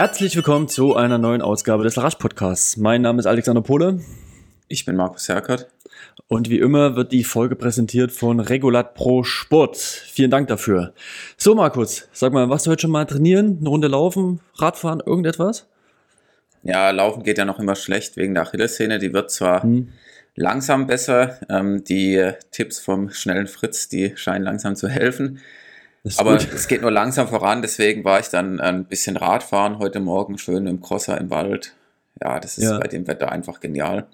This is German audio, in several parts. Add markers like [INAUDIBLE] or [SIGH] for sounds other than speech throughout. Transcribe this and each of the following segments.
Herzlich willkommen zu einer neuen Ausgabe des Larash Podcasts. Mein Name ist Alexander Pohle. Ich bin Markus Herkert. Und wie immer wird die Folge präsentiert von Regulat Pro Sport. Vielen Dank dafür. So, Markus, sag mal, warst du heute schon mal trainieren? Eine Runde laufen, Radfahren, irgendetwas? Ja, laufen geht ja noch immer schlecht wegen der Achillessehne. Die wird zwar hm. langsam besser. Ähm, die Tipps vom schnellen Fritz, die scheinen langsam zu helfen. Aber gut. es geht nur langsam voran, deswegen war ich dann ein bisschen Radfahren heute Morgen, schön im Crosser im Wald. Ja, das ist ja. bei dem Wetter einfach genial.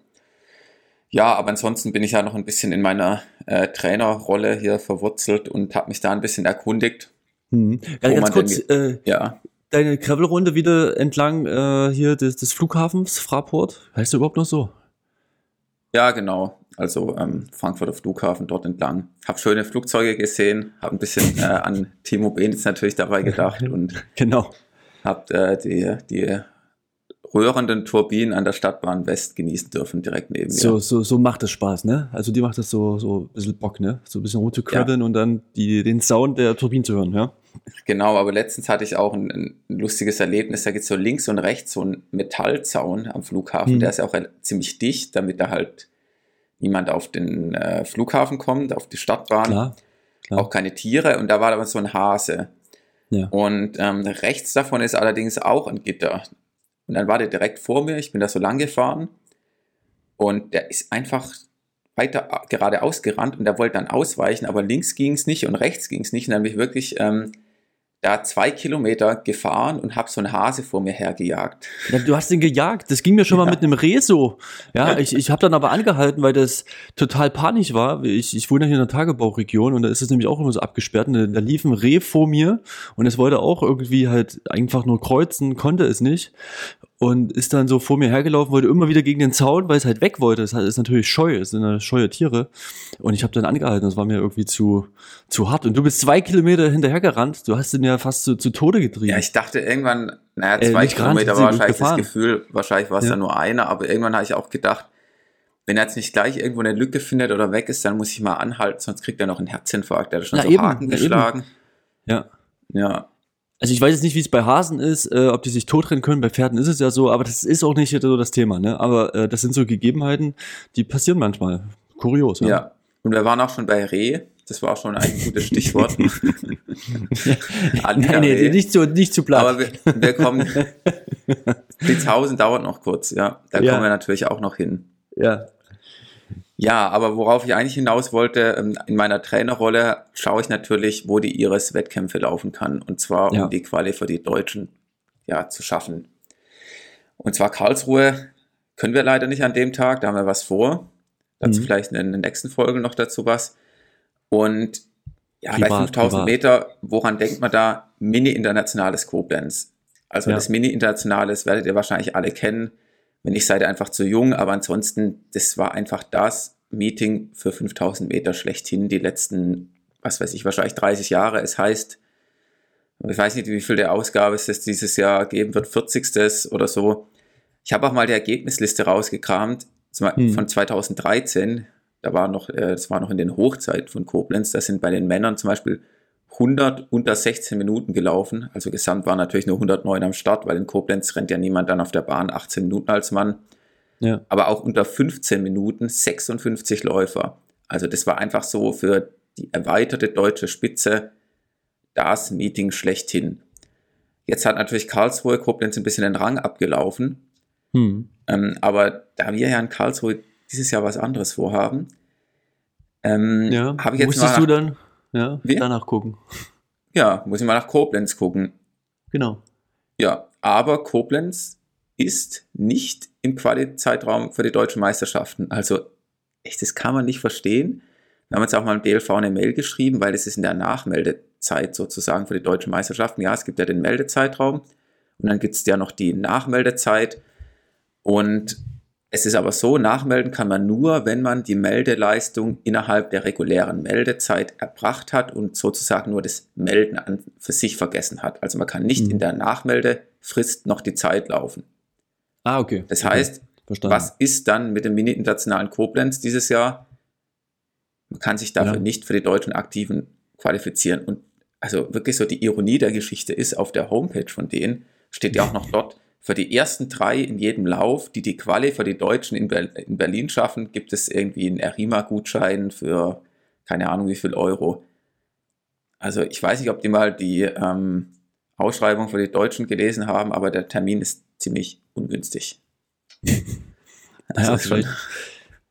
Ja, aber ansonsten bin ich ja noch ein bisschen in meiner äh, Trainerrolle hier verwurzelt und habe mich da ein bisschen erkundigt. Hm. Ja, ganz kurz, äh, ja. deine Gravelrunde wieder entlang äh, hier des, des Flughafens Fraport, heißt du überhaupt noch so? Ja, genau. Also ähm, Frankfurter Flughafen dort entlang. Hab schöne Flugzeuge gesehen, habe ein bisschen äh, an Timo Benitz natürlich dabei gedacht [LAUGHS] und genau. hab äh, die, die rührenden Turbinen an der Stadtbahn West genießen dürfen, direkt neben mir. So, so, so macht es Spaß, ne? Also die macht das so, so ein bisschen Bock, ne? So ein bisschen rumzukrabbeln ja. und dann die, den Sound der Turbinen zu hören, ja? Genau, aber letztens hatte ich auch ein, ein lustiges Erlebnis. Da gibt es so links und rechts so einen Metallzaun am Flughafen. Hm. Der ist ja auch ziemlich dicht, damit da halt niemand auf den äh, Flughafen kommt, auf die Stadtbahn. Klar, klar. Auch keine Tiere. Und da war aber so ein Hase. Ja. Und ähm, rechts davon ist allerdings auch ein Gitter. Und dann war der direkt vor mir. Ich bin da so lang gefahren. Und der ist einfach weiter geradeaus gerannt und der wollte dann ausweichen, aber links ging es nicht und rechts ging es nicht. Und dann bin ich wirklich ähm, da zwei Kilometer gefahren und habe so einen Hase vor mir hergejagt. Ja, du hast den gejagt. Das ging mir schon ja. mal mit einem Reh so. Ja, ich, ich habe dann aber angehalten, weil das total panisch war. Ich, ich wohne hier in der Tagebauregion und da ist es nämlich auch immer so abgesperrt. Und da, da lief ein Reh vor mir und es wollte auch irgendwie halt einfach nur kreuzen, konnte es nicht und ist dann so vor mir hergelaufen, wollte immer wieder gegen den Zaun, weil es halt weg wollte. Das ist natürlich scheu, es sind ja scheue Tiere. Und ich habe dann angehalten, das war mir irgendwie zu, zu hart. Und du bist zwei Kilometer hinterhergerannt, du hast ihn ja fast zu, zu Tode getrieben. Ja, ich dachte irgendwann, naja, äh, zwei äh, Kilometer war wahrscheinlich das Gefühl, wahrscheinlich war es ja. dann nur einer, aber irgendwann habe ich auch gedacht, wenn er jetzt nicht gleich irgendwo eine Lücke findet oder weg ist, dann muss ich mal anhalten, sonst kriegt er noch einen Herzinfarkt. Der hat schon Na, so eben, Haken geschlagen. Ja. Ja. Also ich weiß jetzt nicht, wie es bei Hasen ist, äh, ob die sich totrennen können. Bei Pferden ist es ja so, aber das ist auch nicht so das Thema. Ne? Aber äh, das sind so Gegebenheiten, die passieren manchmal. Kurios. Ja. ja. Und wir waren auch schon bei Reh. Das war auch schon ein gutes Stichwort. [LAUGHS] [LAUGHS] nein, nee, nicht zu, nicht zu platt. Aber wir, wir kommen. [LAUGHS] Blitzhausen dauert noch kurz, ja. Da ja. kommen wir natürlich auch noch hin. Ja. Ja, aber worauf ich eigentlich hinaus wollte, ähm, in meiner Trainerrolle schaue ich natürlich, wo die Iris Wettkämpfe laufen kann. Und zwar, um ja. die Quali für die Deutschen ja, zu schaffen. Und zwar Karlsruhe können wir leider nicht an dem Tag, da haben wir was vor. Dazu mhm. vielleicht in den nächsten Folgen noch dazu was. Und ja, privat, bei 5000 privat. Meter, woran denkt man da? Mini-internationales Koblenz. Also ja. das Mini-internationales werdet ihr wahrscheinlich alle kennen wenn ich seid einfach zu jung, aber ansonsten, das war einfach das Meeting für 5000 Meter schlechthin, die letzten, was weiß ich, wahrscheinlich 30 Jahre. Es heißt, ich weiß nicht, wie viel der Ausgabe es dieses Jahr geben wird, 40. oder so. Ich habe auch mal die Ergebnisliste rausgekramt hm. von 2013. Da war noch, äh, das war noch in den Hochzeit von Koblenz. Da sind bei den Männern zum Beispiel 100 unter 16 Minuten gelaufen. Also gesamt waren natürlich nur 109 am Start, weil in Koblenz rennt ja niemand dann auf der Bahn 18 Minuten als Mann. Ja. Aber auch unter 15 Minuten 56 Läufer. Also das war einfach so für die erweiterte deutsche Spitze das Meeting schlechthin. Jetzt hat natürlich Karlsruhe Koblenz ein bisschen den Rang abgelaufen. Hm. Ähm, aber da wir ja in Karlsruhe dieses Jahr was anderes vorhaben, ähm, ja. habe ich jetzt Wusstest mal du dann ja, Wie? danach gucken. Ja, muss ich mal nach Koblenz gucken. Genau. Ja, aber Koblenz ist nicht im Quali-Zeitraum für die deutschen Meisterschaften. Also, echt, das kann man nicht verstehen. Wir haben jetzt auch mal im DLV eine Mail geschrieben, weil es ist in der Nachmeldezeit sozusagen für die deutschen Meisterschaften. Ja, es gibt ja den Meldezeitraum und dann gibt es ja noch die Nachmeldezeit. Und es ist aber so, nachmelden kann man nur, wenn man die Meldeleistung innerhalb der regulären Meldezeit erbracht hat und sozusagen nur das Melden an, für sich vergessen hat. Also man kann nicht mhm. in der Nachmeldefrist noch die Zeit laufen. Ah, okay. Das heißt, okay. was ist dann mit dem Mini-Internationalen Koblenz dieses Jahr? Man kann sich dafür ja. nicht für die deutschen Aktiven qualifizieren. Und also wirklich so die Ironie der Geschichte ist, auf der Homepage von denen steht ja auch noch dort, für die ersten drei in jedem Lauf, die die Quali für die Deutschen in, Ber in Berlin schaffen, gibt es irgendwie einen Erima-Gutschein für keine Ahnung wie viel Euro. Also ich weiß nicht, ob die mal die ähm, Ausschreibung für die Deutschen gelesen haben, aber der Termin ist ziemlich ungünstig. [LAUGHS] Also ja, vielleicht,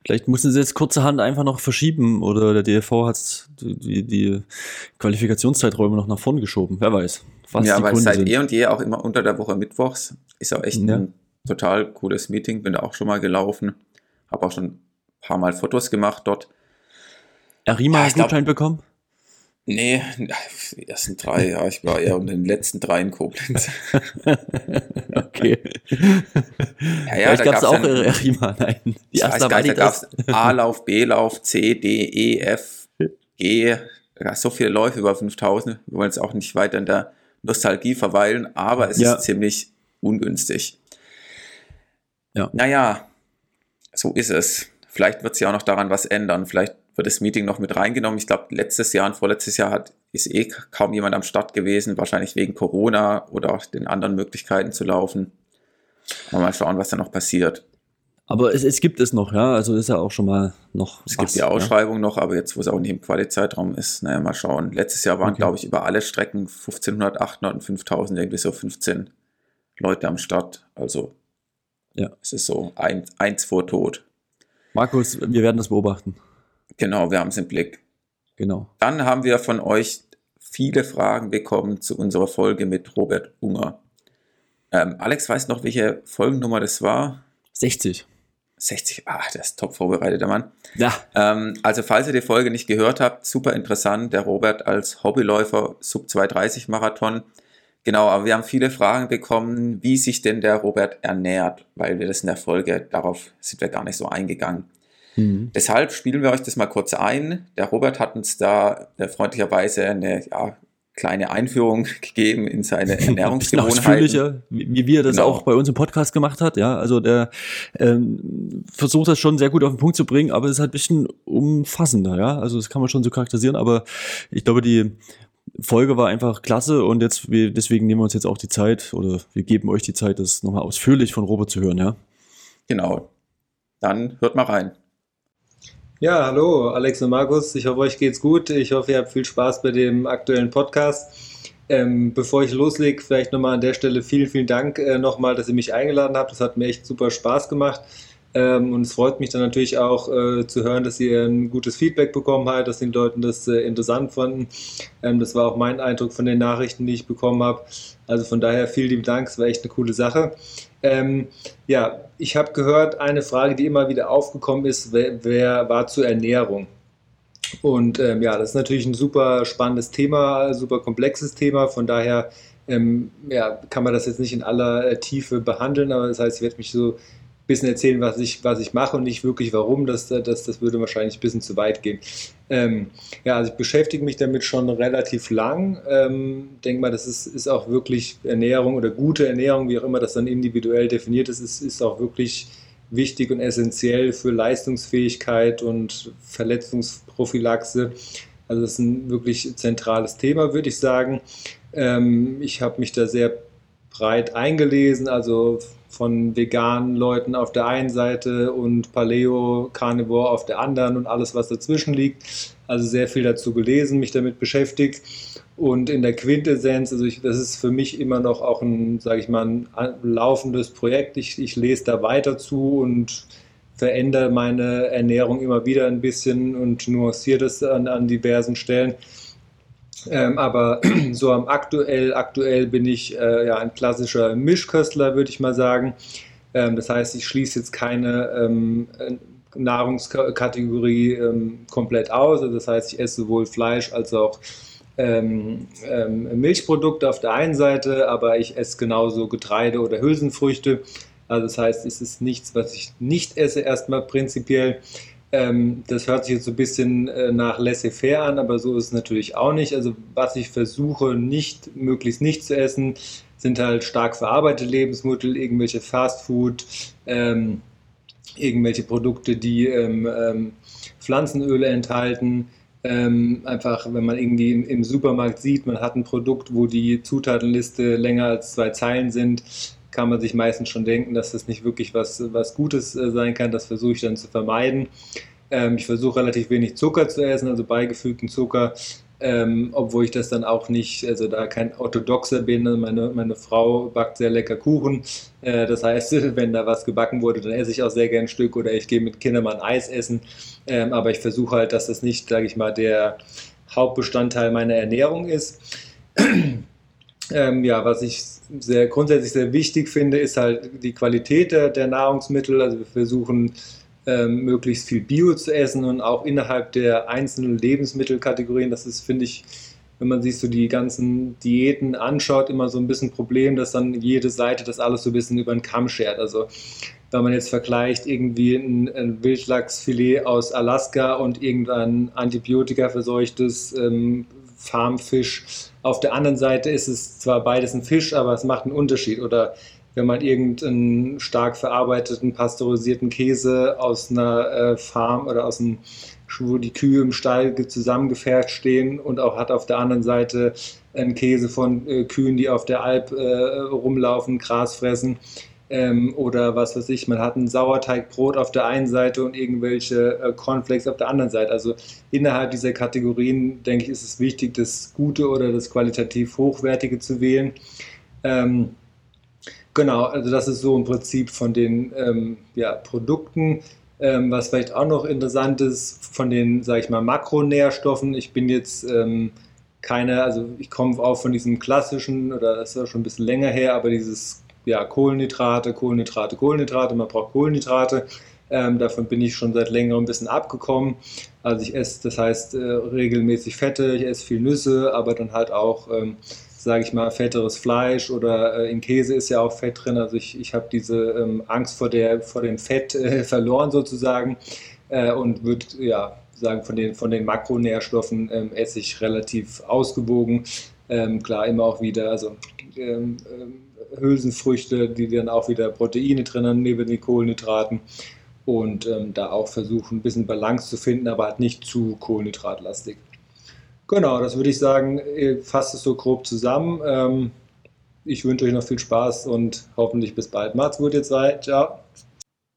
vielleicht mussten sie jetzt kurzerhand einfach noch verschieben oder der DFV hat die, die Qualifikationszeiträume noch nach vorn geschoben. Wer weiß. Was ja, weil seit sind. eh und je auch immer unter der Woche Mittwochs ist auch echt ja. ein total cooles Meeting. Bin da auch schon mal gelaufen. Habe auch schon ein paar Mal Fotos gemacht dort. Arima ja, Gutschein bekommen? Nee, die ersten drei, ja, ich war eher unter den letzten drei in Koblenz. [LAUGHS] okay. Ja, ja, Vielleicht gab es auch dann, Rima, nein. Die erste da gab es [LAUGHS] A-Lauf, B-Lauf, C, D, E, F, G, ja, so viele Läufe über 5000. Wir wollen jetzt auch nicht weiter in der Nostalgie verweilen, aber es ja. ist ziemlich ungünstig. Ja. Naja, so ist es. Vielleicht wird sich auch noch daran was ändern. Vielleicht wird das Meeting noch mit reingenommen. Ich glaube, letztes Jahr und vorletztes Jahr hat, ist eh kaum jemand am Start gewesen, wahrscheinlich wegen Corona oder auch den anderen Möglichkeiten zu laufen. Mal schauen, was da noch passiert. Aber es, es gibt es noch, ja, also ist ja auch schon mal noch. Es was, gibt die Ausschreibung ja? noch, aber jetzt, wo es auch nicht im Quali-Zeitraum ist, naja, mal schauen. Letztes Jahr waren, okay. glaube ich, über alle Strecken 1500, 800 und 5000 irgendwie so 15 Leute am Start. Also, ja. es ist so ein, eins vor Tod. Markus, wir werden das beobachten. Genau, wir haben es im Blick. Genau. Dann haben wir von euch viele Fragen bekommen zu unserer Folge mit Robert Unger. Ähm, Alex weiß noch, welche Folgennummer das war? 60. 60, ah, der ist top vorbereitet, der Mann. Ja. Ähm, also, falls ihr die Folge nicht gehört habt, super interessant, der Robert als Hobbyläufer Sub 230 Marathon. Genau, aber wir haben viele Fragen bekommen, wie sich denn der Robert ernährt, weil wir das in der Folge, darauf sind wir gar nicht so eingegangen. Mhm. Deshalb spielen wir euch das mal kurz ein. Der Robert hat uns da äh, freundlicherweise eine ja, kleine Einführung [LAUGHS] gegeben in seine [LAUGHS] Ernährungsgewohnheiten. wie, wie er das genau. auch bei uns im Podcast gemacht hat. Ja, also der ähm, versucht das schon sehr gut auf den Punkt zu bringen, aber es ist halt ein bisschen umfassender. Ja, also das kann man schon so charakterisieren. Aber ich glaube, die Folge war einfach klasse und jetzt wir, deswegen nehmen wir uns jetzt auch die Zeit oder wir geben euch die Zeit, das nochmal ausführlich von Robert zu hören. Ja. Genau. Dann hört mal rein. Ja, hallo, Alex und Markus. Ich hoffe, euch geht's gut. Ich hoffe, ihr habt viel Spaß bei dem aktuellen Podcast. Ähm, bevor ich loslege, vielleicht nochmal an der Stelle vielen, vielen Dank äh, nochmal, dass ihr mich eingeladen habt. Das hat mir echt super Spaß gemacht. Ähm, und es freut mich dann natürlich auch äh, zu hören, dass ihr ein gutes Feedback bekommen habt, dass den Leuten das äh, interessant fanden. Ähm, das war auch mein Eindruck von den Nachrichten, die ich bekommen habe. Also von daher vielen lieben Dank, es war echt eine coole Sache. Ähm, ja, ich habe gehört, eine Frage, die immer wieder aufgekommen ist, wer, wer war zur Ernährung? Und ähm, ja, das ist natürlich ein super spannendes Thema, super komplexes Thema. Von daher ähm, ja, kann man das jetzt nicht in aller äh, Tiefe behandeln, aber das heißt, ich werde mich so bisschen erzählen, was ich, was ich mache und nicht wirklich warum. Das, das, das würde wahrscheinlich ein bisschen zu weit gehen. Ähm, ja, also ich beschäftige mich damit schon relativ lang. Ähm, denke mal, das ist, ist auch wirklich Ernährung oder gute Ernährung, wie auch immer das dann individuell definiert ist, ist, ist auch wirklich wichtig und essentiell für Leistungsfähigkeit und Verletzungsprophylaxe. Also das ist ein wirklich zentrales Thema, würde ich sagen. Ähm, ich habe mich da sehr breit eingelesen, also von veganen Leuten auf der einen Seite und Paleo, Carnivore auf der anderen und alles, was dazwischen liegt. Also sehr viel dazu gelesen, mich damit beschäftigt. Und in der Quintessenz, also ich, das ist für mich immer noch auch ein, sage ich mal, ein laufendes Projekt. Ich, ich lese da weiter zu und verändere meine Ernährung immer wieder ein bisschen und nuanciere das an, an diversen Stellen. Ähm, aber [CLEARS THROAT] so am aktuell, aktuell bin ich äh, ja ein klassischer Mischköstler, würde ich mal sagen. Ähm, das heißt, ich schließe jetzt keine ähm, Nahrungskategorie ähm, komplett aus. Also das heißt, ich esse sowohl Fleisch als auch ähm, ähm, Milchprodukte auf der einen Seite, aber ich esse genauso Getreide oder Hülsenfrüchte. Also das heißt, es ist nichts, was ich nicht esse, erstmal prinzipiell. Ähm, das hört sich jetzt so ein bisschen äh, nach laissez-faire an, aber so ist es natürlich auch nicht. Also was ich versuche, nicht, möglichst nicht zu essen, sind halt stark verarbeitete Lebensmittel, irgendwelche Fastfood, ähm, irgendwelche Produkte, die ähm, ähm Pflanzenöle enthalten. Ähm, einfach, wenn man irgendwie im, im, Supermarkt sieht, man hat ein Produkt, wo die Zutatenliste länger als zwei Zeilen sind, kann man sich meistens schon denken, dass das nicht wirklich was, was Gutes äh, sein kann. Das versuche ich dann zu vermeiden. Ähm, ich versuche relativ wenig Zucker zu essen, also beigefügten Zucker, ähm, obwohl ich das dann auch nicht, also da kein Orthodoxer bin. Also meine, meine Frau backt sehr lecker Kuchen. Äh, das heißt, [LAUGHS] wenn da was gebacken wurde, dann esse ich auch sehr gern ein Stück oder ich gehe mit ein Eis essen. Ähm, aber ich versuche halt, dass das nicht, sage ich mal, der Hauptbestandteil meiner Ernährung ist. [CLEARS THROAT] Ähm, ja, was ich sehr grundsätzlich sehr wichtig finde, ist halt die Qualität der, der Nahrungsmittel. Also wir versuchen ähm, möglichst viel Bio zu essen und auch innerhalb der einzelnen Lebensmittelkategorien. Das ist, finde ich, wenn man sich so die ganzen Diäten anschaut, immer so ein bisschen Problem, dass dann jede Seite das alles so ein bisschen über den Kamm schert. Also wenn man jetzt vergleicht irgendwie ein, ein Wildlachsfilet aus Alaska und irgendein antibiotikaverseuchtes ähm, Farmfisch. Auf der anderen Seite ist es zwar beides ein Fisch, aber es macht einen Unterschied. Oder wenn man irgendeinen stark verarbeiteten, pasteurisierten Käse aus einer äh, Farm oder aus einem, wo die Kühe im Stall zusammengefärbt stehen und auch hat auf der anderen Seite einen Käse von äh, Kühen, die auf der Alp äh, rumlaufen, Gras fressen. Ähm, oder was weiß ich, man hat ein Sauerteigbrot auf der einen Seite und irgendwelche äh, Cornflakes auf der anderen Seite. Also innerhalb dieser Kategorien, denke ich, ist es wichtig, das Gute oder das qualitativ Hochwertige zu wählen. Ähm, genau, also das ist so im Prinzip von den ähm, ja, Produkten. Ähm, was vielleicht auch noch interessant ist, von den, sage ich mal, Makronährstoffen. Ich bin jetzt ähm, keine, also ich komme auch von diesem klassischen, oder das ist ja schon ein bisschen länger her, aber dieses ja, Kohlenhydrate, Kohlenhydrate, Kohlenhydrate, man braucht Kohlenhydrate. Ähm, davon bin ich schon seit längerem ein bisschen abgekommen. Also ich esse, das heißt, äh, regelmäßig Fette, ich esse viel Nüsse, aber dann halt auch, ähm, sage ich mal, fetteres Fleisch oder äh, in Käse ist ja auch Fett drin. Also ich, ich habe diese ähm, Angst vor, der, vor dem Fett äh, [LAUGHS] verloren sozusagen äh, und würde ja sagen, von den, von den Makronährstoffen ähm, esse ich relativ ausgewogen. Ähm, klar, immer auch wieder, also ähm, Hülsenfrüchte, die dann auch wieder Proteine drin haben, neben den Kohlenhydraten. Und ähm, da auch versuchen, ein bisschen Balance zu finden, aber halt nicht zu kohlenhydratlastig. Genau, das würde ich sagen, fasst es so grob zusammen. Ähm, ich wünsche euch noch viel Spaß und hoffentlich bis bald. Macht's gut, ihr zwei. Ciao.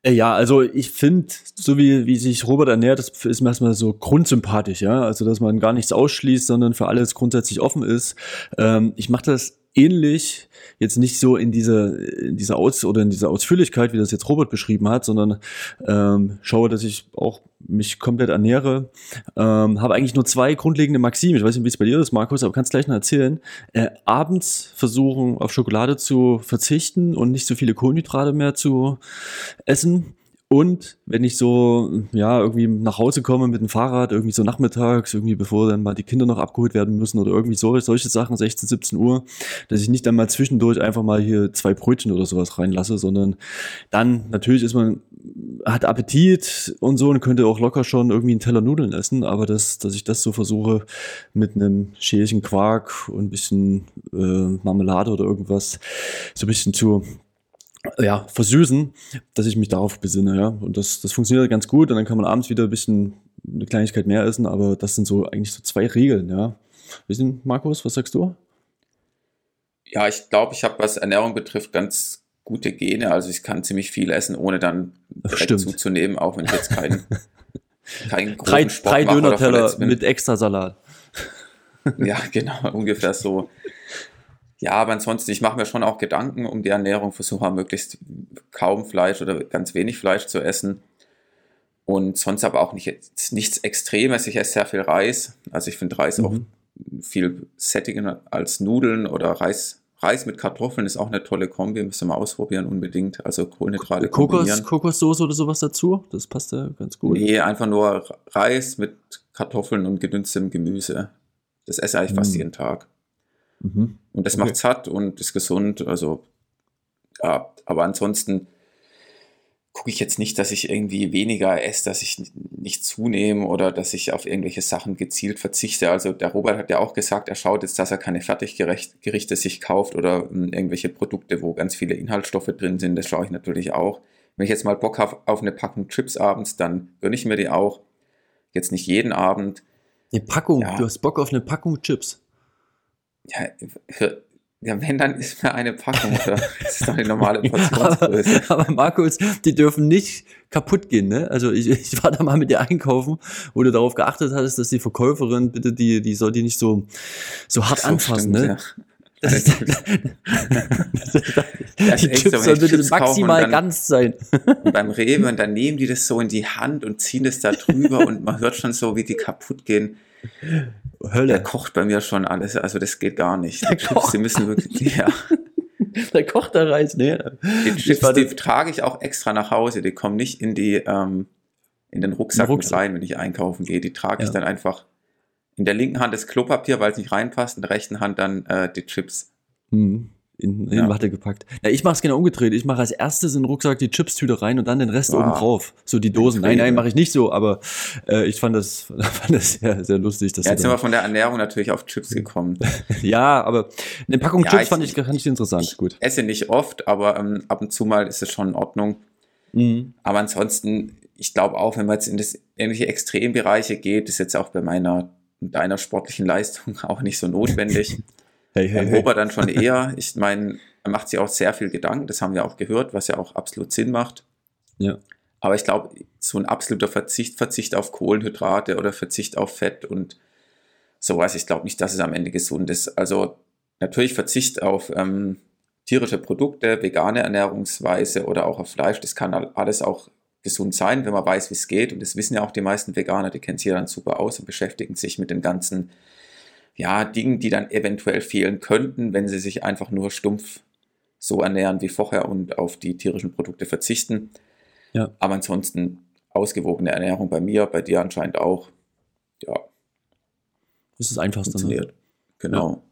Äh, ja, also ich finde, so wie, wie sich Robert ernährt, das ist mir erstmal so grundsympathisch, ja. Also, dass man gar nichts ausschließt, sondern für alles grundsätzlich offen ist. Ähm, ich mache das ähnlich, jetzt nicht so in dieser, in dieser Aus- oder in dieser Ausführlichkeit, wie das jetzt Robert beschrieben hat, sondern ähm, schaue, dass ich auch mich komplett ernähre. Ähm, habe eigentlich nur zwei grundlegende Maximen. Ich weiß nicht, wie es bei dir ist, Markus, aber kannst gleich noch erzählen. Äh, abends versuchen, auf Schokolade zu verzichten und nicht so viele Kohlenhydrate mehr zu essen. Und wenn ich so, ja, irgendwie nach Hause komme mit dem Fahrrad, irgendwie so nachmittags, irgendwie bevor dann mal die Kinder noch abgeholt werden müssen oder irgendwie so, solche Sachen, 16, 17 Uhr, dass ich nicht dann mal zwischendurch einfach mal hier zwei Brötchen oder sowas reinlasse, sondern dann, natürlich ist man, hat Appetit und so und könnte auch locker schon irgendwie einen Teller Nudeln essen, aber das, dass ich das so versuche mit einem Schälchen Quark und ein bisschen äh, Marmelade oder irgendwas so ein bisschen zu ja, versüßen, dass ich mich darauf besinne, ja. Und das, das funktioniert ganz gut und dann kann man abends wieder ein bisschen eine Kleinigkeit mehr essen, aber das sind so eigentlich so zwei Regeln, ja. Wissen, Markus, was sagst du? Ja, ich glaube, ich habe, was Ernährung betrifft, ganz gute Gene. Also ich kann ziemlich viel essen, ohne dann direkt zuzunehmen, auch wenn ich jetzt keinen [LAUGHS] keinen drei, drei Döner-Teller mit extra Salat. ja, genau, ungefähr so. Ja, aber ansonsten, ich mache mir schon auch Gedanken um die Ernährung, versuche möglichst kaum Fleisch oder ganz wenig Fleisch zu essen. Und sonst aber auch nicht, nichts Extremes. Ich esse sehr viel Reis. Also ich finde Reis mhm. auch viel sättigender als Nudeln oder Reis. Reis mit Kartoffeln ist auch eine tolle Kombi, müssen wir ausprobieren unbedingt. Also Kohlenhydrate Kokos, Kokossoße oder sowas dazu, das passt ja ganz gut. Nee, einfach nur Reis mit Kartoffeln und gedünstetem Gemüse. Das esse ich eigentlich mhm. fast jeden Tag. Mhm. Und das okay. macht satt und ist gesund. Also, ja, aber ansonsten gucke ich jetzt nicht, dass ich irgendwie weniger esse, dass ich nicht zunehme oder dass ich auf irgendwelche Sachen gezielt verzichte. Also der Robert hat ja auch gesagt, er schaut jetzt, dass er keine Fertiggerichte sich kauft oder hm, irgendwelche Produkte, wo ganz viele Inhaltsstoffe drin sind. Das schaue ich natürlich auch. Wenn ich jetzt mal Bock habe auf eine Packung Chips abends, dann gönne ich mir die auch. Jetzt nicht jeden Abend. Eine Packung, ja. du hast Bock auf eine Packung Chips. Ja, für, ja, wenn, dann ist mir eine Packung. [LAUGHS] das ist doch die normale Portionsgröße. aber, [LAUGHS] aber Markus, die dürfen nicht kaputt gehen, ne? Also ich, ich war da mal mit dir einkaufen, wo du darauf geachtet hattest, dass die Verkäuferin bitte die, die soll die nicht so, so hart so anfassen, stimmt, ne? Ja. [LAUGHS] Das ist, das die Chips so, bitte maximal ganz sein. Und beim Rewe und dann nehmen die das so in die Hand und ziehen das da drüber und man hört schon so, wie die kaputt gehen. Hölle. Der kocht bei mir schon alles, also das geht gar nicht. Die Chips, die müssen wirklich, [LAUGHS] ja. Der kocht da Reis, ne? Die Chips, die trage ich auch extra nach Hause, die kommen nicht in die, ähm, in den Rucksack, Rucksack. rein, wenn ich einkaufen gehe. Die trage ja. ich dann einfach in der linken Hand das Klopapier, weil es nicht reinpasst, in der rechten Hand dann äh, die Chips. Mhm. In, in ja. Watte gepackt. Ja, ich mache es genau umgedreht. Ich mache als erstes in den Rucksack die Chips-Tüte rein und dann den Rest wow. oben drauf. So die Dosen. Nein, nein, mache ich nicht so, aber äh, ich fand das, [LAUGHS] fand das sehr, sehr lustig. Dass ja, jetzt sind wir von der Ernährung natürlich auf Chips gekommen. [LAUGHS] ja, aber eine Packung ja, Chips ich, fand ich, fand ich interessant. Ich Gut. esse nicht oft, aber ähm, ab und zu mal ist es schon in Ordnung. Mhm. Aber ansonsten, ich glaube auch, wenn man jetzt in das irgendwelche Extrembereiche geht, ist jetzt auch bei meiner deiner sportlichen Leistung [LAUGHS] auch nicht so notwendig. Hey, hey, hey. dann schon [LAUGHS] eher. Ich meine, er macht sich auch sehr viel Gedanken, das haben wir auch gehört, was ja auch absolut Sinn macht. Ja. Aber ich glaube, so ein absoluter Verzicht, Verzicht auf Kohlenhydrate oder Verzicht auf Fett und sowas, ich glaube nicht, dass es am Ende gesund ist. Also natürlich Verzicht auf ähm, tierische Produkte, vegane Ernährungsweise oder auch auf Fleisch, das kann alles auch gesund sein, wenn man weiß, wie es geht. Und das wissen ja auch die meisten Veganer, die kennen sich ja dann super aus und beschäftigen sich mit den ganzen ja, Dingen, die dann eventuell fehlen könnten, wenn sie sich einfach nur stumpf so ernähren wie vorher und auf die tierischen Produkte verzichten. Ja. Aber ansonsten ausgewogene Ernährung bei mir, bei dir anscheinend auch. Ja. Das ist das Einfachste. Ne? Funktioniert. Ne? Genau. Ja.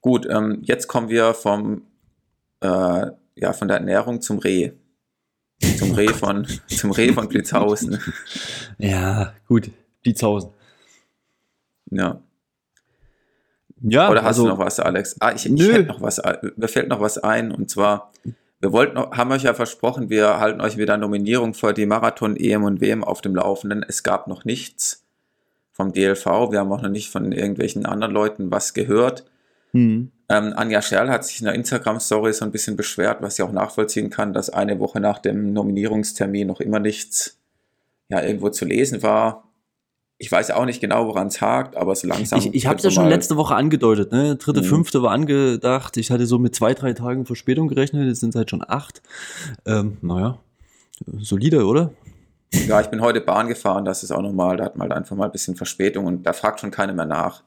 Gut, ähm, jetzt kommen wir vom, äh, ja, von der Ernährung zum Reh. Zum [LAUGHS] Reh von, zum Reh von Blitzhausen. Ja, gut. Blitzhausen. Ja. Ja, Oder hast also, du noch was, Alex? Ah, ich, ich hätte noch was, mir fällt noch was ein, und zwar, wir wollten, haben euch ja versprochen, wir halten euch wieder Nominierung für die Marathon EM und WM auf dem Laufenden. Es gab noch nichts vom DLV, wir haben auch noch nicht von irgendwelchen anderen Leuten was gehört. Mhm. Ähm, Anja Scherl hat sich in der Instagram-Story so ein bisschen beschwert, was sie auch nachvollziehen kann, dass eine Woche nach dem Nominierungstermin noch immer nichts ja, irgendwo zu lesen war. Ich weiß auch nicht genau, woran es hakt, aber so langsam. Ich, ich habe es ja schon letzte Woche angedeutet. Ne? Dritte, mhm. fünfte war angedacht. Ich hatte so mit zwei, drei Tagen Verspätung gerechnet. Jetzt sind es halt schon acht. Ähm, naja, solide, oder? Ja, ich bin heute Bahn gefahren. Das ist auch normal. Da hat man halt einfach mal ein bisschen Verspätung und da fragt schon keiner mehr nach.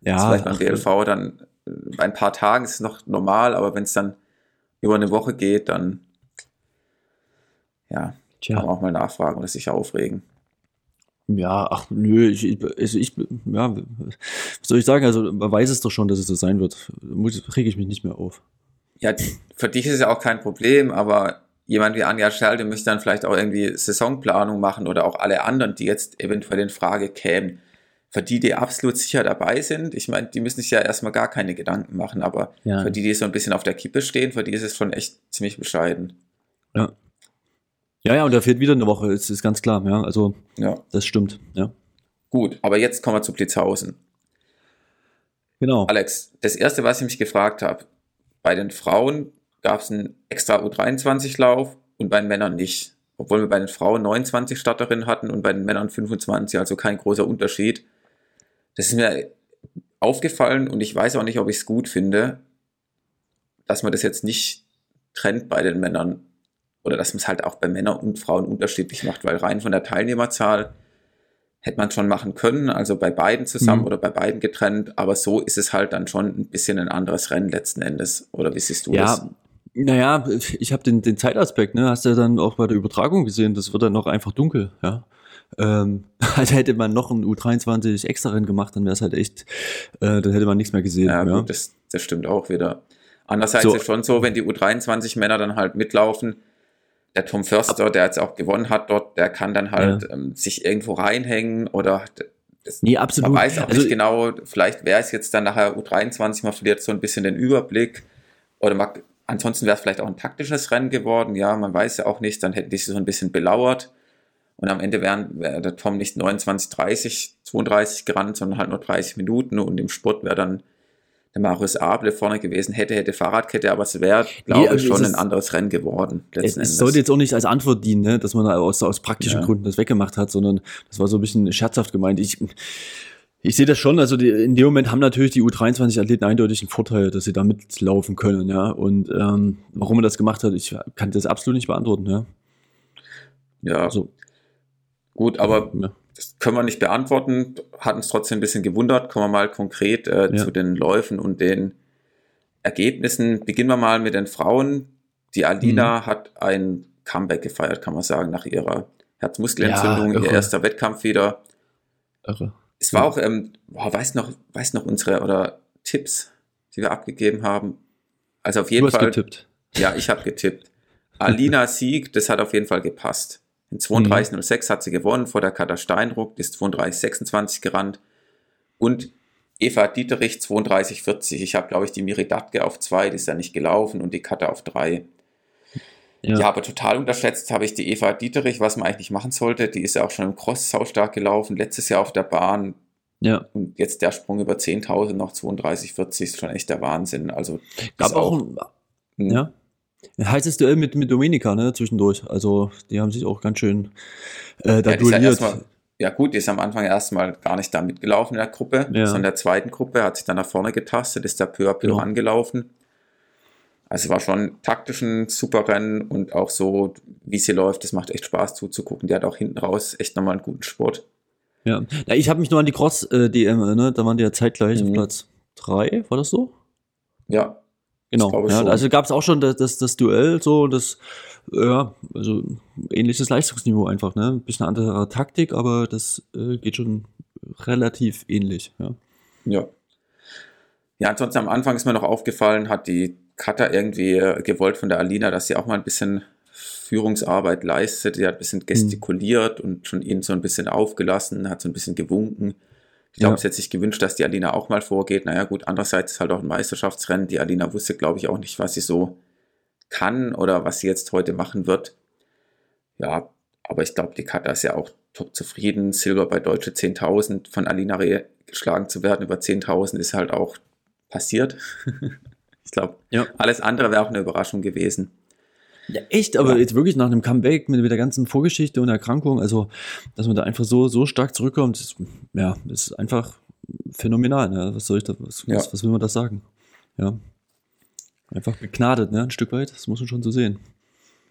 Ja, das vielleicht beim BLV dann bei ein paar Tagen ist es noch normal, aber wenn es dann über eine Woche geht, dann ja, Tja. kann man auch mal nachfragen oder sich aufregen. Ja, ach nö, ich, also ich, ja, was soll ich sagen? Also man weiß es doch schon, dass es so sein wird. Rege ich mich nicht mehr auf. Ja, für dich ist es ja auch kein Problem, aber jemand wie Anja Schelde müsste dann vielleicht auch irgendwie Saisonplanung machen oder auch alle anderen, die jetzt eventuell in Frage kämen für die, die absolut sicher dabei sind, ich meine, die müssen sich ja erstmal gar keine Gedanken machen, aber ja. für die, die so ein bisschen auf der Kippe stehen, für die ist es schon echt ziemlich bescheiden. Ja. Ja, ja, und da fehlt wieder eine Woche, ist, ist ganz klar, ja. Also, ja. das stimmt, ja. Gut, aber jetzt kommen wir zu Blitzhausen. Genau. Alex, das erste, was ich mich gefragt habe, bei den Frauen gab es einen extra U23-Lauf und bei den Männern nicht. Obwohl wir bei den Frauen 29 Starterinnen hatten und bei den Männern 25, also kein großer Unterschied. Das ist mir aufgefallen und ich weiß auch nicht, ob ich es gut finde, dass man das jetzt nicht trennt bei den Männern oder dass man es halt auch bei Männern und Frauen unterschiedlich macht, weil rein von der Teilnehmerzahl hätte man schon machen können, also bei beiden zusammen mhm. oder bei beiden getrennt, aber so ist es halt dann schon ein bisschen ein anderes Rennen letzten Endes. Oder wie siehst du ja, das? Naja, ich habe den, den Zeitaspekt, ne? Hast du ja dann auch bei der Übertragung gesehen, das wird dann noch einfach dunkel, ja. Ähm, [LAUGHS] also hätte man noch ein U23 extra Rennen gemacht, dann wäre es halt echt, äh, dann hätte man nichts mehr gesehen. Ja, ja. Gut, das, das stimmt auch wieder. Andererseits so. ist es schon so, wenn die U23 Männer dann halt mitlaufen, der Tom Förster, der jetzt auch gewonnen hat dort, der kann dann halt ja. ähm, sich irgendwo reinhängen oder das, nee, absolut. Man weiß auch also, nicht genau, vielleicht wäre es jetzt dann nachher U23, man verliert so ein bisschen den Überblick oder man, ansonsten wäre es vielleicht auch ein taktisches Rennen geworden, ja, man weiß ja auch nicht, dann hätten die sich so ein bisschen belauert Und am Ende wäre wär der Tom nicht 29, 30, 32 gerannt, sondern halt nur 30 Minuten. Und im Sport wäre dann der Marius Able vorne gewesen, hätte, hätte Fahrradkette, aber es wäre, glaube nee, ich, schon ein anderes Rennen geworden. Es, es sollte jetzt auch nicht als Antwort dienen, ne, dass man aus, aus praktischen ja. Gründen das weggemacht hat, sondern das war so ein bisschen scherzhaft gemeint. Ich, ich sehe das schon, also die, in dem Moment haben natürlich die U23-Athleten eindeutig einen Vorteil, dass sie da mitlaufen können, ja. Und ähm, warum er das gemacht hat, ich kann das absolut nicht beantworten, ja. Ja. Also, Gut, aber ja. Das können wir nicht beantworten. Hat uns trotzdem ein bisschen gewundert. Kommen wir mal konkret äh, ja. zu den Läufen und den Ergebnissen. Beginnen wir mal mit den Frauen. Die Alina mhm. hat ein Comeback gefeiert, kann man sagen, nach ihrer Herzmuskelentzündung, ja, ihr erster Wettkampf wieder. Irre. Es war auch, ähm, boah, weiß noch, weiß noch unsere oder Tipps, die wir abgegeben haben. Also auf jeden du Fall. getippt. Ja, ich habe getippt. Alina [LAUGHS] Sieg, das hat auf jeden Fall gepasst. In 32,06 mhm. hat sie gewonnen vor der Katar Steinruck, ist 32,26 gerannt. Und Eva Dieterich 32,40. Ich habe, glaube ich, die Miri Datke auf 2, die ist ja nicht gelaufen, und die Katar auf 3. Ja. ja, aber total unterschätzt habe ich die Eva Dieterich, was man eigentlich nicht machen sollte. Die ist ja auch schon im Cross saustark gelaufen, letztes Jahr auf der Bahn. Ja. Und jetzt der Sprung über 10.000 noch 32,40 ist schon echt der Wahnsinn. Also, gab auch, auch ein, ja. Heißes Duell mit, mit Domenica, ne, zwischendurch. Also, die haben sich auch ganz schön äh, da ja, duelliert. Ja, ja, gut, die ist am Anfang erstmal gar nicht da mitgelaufen in der Gruppe, ja. sondern in der zweiten Gruppe hat sich dann nach vorne getastet, ist da peu à peu ja. angelaufen. Also war schon taktisch ein super Rennen und auch so, wie sie läuft, das macht echt Spaß zuzugucken. Die hat auch hinten raus echt nochmal einen guten Sport. Ja, ja ich habe mich nur an die Cross-DM äh, erinnert, da waren die ja zeitgleich mhm. auf Platz 3, war das so? Ja, Genau, ja, also gab es auch schon das, das, das Duell, so das, ja, also ähnliches Leistungsniveau einfach, ne? Ein bisschen andere Taktik, aber das äh, geht schon relativ ähnlich, ja. Ja. Ja, ansonsten am Anfang ist mir noch aufgefallen, hat die Kata irgendwie äh, gewollt von der Alina, dass sie auch mal ein bisschen Führungsarbeit leistet. Sie hat ein bisschen mhm. gestikuliert mhm. und schon ihn so ein bisschen aufgelassen, hat so ein bisschen gewunken. Ich glaube, ja. es hätte sich gewünscht, dass die Alina auch mal vorgeht. Naja, gut, andererseits ist halt auch ein Meisterschaftsrennen. Die Alina wusste, glaube ich, auch nicht, was sie so kann oder was sie jetzt heute machen wird. Ja, aber ich glaube, die Kata ist ja auch top zufrieden. Silber bei Deutsche 10.000 von Alina Reh geschlagen zu werden über 10.000 ist halt auch passiert. [LAUGHS] ich glaube, ja. alles andere wäre auch eine Überraschung gewesen. Ja, echt, aber ja. jetzt wirklich nach einem Comeback mit, mit, der ganzen Vorgeschichte und Erkrankung, also, dass man da einfach so, so stark zurückkommt, ist, ja, ist einfach phänomenal. Ne? Was soll ich da, was, ja. was, was will man da sagen? Ja. Einfach begnadet, ne? Ein Stück weit, das muss man schon so sehen.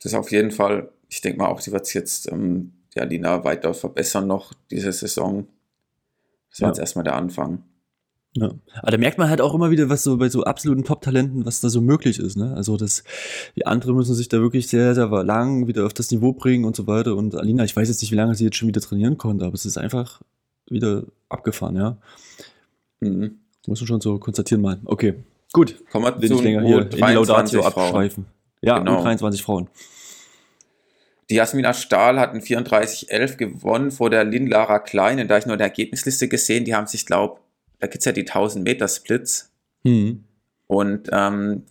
Das ist auf jeden Fall, ich denke mal auch, sie wird es jetzt, ähm, ja, Lina weiter verbessern noch diese Saison. Das war ja. jetzt erstmal der Anfang. Ja. Aber da merkt man halt auch immer wieder, was so bei so absoluten Top-Talenten, was da so möglich ist. Ne? Also das, die anderen müssen sich da wirklich sehr, sehr lang wieder auf das Niveau bringen und so weiter. Und Alina, ich weiß jetzt nicht, wie lange sie jetzt schon wieder trainieren konnte, aber es ist einfach wieder abgefahren, ja. Mhm. Muss man schon so konstatieren mal. Okay, gut. Kommen wir zu länger hier in die Laudatio abschweifen. Ja, genau. 23 Frauen. Die Jasmina Stahl hat in 34-11 gewonnen vor der Lin Lara Klein. Da ich nur die Ergebnisliste gesehen, die haben sich, glaube da gibt es ja die 1000 Meter Splits. Mhm. Und ähm,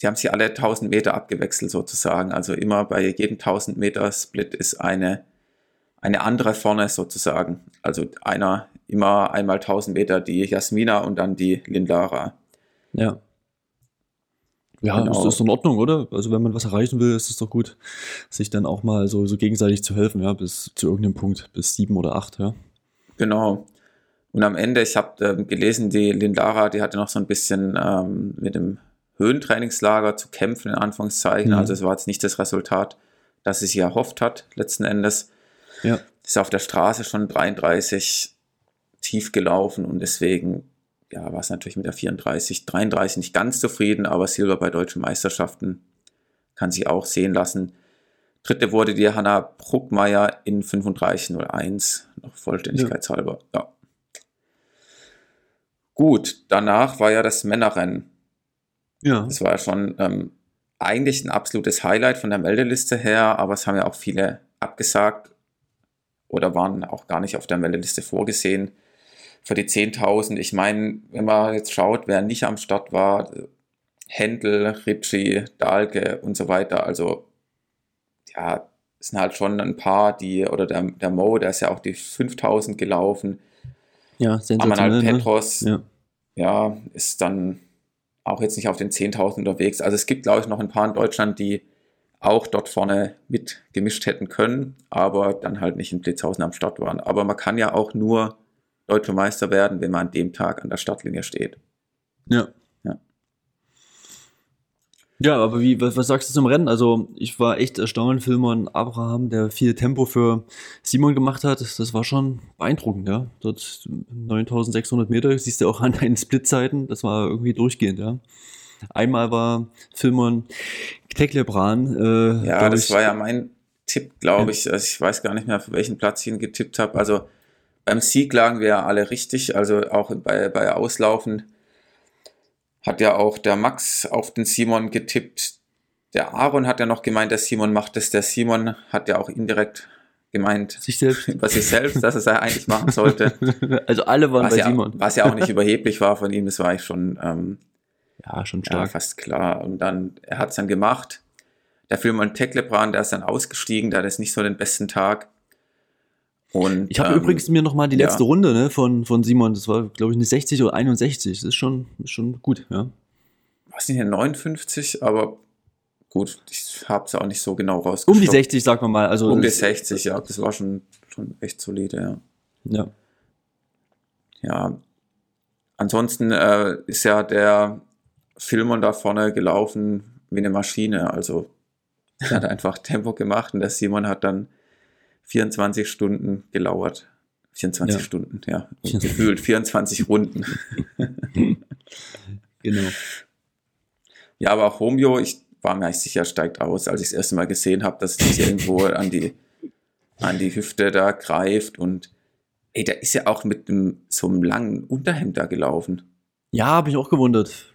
die haben sich alle 1000 Meter abgewechselt sozusagen. Also immer bei jedem 1000 Meter Split ist eine, eine andere vorne sozusagen. Also einer immer einmal 1000 Meter die Jasmina und dann die Lindara. Ja. Ja, genau. ist das in Ordnung, oder? Also wenn man was erreichen will, ist es doch gut, sich dann auch mal so, so gegenseitig zu helfen, ja, bis zu irgendeinem Punkt, bis sieben oder acht, ja. Genau. Und am Ende, ich habe ähm, gelesen, die Lindara, die hatte noch so ein bisschen ähm, mit dem Höhentrainingslager zu kämpfen, in Anführungszeichen. Mhm. Also es war jetzt nicht das Resultat, das sie sich erhofft hat, letzten Endes. Ja. Ist auf der Straße schon 33 tief gelaufen und deswegen ja, war es natürlich mit der 34, 33 nicht ganz zufrieden, aber Silber bei deutschen Meisterschaften kann sich auch sehen lassen. Dritte wurde die Hanna Bruckmeier in 35,01, noch vollständigkeitshalber. Ja. ja. Gut, danach war ja das Männerrennen. Ja. Das war ja schon ähm, eigentlich ein absolutes Highlight von der Meldeliste her, aber es haben ja auch viele abgesagt oder waren auch gar nicht auf der Meldeliste vorgesehen. Für die 10.000, ich meine, wenn man jetzt schaut, wer nicht am Start war, Händel, Ritchie, Dahlke und so weiter, also ja, es sind halt schon ein paar, die, oder der, der Mo, der ist ja auch die 5000 gelaufen. Ja, sensationell. Amanal ne? Petros, ne? ja. ja, ist dann auch jetzt nicht auf den 10.000 unterwegs. Also es gibt, glaube ich, noch ein paar in Deutschland, die auch dort vorne mitgemischt hätten können, aber dann halt nicht in Blitzhausen am Start waren. Aber man kann ja auch nur deutscher Meister werden, wenn man an dem Tag an der Startlinie steht. Ja. Ja, aber wie, was, was sagst du zum Rennen? Also ich war echt erstaunt, Filmon Abraham, der viel Tempo für Simon gemacht hat. Das war schon beeindruckend, ja. Dort 9600 Meter, siehst du auch an deinen Splitzeiten, das war irgendwie durchgehend, ja. Einmal war Filmon Teklebran. Äh, ja, das ich, war ja mein Tipp, glaube ich. Also ich weiß gar nicht mehr, für welchen Platz ich ihn getippt habe. Also beim Sieg lagen wir ja alle richtig. Also auch bei, bei Auslaufen hat ja auch der Max auf den Simon getippt. Der Aaron hat ja noch gemeint, der Simon macht es. Der Simon hat ja auch indirekt gemeint, sich selbst. [LAUGHS] über sich selbst, dass es er eigentlich machen sollte. [LAUGHS] Also alle waren was bei ja, Simon. Was ja auch nicht [LAUGHS] überheblich war von ihm, das war eigentlich schon ähm, ja, schon stark. Ja, fast klar. Und dann, er hat es dann gemacht. Der Film an Teklebran, der ist dann ausgestiegen, der hat jetzt nicht so den besten Tag. Und, ich habe ähm, übrigens mir noch mal die letzte ja. Runde ne, von, von Simon, das war, glaube ich, eine 60 oder 61. Das ist schon, ist schon gut, ja. Was nicht, eine 59, aber gut, ich habe es auch nicht so genau rausgefunden. Um die 60, sagen wir mal. Also um die 60, ja, das war schon, schon echt solide, ja. Ja. Ja. Ansonsten äh, ist ja der Filmon da vorne gelaufen wie eine Maschine. Also [LAUGHS] er hat einfach Tempo gemacht und der Simon hat dann 24 Stunden gelauert. 24 ja. Stunden, ja. Gefühlt 24 Runden. [LAUGHS] genau. Ja, aber auch Romeo, ich war mir eigentlich sicher, steigt aus, als ich das erste Mal gesehen habe, dass es irgendwo an die, an die Hüfte da greift und ey, der ist ja auch mit einem, so einem langen Unterhemd da gelaufen. Ja, habe ich auch gewundert.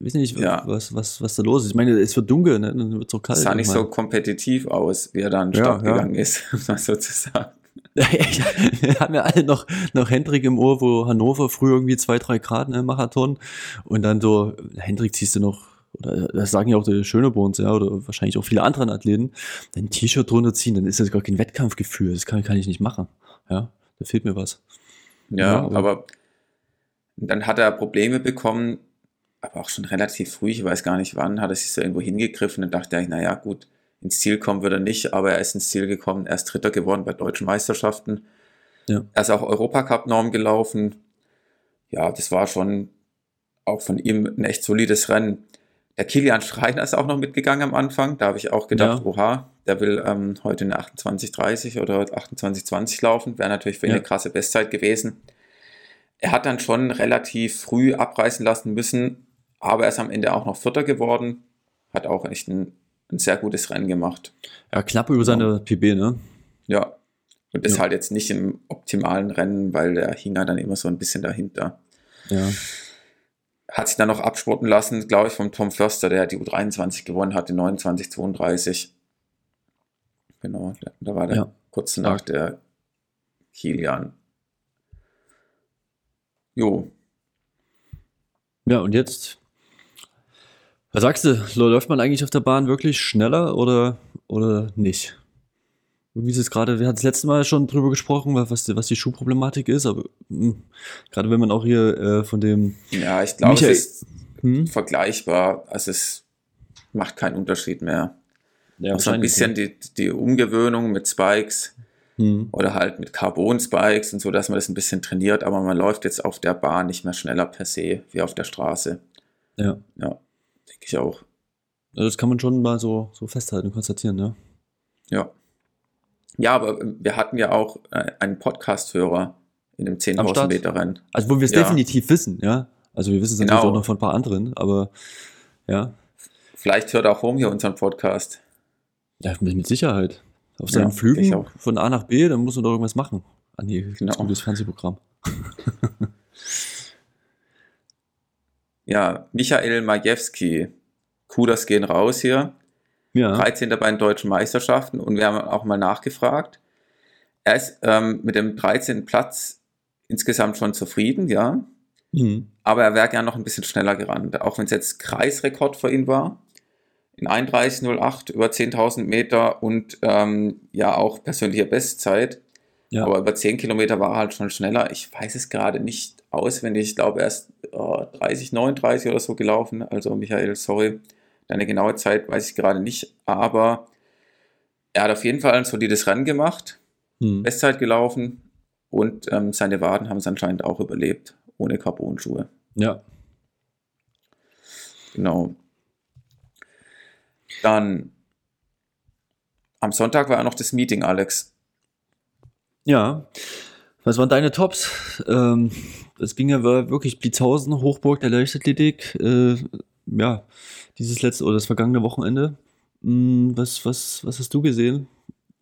Ich weiß nicht, ja. was, was, was da los ist. Ich meine, es wird dunkel, ne? dann wird es so kalt. Es sah nicht so kompetitiv aus, wie er dann ja, Start ja. gegangen ist, [LAUGHS] um mal so zu sagen. [LAUGHS] wir haben ja alle noch, noch Hendrik im Ohr, wo Hannover früher irgendwie zwei, drei Grad ne, Marathon und dann so, Hendrik ziehst du noch, oder das sagen ja auch die Schöneborns, ja, oder wahrscheinlich auch viele andere Athleten, ein T-Shirt drunter ziehen, dann ist das gar kein Wettkampfgefühl, das kann, kann ich nicht machen. Ja, da fehlt mir was. Ja, ja aber, aber dann hat er Probleme bekommen, aber auch schon relativ früh, ich weiß gar nicht wann, hat er sich so irgendwo hingegriffen und dachte ich, naja, gut, ins Ziel kommen wird er nicht, aber er ist ins Ziel gekommen, er ist Dritter geworden bei deutschen Meisterschaften. Ja. Er ist auch Europacup-Norm gelaufen. Ja, das war schon auch von ihm ein echt solides Rennen. Der Kilian Schreiner ist auch noch mitgegangen am Anfang. Da habe ich auch gedacht, ja. oha, der will ähm, heute eine 28,30 oder 28,20 laufen. Wäre natürlich für ihn ja. eine krasse Bestzeit gewesen. Er hat dann schon relativ früh abreißen lassen müssen, aber er ist am Ende auch noch Vierter geworden. Hat auch echt ein, ein sehr gutes Rennen gemacht. Ja, knapp über seine PB, ne? Ja. Und das ja. halt jetzt nicht im optimalen Rennen, weil der hing ja dann immer so ein bisschen dahinter. Ja. Hat sich dann noch absporten lassen, glaube ich, vom Tom Förster, der die U23 gewonnen hat, in 29,32. Genau, da war der ja. kurz nach der Kilian. Jo, ja, und jetzt, was sagst du, läuft man eigentlich auf der Bahn wirklich schneller oder, oder nicht? Wie ist es gerade, wir hatten das letzte Mal schon drüber gesprochen, was, was die Schuhproblematik ist, aber mh, hm, gerade wenn man auch hier äh, von dem. Ja, ich glaube, es ist hm? vergleichbar. Also es macht keinen Unterschied mehr. Ja, also ein bisschen die, die Umgewöhnung mit Spikes hm. oder halt mit Carbon-Spikes und so, dass man das ein bisschen trainiert, aber man läuft jetzt auf der Bahn nicht mehr schneller per se wie auf der Straße. Ja. Ja, denke ich auch. Also das kann man schon mal so, so festhalten und konstatieren, ne? Ja. Ja, aber wir hatten ja auch äh, einen Podcast-Hörer in dem 10.000 Meter Rennen. Also wo wir es ja. definitiv wissen, ja. Also wir wissen es genau. natürlich auch noch von ein paar anderen, aber ja. Vielleicht hört auch Home hier unseren Podcast. Ja, mit Sicherheit. Auf seinen ja, Flügen von A nach B, dann muss man doch irgendwas machen. Ah nee, genau. gutes Fernsehprogramm. [LAUGHS] ja, Michael Majewski. Kudas gehen raus hier. Ja. 13. bei den deutschen Meisterschaften und wir haben auch mal nachgefragt. Er ist ähm, mit dem 13. Platz insgesamt schon zufrieden, ja. Mhm. Aber er wäre gerne noch ein bisschen schneller gerannt, auch wenn es jetzt Kreisrekord für ihn war. in 31,08 über 10.000 Meter und ähm, ja auch persönliche Bestzeit. Ja. Aber über 10 Kilometer war er halt schon schneller. Ich weiß es gerade nicht auswendig. Ich glaube, erst äh, 30, 39 oder so gelaufen. Also, Michael, sorry, deine genaue Zeit weiß ich gerade nicht. Aber er hat auf jeden Fall ein solides Rennen gemacht, hm. Bestzeit gelaufen und ähm, seine Waden haben es anscheinend auch überlebt, ohne Carbon-Schuhe. Ja. Genau. Dann am Sonntag war ja noch das Meeting, Alex. Ja. Was waren deine Tops? Ähm, das ging ja wirklich Blitzhausen, Hochburg der Leichtathletik. Äh, ja, dieses letzte oder das vergangene Wochenende. Hm, was, was, was hast du gesehen,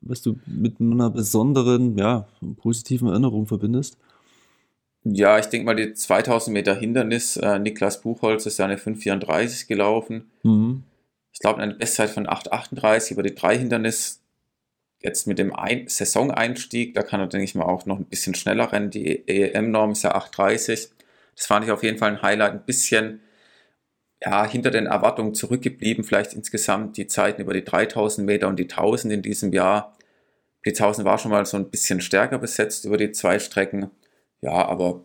was du mit einer besonderen, ja, positiven Erinnerung verbindest? Ja, ich denke mal, die 2000 Meter Hindernis, äh, Niklas Buchholz ist eine 5,34 gelaufen. Mhm. Ich glaube, eine Bestzeit von 8,38 über die drei Hindernis. Jetzt mit dem ein Saisoneinstieg, da kann er, denke ich mal, auch noch ein bisschen schneller rennen. Die EM-Norm ist ja 8,30. Das fand ich auf jeden Fall ein Highlight. Ein bisschen ja, hinter den Erwartungen zurückgeblieben, vielleicht insgesamt die Zeiten über die 3000 Meter und die 1000 in diesem Jahr. Blitzhausen war schon mal so ein bisschen stärker besetzt über die zwei Strecken. Ja, aber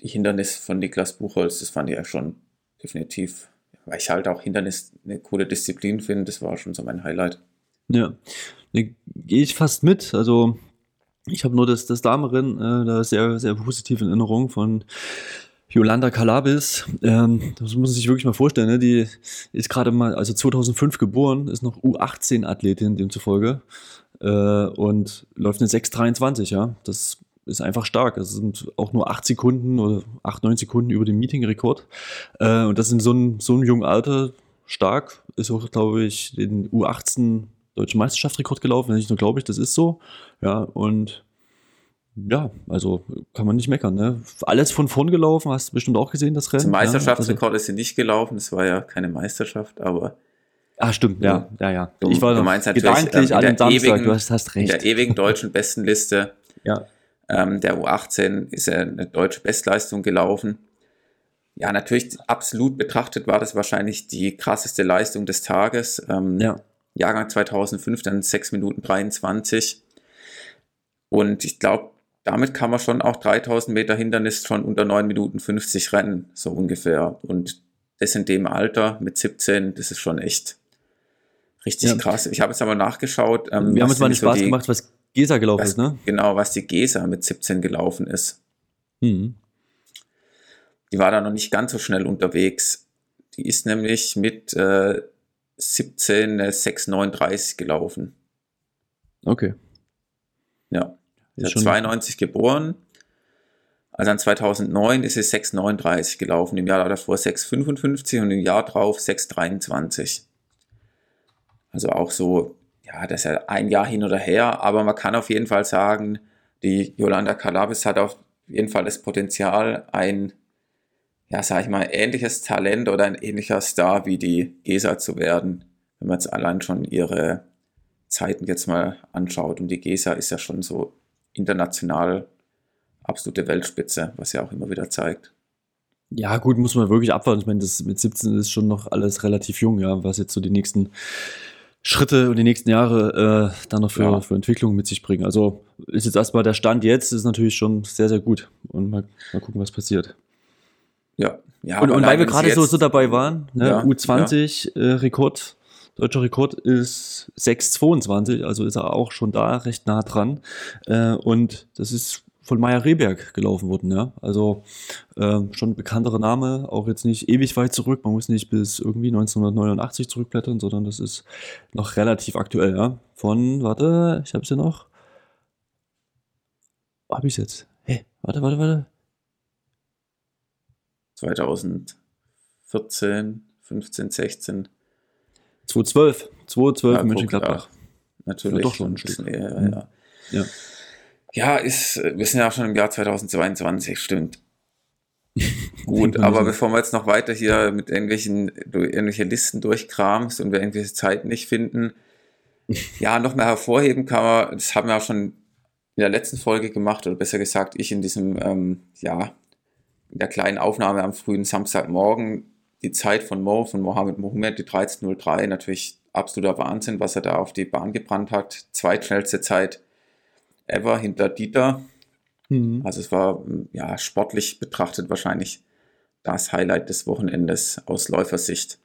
die Hindernis von Niklas Buchholz, das fand ich ja schon definitiv, weil ich halt auch Hindernis eine coole Disziplin finde, das war schon so mein Highlight. Ja, gehe ich fast mit. Also ich habe nur das, das Damerin äh, da sehr, sehr positive Erinnerung von Yolanda Calabis, ähm, das muss man sich wirklich mal vorstellen, ne? die ist gerade mal, also 2005 geboren, ist noch U18-Athletin demzufolge äh, und läuft eine 6,23, ja. Das ist einfach stark. Das sind auch nur 8 Sekunden oder 8, 9 Sekunden über dem Meeting-Rekord. Äh, und das in so einem, so einem jungen Alter stark. Ist auch, glaube ich, den U18 Deutschen Meisterschaftsrekord gelaufen, wenn ich nur glaube ich, das ist so. Ja, und ja, also kann man nicht meckern. Ne? Alles von vorn gelaufen, hast du bestimmt auch gesehen, das Rennen. Zum Meisterschaftsrekord ja, ist sie nicht gelaufen, es war ja keine Meisterschaft, aber. Ah, stimmt, ja, ja, ja. Du, ich war du meinst natürlich gedanklich ähm, an dem Samstag, ewigen, du hast, hast recht. In der ewigen deutschen Bestenliste [LAUGHS] ja. ähm, der U18 ist ja eine deutsche Bestleistung gelaufen. Ja, natürlich absolut betrachtet war das wahrscheinlich die krasseste Leistung des Tages. Ähm, ja. Jahrgang 2005 dann 6 Minuten 23. Und ich glaube, damit kann man schon auch 3000 Meter Hindernis schon unter 9 Minuten 50 rennen, so ungefähr. Und das in dem Alter mit 17, das ist schon echt richtig ja. krass. Ich habe jetzt aber nachgeschaut. Ähm, Wir haben uns mal den Spaß die, gemacht, was Gesa gelaufen was, ist, ne? Genau, was die Gesa mit 17 gelaufen ist. Mhm. Die war da noch nicht ganz so schnell unterwegs. Die ist nämlich mit äh, 17 äh, 6,39 gelaufen. Okay. Ja. Ist 92 geboren. Also an 2009 ist sie 6,39 gelaufen, im Jahr davor 6,55 und im Jahr drauf 6,23. Also auch so, ja, das ist ja ein Jahr hin oder her, aber man kann auf jeden Fall sagen, die Yolanda Calabis hat auf jeden Fall das Potenzial, ein, ja, sag ich mal, ähnliches Talent oder ein ähnlicher Star wie die Gesa zu werden, wenn man jetzt allein schon ihre Zeiten jetzt mal anschaut. Und die Gesa ist ja schon so international absolute Weltspitze, was ja auch immer wieder zeigt. Ja, gut, muss man wirklich abwarten. Ich meine, das mit 17 ist schon noch alles relativ jung, ja, was jetzt so die nächsten Schritte und die nächsten Jahre äh, dann noch für, ja. für Entwicklungen mit sich bringen. Also ist jetzt erstmal der Stand jetzt, ist natürlich schon sehr, sehr gut. Und mal, mal gucken, was passiert. Ja, ja. Und, und weil wir gerade so, so dabei waren, ne, ja, U20 ja. Äh, Rekord Deutscher Rekord ist 6,22, also ist er auch schon da recht nah dran. Äh, und das ist von Meier Rehberg gelaufen worden, ja. Also äh, schon ein bekannterer Name, auch jetzt nicht ewig weit zurück. Man muss nicht bis irgendwie 1989 zurückblättern, sondern das ist noch relativ aktuell, ja. Von, warte, ich habe es ja noch. Wo habe ich es jetzt? Hey, warte, warte, warte. 2014, 15, 16. 2012. 2012 ja, Mönchengladbach. Ja, natürlich. Ja, doch schon ein Stück. Eher, ja. ja. Ja, ist, wir sind ja schon im Jahr 2022, stimmt. [LAUGHS] Gut, aber bevor wir jetzt noch weiter hier mit irgendwelchen, irgendwelche Listen durchkramst und wir irgendwelche Zeiten nicht finden, [LAUGHS] ja, noch mehr hervorheben kann man, das haben wir auch schon in der letzten Folge gemacht, oder besser gesagt, ich in diesem, ähm, ja, in der kleinen Aufnahme am frühen Samstagmorgen, die Zeit von Mo, von Mohammed Mohammed, die 13.03, natürlich absoluter Wahnsinn, was er da auf die Bahn gebrannt hat. Zweitschnellste Zeit ever hinter Dieter. Mhm. Also es war ja sportlich betrachtet wahrscheinlich das Highlight des Wochenendes aus Läufersicht.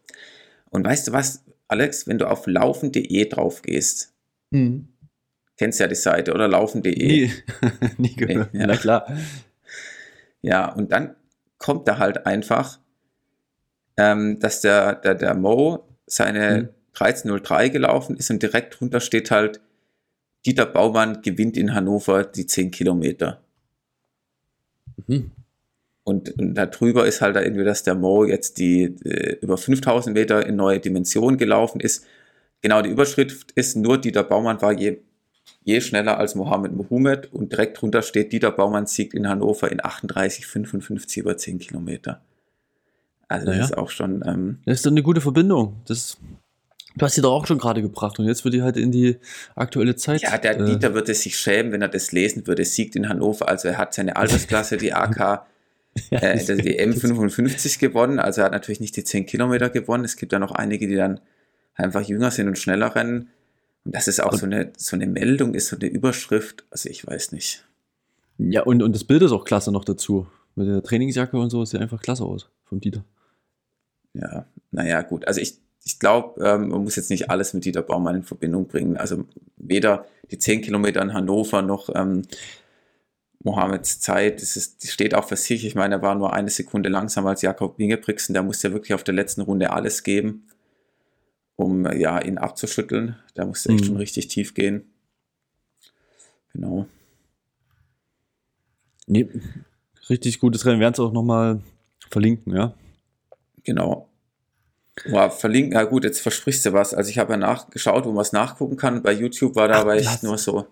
Und weißt du was, Alex, wenn du auf laufen.de drauf gehst, mhm. kennst ja die Seite oder laufen.de? Nie, [LAUGHS] Nie gehört. Ja. Na klar. Ja, und dann kommt da halt einfach, ähm, dass der, der, der Mo seine mhm. 1303 gelaufen ist und direkt drunter steht halt, Dieter Baumann gewinnt in Hannover die 10 Kilometer. Mhm. Und, und darüber ist halt irgendwie, dass der Mo jetzt die äh, über 5000 Meter in neue Dimensionen gelaufen ist. Genau, die Überschrift ist nur, Dieter Baumann war je, je schneller als Mohammed Mohamed und direkt drunter steht, Dieter Baumann siegt in Hannover in 38,55 über 10 Kilometer. Also naja. das ist auch schon... Ähm, das ist eine gute Verbindung. Das Du hast sie doch auch schon gerade gebracht und jetzt wird die halt in die aktuelle Zeit. Ja, der äh, Dieter würde sich schämen, wenn er das lesen würde. Siegt in Hannover, also er hat seine [LAUGHS] Altersklasse, die AK ja, äh, die M55 gewonnen, also er hat natürlich nicht die 10 Kilometer gewonnen. Es gibt ja noch einige, die dann einfach jünger sind und schneller rennen. Und das ist auch so eine, so eine Meldung, ist so eine Überschrift, also ich weiß nicht. Ja, und, und das Bild ist auch klasse noch dazu. Mit der Trainingsjacke und so sieht einfach klasse aus vom Dieter. Ja, naja, gut. Also ich, ich glaube, ähm, man muss jetzt nicht alles mit Dieter Baumann in Verbindung bringen. Also weder die 10 Kilometer in Hannover noch ähm, Mohammeds Zeit, das, ist, das steht auch für sich. Ich meine, er war nur eine Sekunde langsamer als Jakob Ingebrigtsen. Der musste ja wirklich auf der letzten Runde alles geben, um ja, ihn abzuschütteln. Da musste echt mhm. schon richtig tief gehen. Genau. Nee, richtig gutes Rennen. Wir werden es auch nochmal verlinken, ja. Genau. Boah, verlinken, ja gut, jetzt versprichst du was. Also ich habe ja nachgeschaut, wo man es nachgucken kann. Bei YouTube war da aber echt nur so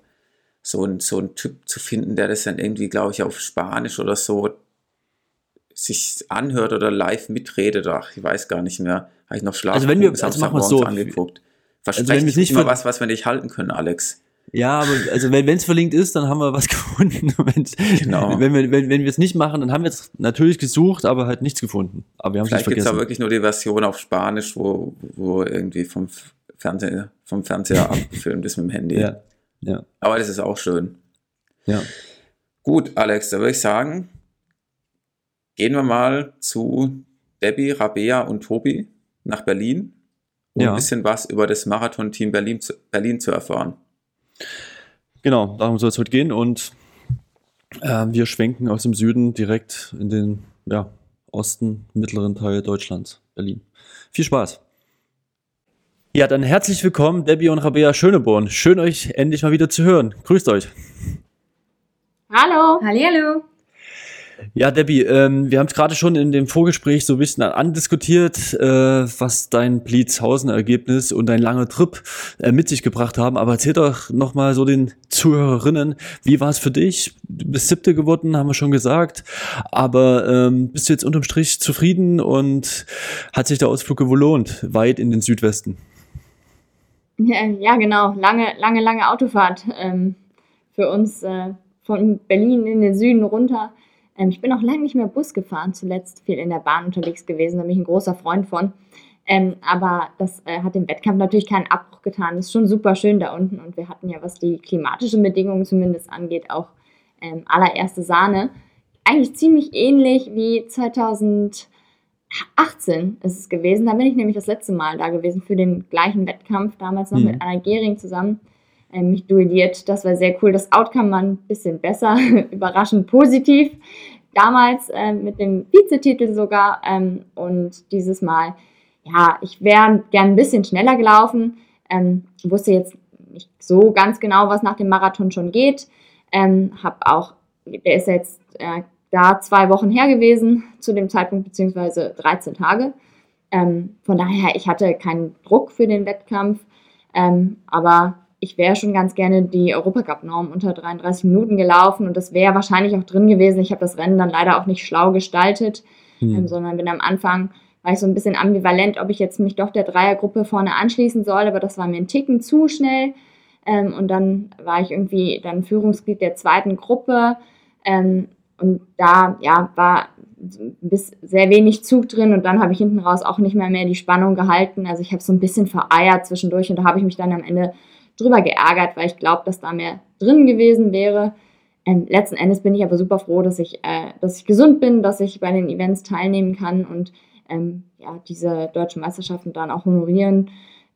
so ein, so ein Typ zu finden, der das dann irgendwie, glaube ich, auf Spanisch oder so sich anhört oder live mitredet. Ach, ich weiß gar nicht mehr. Habe ich noch Schlaf also wenn wir, also machen wir so. angeguckt. Verspreche also wenn wir nicht immer was, was wir nicht halten können, Alex. Ja, aber also wenn es verlinkt ist, dann haben wir was [LAUGHS] gefunden. genau. Wenn wir wenn, wenn wir es nicht machen, dann haben wir es natürlich gesucht, aber halt nichts gefunden. Aber wir haben Vielleicht gibt es da wirklich nur die Version auf Spanisch, wo, wo irgendwie vom Fernseher, vom Fernseher [LAUGHS] abgefilmt ist mit dem Handy. Ja. Ja. Aber das ist auch schön. Ja. Gut, Alex, da würde ich sagen, gehen wir mal zu Debbie, Rabea und Tobi nach Berlin, um ja. ein bisschen was über das Marathon-Team Berlin, Berlin zu erfahren. Genau, darum soll es heute gehen und äh, wir schwenken aus dem Süden direkt in den ja, Osten, mittleren Teil Deutschlands, Berlin. Viel Spaß! Ja, dann herzlich willkommen, Debbie und Rabea Schöneborn. Schön, euch endlich mal wieder zu hören. Grüßt euch. Hallo. Hallo. Ja, Debbie, ähm, wir haben es gerade schon in dem Vorgespräch so ein bisschen andiskutiert, äh, was dein Blitzhausen-Ergebnis und dein langer Trip äh, mit sich gebracht haben. Aber erzähl doch nochmal so den Zuhörerinnen, wie war es für dich? Du bist siebte geworden, haben wir schon gesagt. Aber ähm, bist du jetzt unterm Strich zufrieden und hat sich der Ausflug gewohnt, weit in den Südwesten? Ja, genau. Lange, lange, lange Autofahrt ähm, für uns äh, von Berlin in den Süden runter. Ähm, ich bin auch lange nicht mehr Bus gefahren, zuletzt viel in der Bahn unterwegs gewesen, da bin ich ein großer Freund von. Ähm, aber das äh, hat dem Wettkampf natürlich keinen Abbruch getan. Ist schon super schön da unten und wir hatten ja, was die klimatischen Bedingungen zumindest angeht, auch ähm, allererste Sahne. Eigentlich ziemlich ähnlich wie 2000. 18 ist es gewesen. Da bin ich nämlich das letzte Mal da gewesen für den gleichen Wettkampf, damals noch mhm. mit Anna Gehring zusammen äh, mich duelliert. Das war sehr cool. Das Outcome war ein bisschen besser, [LAUGHS] überraschend positiv. Damals äh, mit dem Vizetitel sogar. Ähm, und dieses Mal, ja, ich wäre gern ein bisschen schneller gelaufen. Ähm, wusste jetzt nicht so ganz genau, was nach dem Marathon schon geht. Ähm, hab auch, der ist jetzt äh, da zwei Wochen her gewesen zu dem Zeitpunkt, beziehungsweise 13 Tage. Ähm, von daher, ich hatte keinen Druck für den Wettkampf, ähm, aber ich wäre schon ganz gerne die Europacup-Norm unter 33 Minuten gelaufen und das wäre wahrscheinlich auch drin gewesen. Ich habe das Rennen dann leider auch nicht schlau gestaltet, hm. ähm, sondern bin am Anfang, war ich so ein bisschen ambivalent, ob ich jetzt mich doch der Dreiergruppe vorne anschließen soll, aber das war mir ein Ticken zu schnell. Ähm, und dann war ich irgendwie dann Führungsglied der zweiten Gruppe. Ähm, und da ja, war bis sehr wenig Zug drin und dann habe ich hinten raus auch nicht mehr mehr die Spannung gehalten. Also ich habe so ein bisschen vereiert zwischendurch und da habe ich mich dann am Ende drüber geärgert, weil ich glaube, dass da mehr drin gewesen wäre. Ähm, letzten Endes bin ich aber super froh, dass ich, äh, dass ich gesund bin, dass ich bei den Events teilnehmen kann und ähm, ja, diese deutschen Meisterschaften dann auch honorieren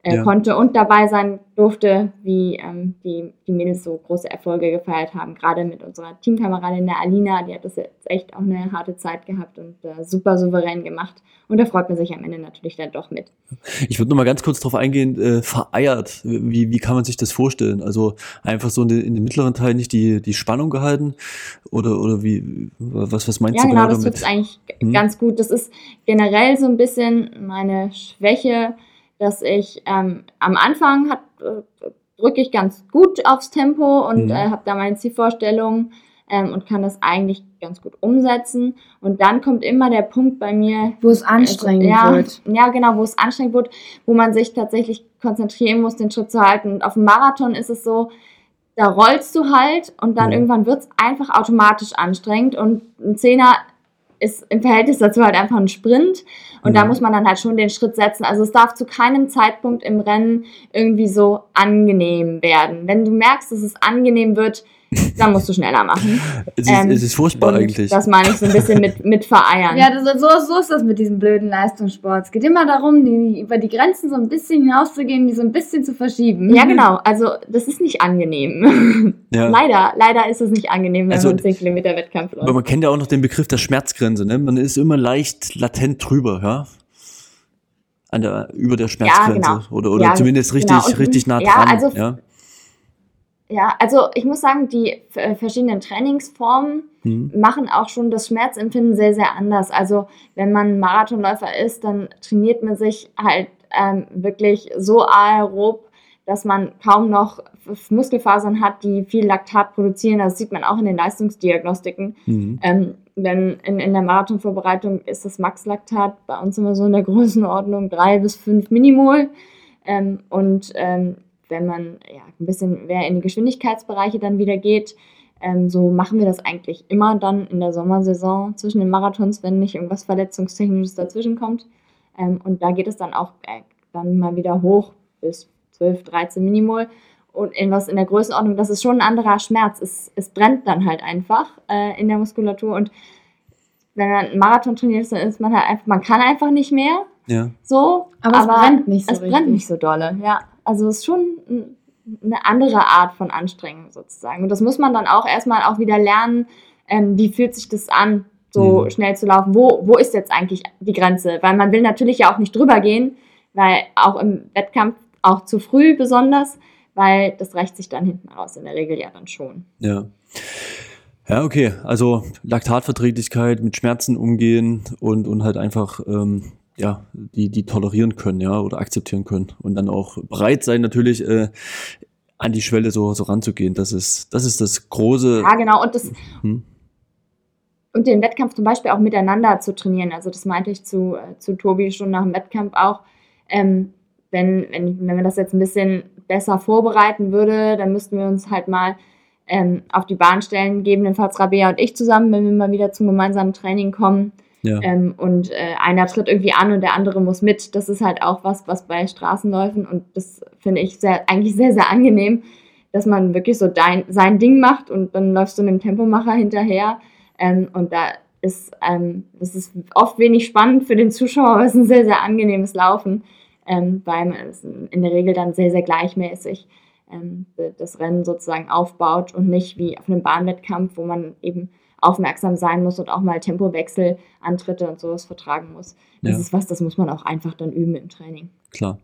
äh, ja. konnte und dabei sein durfte, wie ähm, die, die Mädels so große Erfolge gefeiert haben. Gerade mit unserer Teamkameradin der Alina, die hat das jetzt echt auch eine harte Zeit gehabt und äh, super souverän gemacht. Und da freut man sich am Ende natürlich dann doch mit. Ich würde noch mal ganz kurz darauf eingehen, äh, vereiert. Wie, wie kann man sich das vorstellen? Also einfach so in, den, in den mittleren Teil nicht die, die Spannung gehalten? Oder, oder wie, was, was meinst ja, du genau, genau damit? Ja, genau, das trifft eigentlich hm? ganz gut. Das ist generell so ein bisschen meine Schwäche, dass ich ähm, am Anfang hat, äh, drücke ich ganz gut aufs Tempo und mhm. äh, habe da meine Zielvorstellungen ähm, und kann das eigentlich ganz gut umsetzen. Und dann kommt immer der Punkt bei mir, wo es anstrengend äh, ja, wird. Ja, genau, wo es anstrengend wird, wo man sich tatsächlich konzentrieren muss, den Schritt zu halten. Und auf dem Marathon ist es so, da rollst du halt und dann ja. irgendwann wird es einfach automatisch anstrengend und ein Zehner ist im Verhältnis dazu halt einfach ein Sprint. Und mhm. da muss man dann halt schon den Schritt setzen. Also es darf zu keinem Zeitpunkt im Rennen irgendwie so angenehm werden. Wenn du merkst, dass es angenehm wird, dann musst du schneller machen. Es ist, ähm, es ist furchtbar eigentlich. Das meine ich so ein bisschen mit, mit vereiern. Ja, das, so, so ist das mit diesem blöden Leistungssport. Es geht immer darum, die, über die Grenzen so ein bisschen hinauszugehen, die so ein bisschen zu verschieben. Ja, genau. Also, das ist nicht angenehm. Ja. leider, leider ist es nicht angenehm, wenn also, man 10 Kilometer Wettkampf läuft. Aber man kennt ja auch noch den Begriff der Schmerzgrenze. Ne? Man ist immer leicht latent drüber, ja? An der, über der Schmerzgrenze. Ja, genau. Oder, oder ja, zumindest richtig, genau. richtig nah dran. Ja, also ja? Ja, also ich muss sagen, die äh, verschiedenen Trainingsformen mhm. machen auch schon das Schmerzempfinden sehr, sehr anders. Also wenn man Marathonläufer ist, dann trainiert man sich halt ähm, wirklich so aerob, dass man kaum noch Muskelfasern hat, die viel Laktat produzieren. Das sieht man auch in den Leistungsdiagnostiken. Mhm. Ähm, wenn in, in der Marathonvorbereitung ist das Max-Laktat bei uns immer so in der [LAUGHS] Größenordnung drei bis fünf Minimol. Ähm, und ähm, wenn man ja, ein bisschen mehr in die Geschwindigkeitsbereiche dann wieder geht, ähm, so machen wir das eigentlich immer dann in der Sommersaison zwischen den Marathons, wenn nicht irgendwas Verletzungstechnisches dazwischen kommt. Ähm, und da geht es dann auch äh, dann mal wieder hoch bis 12, 13 Minimol. Und in was in der Größenordnung, das ist schon ein anderer Schmerz. Es, es brennt dann halt einfach äh, in der Muskulatur. Und wenn man einen Marathon trainiert, dann ist man halt einfach, man kann einfach nicht mehr. Ja. So, aber, aber es brennt nicht so. Es richtig. brennt nicht so dolle, ja. Also es ist schon eine andere Art von Anstrengung sozusagen. Und das muss man dann auch erstmal auch wieder lernen, ähm, wie fühlt sich das an, so mhm. schnell zu laufen. Wo, wo ist jetzt eigentlich die Grenze? Weil man will natürlich ja auch nicht drüber gehen, weil auch im Wettkampf, auch zu früh besonders, weil das rächt sich dann hinten raus, in der Regel ja dann schon. Ja. Ja, okay. Also Laktatverträglichkeit, mit Schmerzen umgehen und, und halt einfach ähm, ja, die, die tolerieren können, ja, oder akzeptieren können. Und dann auch bereit sein, natürlich äh, an die Schwelle so, so ranzugehen. Das ist, das ist das große. Ja, genau. Und das. Hm? Und den Wettkampf zum Beispiel auch miteinander zu trainieren. Also das meinte ich zu, äh, zu Tobi schon nach dem Wettkampf auch. Ähm, wenn, wenn, wenn man das jetzt ein bisschen besser vorbereiten würde, dann müssten wir uns halt mal ähm, auf die Bahn stellen, gegebenenfalls Rabea und ich zusammen, wenn wir mal wieder zum gemeinsamen Training kommen ja. Ähm, und äh, einer tritt irgendwie an und der andere muss mit. Das ist halt auch was, was bei Straßenläufen und das finde ich sehr, eigentlich sehr, sehr angenehm, dass man wirklich so dein, sein Ding macht und dann läufst du einem Tempomacher hinterher. Ähm, und da ist, ähm, oft wenig spannend für den Zuschauer, aber es ist ein sehr, sehr angenehmes Laufen, ähm, weil es in der Regel dann sehr, sehr gleichmäßig ähm, das Rennen sozusagen aufbaut und nicht wie auf einem Bahnwettkampf, wo man eben aufmerksam sein muss und auch mal Tempowechsel, Antritte und sowas vertragen muss. Das ja. ist was, das muss man auch einfach dann üben im Training. Klar.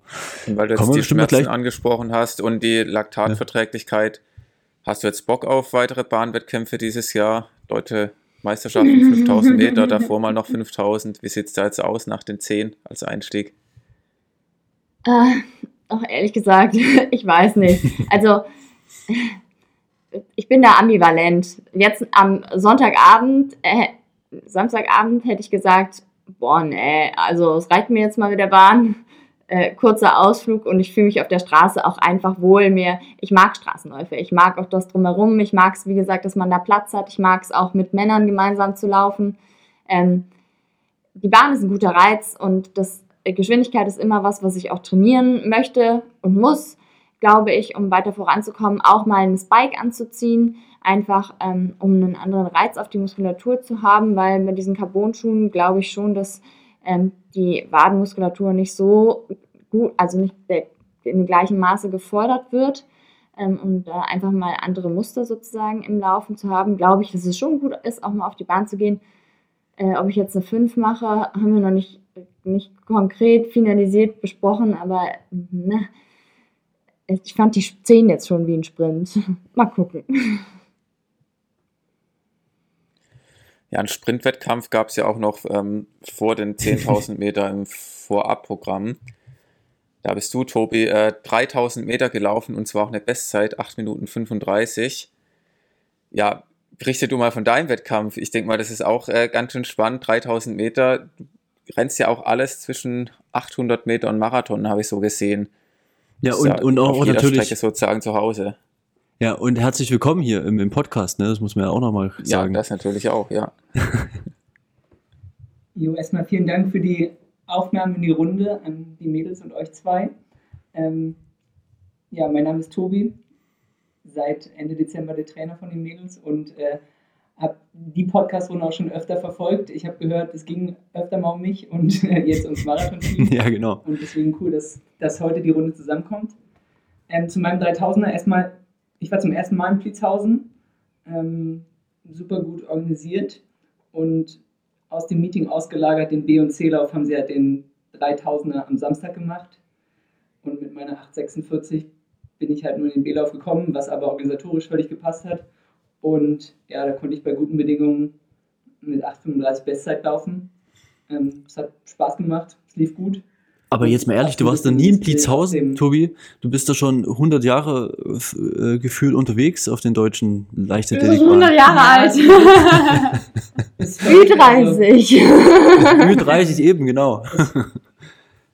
Und weil du jetzt die Schmerzen angesprochen hast und die Laktatverträglichkeit, ja. hast du jetzt Bock auf weitere Bahnwettkämpfe dieses Jahr? Leute, Meisterschaften [LAUGHS] 5000 Meter, davor mal noch 5000. Wie sieht es da jetzt aus nach den 10 als Einstieg? Äh, auch ehrlich gesagt, [LAUGHS] ich weiß nicht. Also ich bin da ambivalent. Jetzt am Sonntagabend, äh, Samstagabend hätte ich gesagt, boah, nee, also es reicht mir jetzt mal mit der Bahn. Äh, kurzer Ausflug und ich fühle mich auf der Straße auch einfach wohl. Mir, ich mag Straßenläufe, ich mag auch das drumherum. Ich mag es, wie gesagt, dass man da Platz hat. Ich mag es auch mit Männern gemeinsam zu laufen. Ähm, die Bahn ist ein guter Reiz und das Geschwindigkeit ist immer was, was ich auch trainieren möchte und muss, glaube ich, um weiter voranzukommen, auch mal ein Spike anzuziehen, einfach ähm, um einen anderen Reiz auf die Muskulatur zu haben, weil mit diesen Carbon-Schuhen glaube ich schon, dass ähm, die Wadenmuskulatur nicht so gut, also nicht in gleichem Maße gefordert wird. Ähm, und da einfach mal andere Muster sozusagen im Laufen zu haben, glaube ich, dass es schon gut ist, auch mal auf die Bahn zu gehen. Äh, ob ich jetzt eine 5 mache, haben wir noch nicht, nicht konkret finalisiert besprochen, aber ne, ich fand die 10 jetzt schon wie ein Sprint. [LAUGHS] mal gucken. Ja, einen Sprintwettkampf gab es ja auch noch ähm, vor den 10.000 [LAUGHS] Meter im Vorabprogramm. Da bist du, Tobi, äh, 3000 Meter gelaufen und zwar auch eine Bestzeit, 8 Minuten 35. Ja, berichte du mal von deinem Wettkampf. Ich denke mal, das ist auch äh, ganz schön spannend. 3000 Meter, du rennst ja auch alles zwischen 800 Meter und Marathon, habe ich so gesehen. Ja, und, und auch auf natürlich. Strecke sozusagen zu Hause. Ja, und herzlich willkommen hier im, im Podcast, ne? Das muss man ja auch nochmal sagen. Ja, das natürlich auch, ja. [LAUGHS] jo, erstmal vielen Dank für die Aufnahmen in die Runde an die Mädels und euch zwei. Ähm, ja, mein Name ist Tobi, seit Ende Dezember der Trainer von den Mädels und äh, habe die Podcast-Runde auch schon öfter verfolgt. Ich habe gehört, es ging öfter mal um mich und äh, jetzt ums Marathon-Team. [LAUGHS] ja, genau. Und deswegen cool, dass, dass heute die Runde zusammenkommt. Ähm, zu meinem 3000er erstmal, ich war zum ersten Mal in Pliezhausen, ähm, super gut organisiert und aus dem Meeting ausgelagert, den B- und C-Lauf haben sie ja den 3000er am Samstag gemacht. Und mit meiner 846 bin ich halt nur in den B-Lauf gekommen, was aber organisatorisch völlig gepasst hat. Und ja, da konnte ich bei guten Bedingungen mit 8,35 Bestzeit laufen. Ähm, es hat Spaß gemacht, es lief gut. Aber jetzt mal ehrlich, du warst da nie in Blitzhausen, Tobi. Du bist da schon 100 Jahre äh, gefühlt unterwegs auf den deutschen Leichtathletikbahnen. 100 Jahre alt. Ü30. Ü30 eben, genau.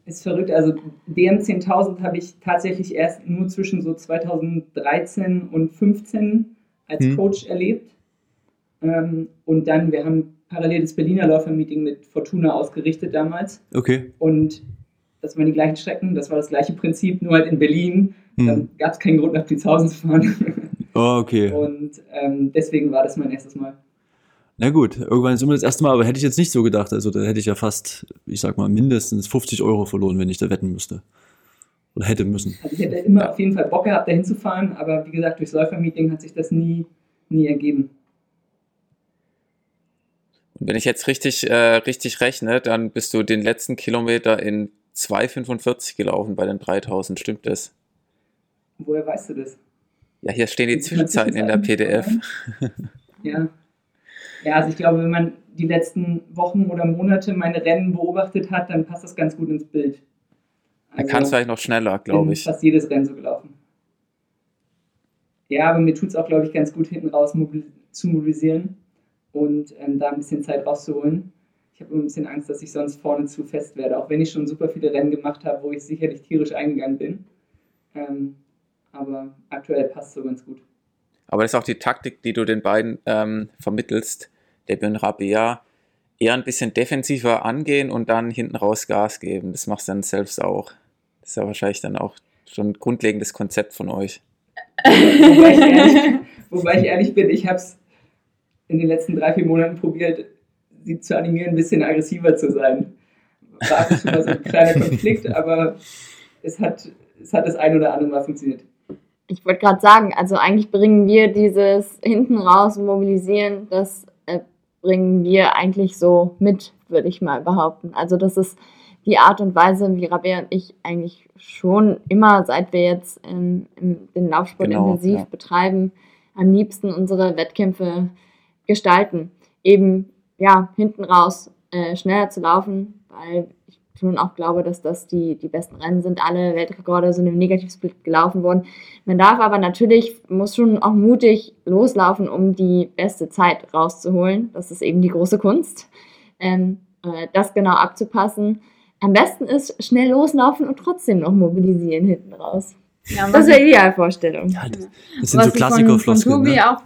Ist verrückt. Also DM [LAUGHS] 10.000 habe ich tatsächlich erst nur zwischen so 2013 und 2015 als hm. Coach erlebt. Ähm, und dann, wir haben parallel das Berliner Läufermeeting mit Fortuna ausgerichtet damals. Okay. Und das waren die gleichen Strecken, das war das gleiche Prinzip, nur halt in Berlin. Hm. Dann gab es keinen Grund, nach Blitzhausen zu fahren. [LAUGHS] Oh, okay. Und ähm, deswegen war das mein erstes Mal. Na gut, irgendwann ist immer das erste Mal, aber hätte ich jetzt nicht so gedacht. Also da hätte ich ja fast, ich sag mal, mindestens 50 Euro verloren, wenn ich da wetten müsste. Oder hätte müssen. Also ich hätte immer auf jeden Fall Bock gehabt, da hinzufahren, aber wie gesagt, durchs Läufermeeting hat sich das nie, nie ergeben. Und wenn ich jetzt richtig, äh, richtig rechne, dann bist du den letzten Kilometer in 2,45 gelaufen bei den 3000, stimmt das? Woher weißt du das? Ja, hier stehen die Zwischenzeiten in der PDF. Ja. Ja, also ich glaube, wenn man die letzten Wochen oder Monate meine Rennen beobachtet hat, dann passt das ganz gut ins Bild. Also, er kann es vielleicht noch schneller, glaube ich. fast jedes Rennen so gelaufen. Ja, aber mir tut es auch, glaube ich, ganz gut, hinten raus mobil zu mobilisieren und ähm, da ein bisschen Zeit rauszuholen ich habe immer ein bisschen Angst, dass ich sonst vorne zu fest werde, auch wenn ich schon super viele Rennen gemacht habe, wo ich sicherlich tierisch eingegangen bin. Ähm, aber aktuell passt es so ganz gut. Aber das ist auch die Taktik, die du den beiden ähm, vermittelst, der Björn Rabea, eher ein bisschen defensiver angehen und dann hinten raus Gas geben. Das machst du dann selbst auch. Das ist ja wahrscheinlich dann auch schon ein grundlegendes Konzept von euch. wobei, ich ehrlich, wobei ich ehrlich bin, ich habe es in den letzten drei, vier Monaten probiert, sie zu animieren, ein bisschen aggressiver zu sein. War ab und zu mal so ein kleiner [LAUGHS] Konflikt, aber es hat, es hat das ein oder andere Mal funktioniert. Ich wollte gerade sagen, also eigentlich bringen wir dieses hinten raus mobilisieren, das bringen wir eigentlich so mit, würde ich mal behaupten. Also das ist die Art und Weise, wie Rabea und ich eigentlich schon immer, seit wir jetzt ähm, den Laufsport genau, intensiv ja. betreiben, am liebsten unsere Wettkämpfe gestalten. Eben ja, hinten raus äh, schneller zu laufen, weil schon auch glaube, dass das die, die besten Rennen sind. Alle Weltrekorde sind im Negativsplit gelaufen worden. Man darf aber natürlich, muss schon auch mutig loslaufen, um die beste Zeit rauszuholen. Das ist eben die große Kunst, ähm, äh, das genau abzupassen. Am besten ist schnell loslaufen und trotzdem noch mobilisieren hinten raus. Ja, das wäre die Idealvorstellung. Ja, das, das sind was so Klassikerfloskeln. Von, von Tobi ne? auch.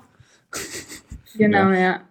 [LAUGHS] Genau, ja. ja.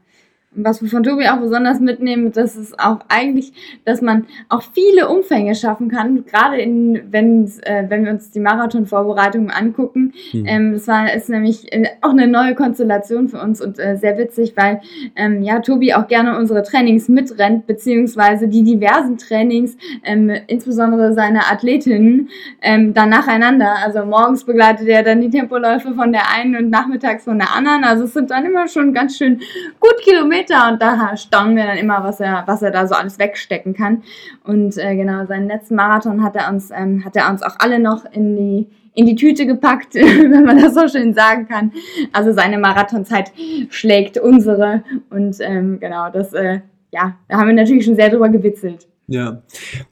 Was wir von Tobi auch besonders mitnehmen, das ist auch eigentlich, dass man auch viele Umfänge schaffen kann, gerade in, wenn, äh, wenn wir uns die Marathon-Vorbereitungen angucken. Mhm. Ähm, das war, ist nämlich äh, auch eine neue Konstellation für uns und äh, sehr witzig, weil ähm, ja Tobi auch gerne unsere Trainings mitrennt, beziehungsweise die diversen Trainings, ähm, insbesondere seine Athletinnen, ähm, dann nacheinander. Also morgens begleitet er dann die Tempoläufe von der einen und nachmittags von der anderen. Also es sind dann immer schon ganz schön gut Kilometer Meter und da staunen wir dann immer, was er, was er da so alles wegstecken kann. Und äh, genau, seinen letzten Marathon hat er uns, ähm, hat er uns auch alle noch in die in die Tüte gepackt, [LAUGHS] wenn man das so schön sagen kann. Also seine Marathonzeit schlägt unsere und ähm, genau, das, äh, ja, da haben wir natürlich schon sehr drüber gewitzelt. Ja,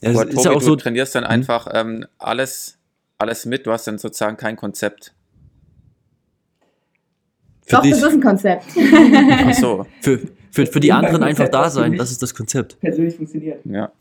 ja Aber, Tobi, ja auch so. Du trainierst dann mhm. einfach ähm, alles, alles mit. Du hast dann sozusagen kein Konzept. Für Doch, dich. das ist ein Konzept. Ach so. Für, [LAUGHS] für, für die anderen einfach da sein, das ist das Konzept. Persönlich funktioniert. Ja. [LAUGHS]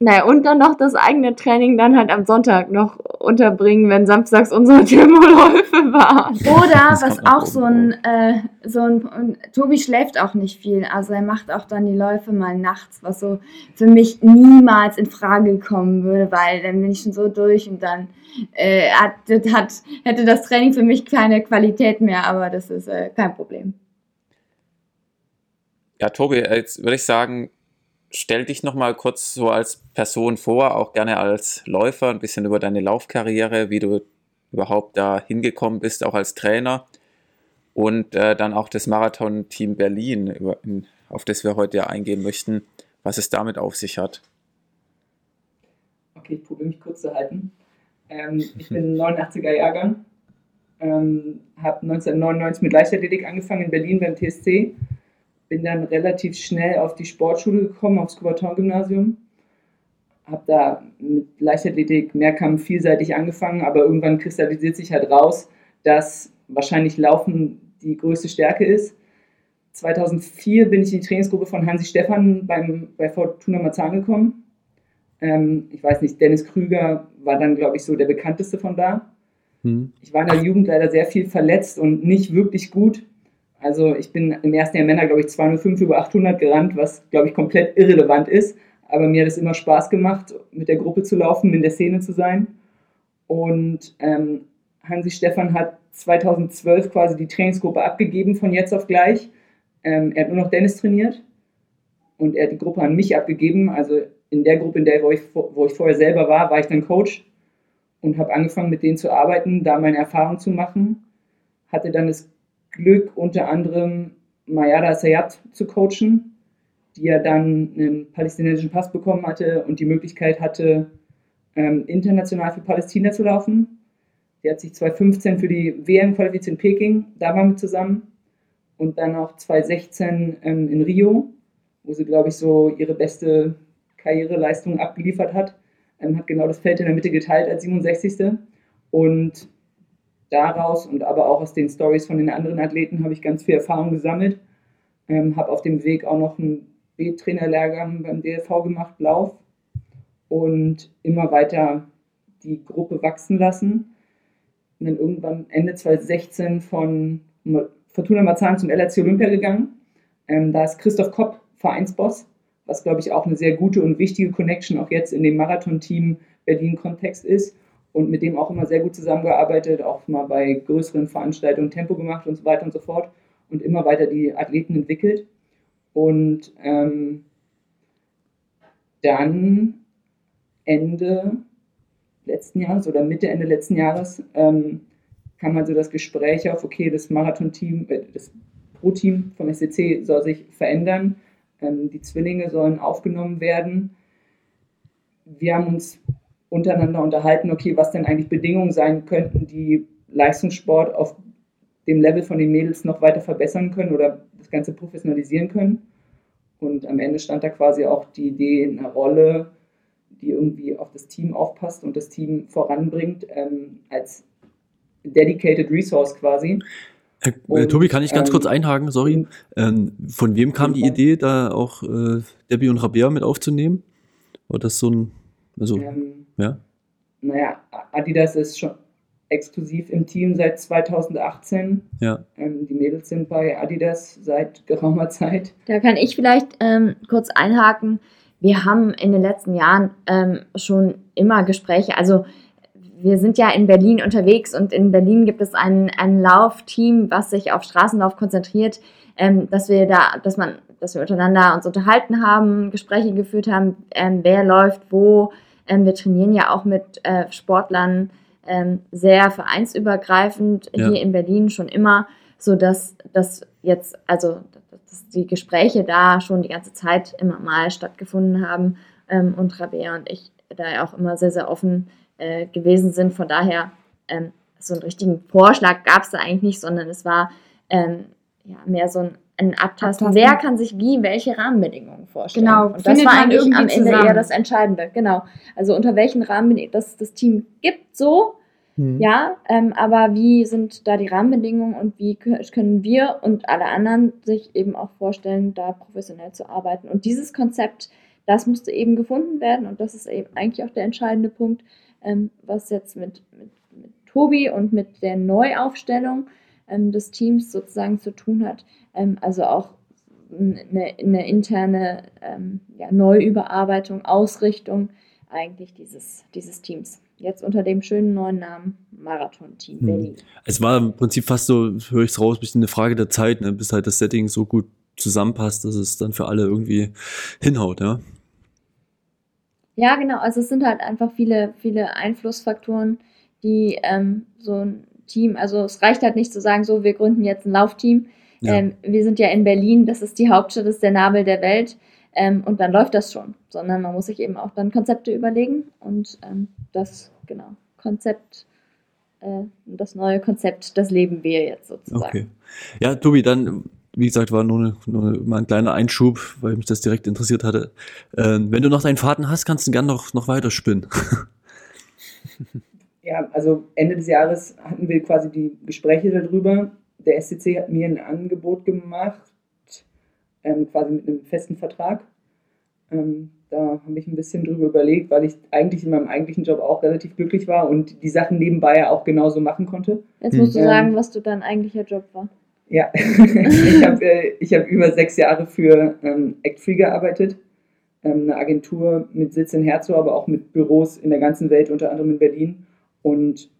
Naja, und dann noch das eigene Training dann halt am Sonntag noch unterbringen, wenn samstags unsere [LAUGHS] Thermoläufe waren. Oder was auch so ein, äh, so ein, Tobi schläft auch nicht viel, also er macht auch dann die Läufe mal nachts, was so für mich niemals in Frage kommen würde, weil dann bin ich schon so durch und dann äh, hat, hat, hätte das Training für mich keine Qualität mehr, aber das ist äh, kein Problem. Ja, Tobi, jetzt würde ich sagen, stell dich noch mal kurz so als Person vor, auch gerne als Läufer, ein bisschen über deine Laufkarriere, wie du überhaupt da hingekommen bist, auch als Trainer und äh, dann auch das Marathon-Team Berlin, über, in, auf das wir heute ja eingehen möchten, was es damit auf sich hat. Okay, ich probiere mich kurz zu halten. Ähm, ich bin 89er Jahrgang, ähm, habe 1999 mit Leichtathletik angefangen in Berlin beim TSC bin dann relativ schnell auf die Sportschule gekommen, aufs Coubertin-Gymnasium. Habe da mit Leichtathletik, Mehrkampf vielseitig angefangen, aber irgendwann kristallisiert sich halt raus, dass wahrscheinlich Laufen die größte Stärke ist. 2004 bin ich in die Trainingsgruppe von Hansi Stefan beim, bei Fortuna Marzahn gekommen. Ähm, ich weiß nicht, Dennis Krüger war dann, glaube ich, so der bekannteste von da. Hm. Ich war in der Jugend leider sehr viel verletzt und nicht wirklich gut. Also ich bin im ersten Jahr Männer, glaube ich, 205 über 800 gerannt, was, glaube ich, komplett irrelevant ist. Aber mir hat es immer Spaß gemacht, mit der Gruppe zu laufen, in der Szene zu sein. Und ähm, Hansi Stefan hat 2012 quasi die Trainingsgruppe abgegeben, von jetzt auf gleich. Ähm, er hat nur noch Dennis trainiert und er hat die Gruppe an mich abgegeben. Also in der Gruppe, in der wo ich, wo ich vorher selber war, war ich dann Coach und habe angefangen, mit denen zu arbeiten, da meine Erfahrung zu machen. Hatte dann das Glück, unter anderem Mayada Sayat zu coachen, die ja dann einen palästinensischen Pass bekommen hatte und die Möglichkeit hatte, ähm, international für Palästina zu laufen. Die hat sich 2015 für die WM qualifiziert in Peking, da waren wir zusammen. Und dann auch 2016 ähm, in Rio, wo sie, glaube ich, so ihre beste Karriereleistung abgeliefert hat. Ähm, hat genau das Feld in der Mitte geteilt als 67. Und daraus und aber auch aus den Stories von den anderen Athleten habe ich ganz viel Erfahrung gesammelt. Ähm, habe auf dem Weg auch noch einen B-Trainerlehrgang beim DLV gemacht, Lauf, und immer weiter die Gruppe wachsen lassen. Und dann irgendwann Ende 2016 von Fortuna Marzahn zum LRC Olympia gegangen. Ähm, da ist Christoph Kopp Vereinsboss, was glaube ich auch eine sehr gute und wichtige Connection auch jetzt in dem Marathon-Team Berlin-Kontext ist und mit dem auch immer sehr gut zusammengearbeitet, auch mal bei größeren Veranstaltungen Tempo gemacht und so weiter und so fort und immer weiter die Athleten entwickelt. Und ähm, dann Ende letzten Jahres oder Mitte, Ende letzten Jahres ähm, kam also das Gespräch auf, okay, das Marathon-Team, äh, das Pro-Team vom SCC soll sich verändern, ähm, die Zwillinge sollen aufgenommen werden. Wir haben uns untereinander unterhalten, okay, was denn eigentlich Bedingungen sein könnten, die Leistungssport auf dem Level von den Mädels noch weiter verbessern können oder das Ganze professionalisieren können. Und am Ende stand da quasi auch die Idee, eine Rolle, die irgendwie auf das Team aufpasst und das Team voranbringt, ähm, als dedicated resource quasi. Äh, und, Tobi, kann ich ganz ähm, kurz einhaken, sorry. Ähm, von wem kam die Idee, da auch äh, Debbie und Rabea mit aufzunehmen? War das so ein, also, ähm, ja? Naja, Adidas ist schon, exklusiv im Team seit 2018. Ja. Ähm, die Mädels sind bei Adidas seit geraumer Zeit. Da kann ich vielleicht ähm, kurz einhaken. Wir haben in den letzten Jahren ähm, schon immer Gespräche, also wir sind ja in Berlin unterwegs und in Berlin gibt es ein, ein Laufteam, was sich auf Straßenlauf konzentriert, ähm, dass wir da, dass man, dass wir untereinander uns unterhalten haben, Gespräche geführt haben, ähm, wer läuft wo. Ähm, wir trainieren ja auch mit äh, Sportlern ähm, sehr vereinsübergreifend ja. hier in Berlin schon immer, so dass das jetzt, also dass die Gespräche da schon die ganze Zeit immer mal stattgefunden haben ähm, und Rabea und ich da ja auch immer sehr, sehr offen äh, gewesen sind. Von daher, ähm, so einen richtigen Vorschlag gab es da eigentlich nicht, sondern es war ähm, ja, mehr so ein, ein Abtasten. Abtasten. Wer kann sich wie welche Rahmenbedingungen vorstellen? Genau, und das war eigentlich am Ende zusammen. eher das Entscheidende. Genau. Also unter welchen Rahmenbedingungen das, das Team gibt, so. Hm. Ja, ähm, aber wie sind da die Rahmenbedingungen und wie können wir und alle anderen sich eben auch vorstellen, da professionell zu arbeiten? Und dieses Konzept, das musste eben gefunden werden und das ist eben eigentlich auch der entscheidende Punkt, ähm, was jetzt mit, mit, mit Tobi und mit der Neuaufstellung ähm, des Teams sozusagen zu tun hat. Ähm, also auch eine, eine interne ähm, ja, Neuüberarbeitung, Ausrichtung eigentlich dieses, dieses Teams. Jetzt unter dem schönen neuen Namen Marathon-Team hm. Berlin. Es war im Prinzip fast so, höre ich es raus, ein bisschen eine Frage der Zeit, ne, bis halt das Setting so gut zusammenpasst, dass es dann für alle irgendwie hinhaut, ja. Ja, genau. Also es sind halt einfach viele, viele Einflussfaktoren, die ähm, so ein Team, also es reicht halt nicht zu sagen, so, wir gründen jetzt ein Laufteam. Ja. Ähm, wir sind ja in Berlin, das ist die Hauptstadt, das ist der Nabel der Welt. Ähm, und dann läuft das schon. Sondern man muss sich eben auch dann Konzepte überlegen und ähm, das, genau, Konzept, äh, das neue Konzept, das leben wir jetzt sozusagen. Okay. Ja, Tobi, dann wie gesagt, war nur, eine, nur mal ein kleiner Einschub, weil mich das direkt interessiert hatte. Ähm, wenn du noch deinen Faden hast, kannst du gern noch, noch weiter spinnen. [LAUGHS] ja, also Ende des Jahres hatten wir quasi die Gespräche darüber. Der SCC hat mir ein Angebot gemacht, ähm, quasi mit einem festen Vertrag. Ähm, da habe ich ein bisschen drüber überlegt, weil ich eigentlich in meinem eigentlichen Job auch relativ glücklich war und die Sachen nebenbei ja auch genauso machen konnte. Jetzt musst du ähm, sagen, was du dein eigentlicher Job war. Ja, [LAUGHS] ich habe äh, hab über sechs Jahre für ähm, Act Free gearbeitet, ähm, eine Agentur mit Sitz in Herzog, aber auch mit Büros in der ganzen Welt, unter anderem in Berlin. Und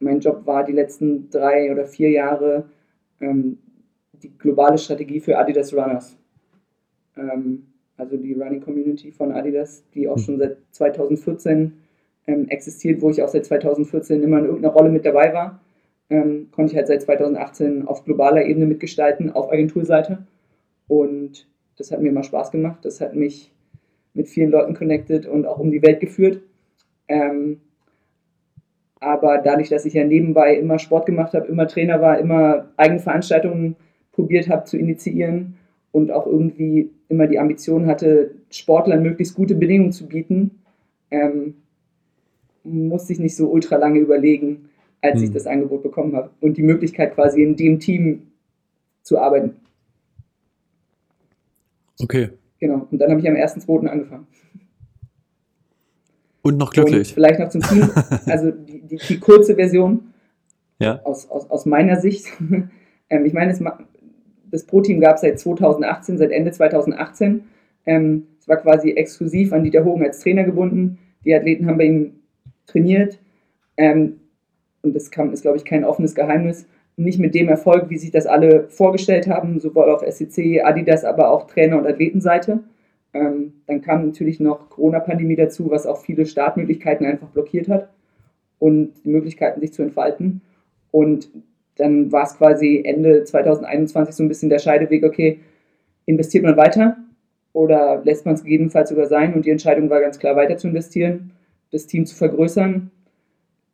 mein Job war die letzten drei oder vier Jahre ähm, die globale Strategie für Adidas Runners. Ähm, also die Running Community von Adidas, die auch hm. schon seit 2014 ähm, existiert, wo ich auch seit 2014 immer in irgendeiner Rolle mit dabei war ähm, konnte ich halt seit 2018 auf globaler Ebene mitgestalten, auf Agenturseite. Und das hat mir immer Spaß gemacht. Das hat mich mit vielen Leuten connected und auch um die Welt geführt. Ähm, aber dadurch, dass ich ja nebenbei immer Sport gemacht habe, immer Trainer war, immer eigene Veranstaltungen probiert habe zu initiieren und auch irgendwie immer die Ambition hatte, Sportlern möglichst gute Bedingungen zu bieten, ähm, musste ich nicht so ultra lange überlegen, als hm. ich das Angebot bekommen habe und die Möglichkeit quasi in dem Team zu arbeiten. Okay. Genau. Und dann habe ich am 1.2. angefangen. Und noch glücklich. Und vielleicht noch zum Team. [LAUGHS] Also die, die, die kurze Version ja. aus, aus, aus meiner Sicht. [LAUGHS] ähm, ich meine, das, das Pro-Team gab es seit 2018, seit Ende 2018. Ähm, es war quasi exklusiv an Dieter Hogen als Trainer gebunden. Die Athleten haben bei ihm trainiert. Ähm, und das kann, ist, glaube ich, kein offenes Geheimnis, nicht mit dem Erfolg, wie sich das alle vorgestellt haben, sowohl auf SEC, Adidas, aber auch Trainer- und Athletenseite. Ähm, dann kam natürlich noch Corona-Pandemie dazu, was auch viele Startmöglichkeiten einfach blockiert hat und die Möglichkeiten, sich zu entfalten. Und dann war es quasi Ende 2021 so ein bisschen der Scheideweg, okay, investiert man weiter oder lässt man es gegebenenfalls sogar sein? Und die Entscheidung war ganz klar, weiter zu investieren, das Team zu vergrößern,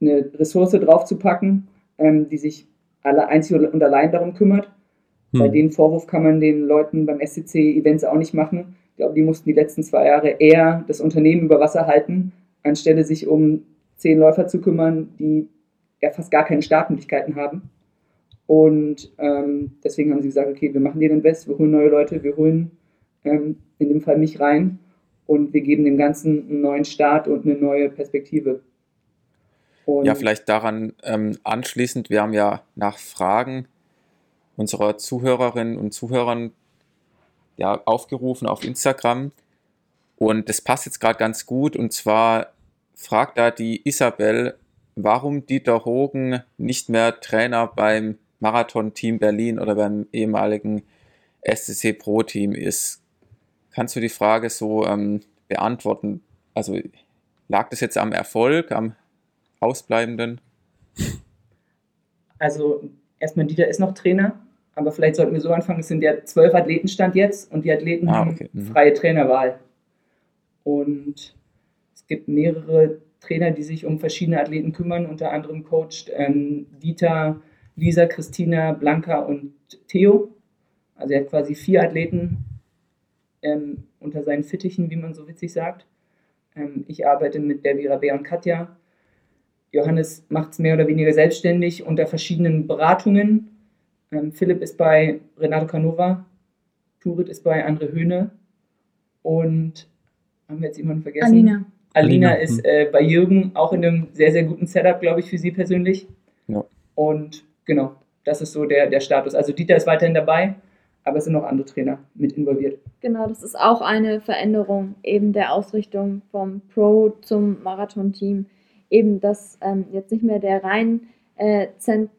eine Ressource draufzupacken, ähm, die sich alle einzig und allein darum kümmert. Hm. Bei dem Vorwurf kann man den Leuten beim SCC-Events auch nicht machen. Ich glaube, die mussten die letzten zwei Jahre eher das Unternehmen über Wasser halten, anstelle sich um zehn Läufer zu kümmern, die ja fast gar keine Startmöglichkeiten haben. Und ähm, deswegen haben sie gesagt, okay, wir machen den Invest, wir holen neue Leute, wir holen ähm, in dem Fall mich rein und wir geben dem Ganzen einen neuen Start und eine neue Perspektive. Und ja, vielleicht daran ähm, anschließend, wir haben ja nach Fragen unserer Zuhörerinnen und Zuhörern ja, aufgerufen auf Instagram. Und das passt jetzt gerade ganz gut. Und zwar fragt da die Isabel, warum Dieter Hogen nicht mehr Trainer beim Marathon-Team Berlin oder beim ehemaligen SCC Pro-Team ist. Kannst du die Frage so ähm, beantworten? Also lag das jetzt am Erfolg, am Ausbleibenden? Also erstmal, Dieter ist noch Trainer, aber vielleicht sollten wir so anfangen, es sind ja zwölf Athleten jetzt und die Athleten ah, okay. haben mhm. freie Trainerwahl. Und es gibt mehrere Trainer, die sich um verschiedene Athleten kümmern, unter anderem coacht ähm, Dieter, Lisa, Christina, Blanca und Theo. Also er hat quasi vier Athleten ähm, unter seinen Fittichen, wie man so witzig sagt. Ähm, ich arbeite mit der Vera Bär und Katja. Johannes macht es mehr oder weniger selbstständig unter verschiedenen Beratungen. Ähm, Philipp ist bei Renato Canova, Turit ist bei Andre Höhne und haben wir jetzt jemanden vergessen? Alina. Alina, Alina. ist äh, bei Jürgen auch in einem sehr, sehr guten Setup, glaube ich, für sie persönlich. Ja. Und genau, das ist so der, der Status. Also Dieter ist weiterhin dabei, aber es sind noch andere Trainer mit involviert. Genau, das ist auch eine Veränderung eben der Ausrichtung vom Pro zum Marathon-Team. Eben, dass ähm, jetzt nicht mehr der rein äh, zent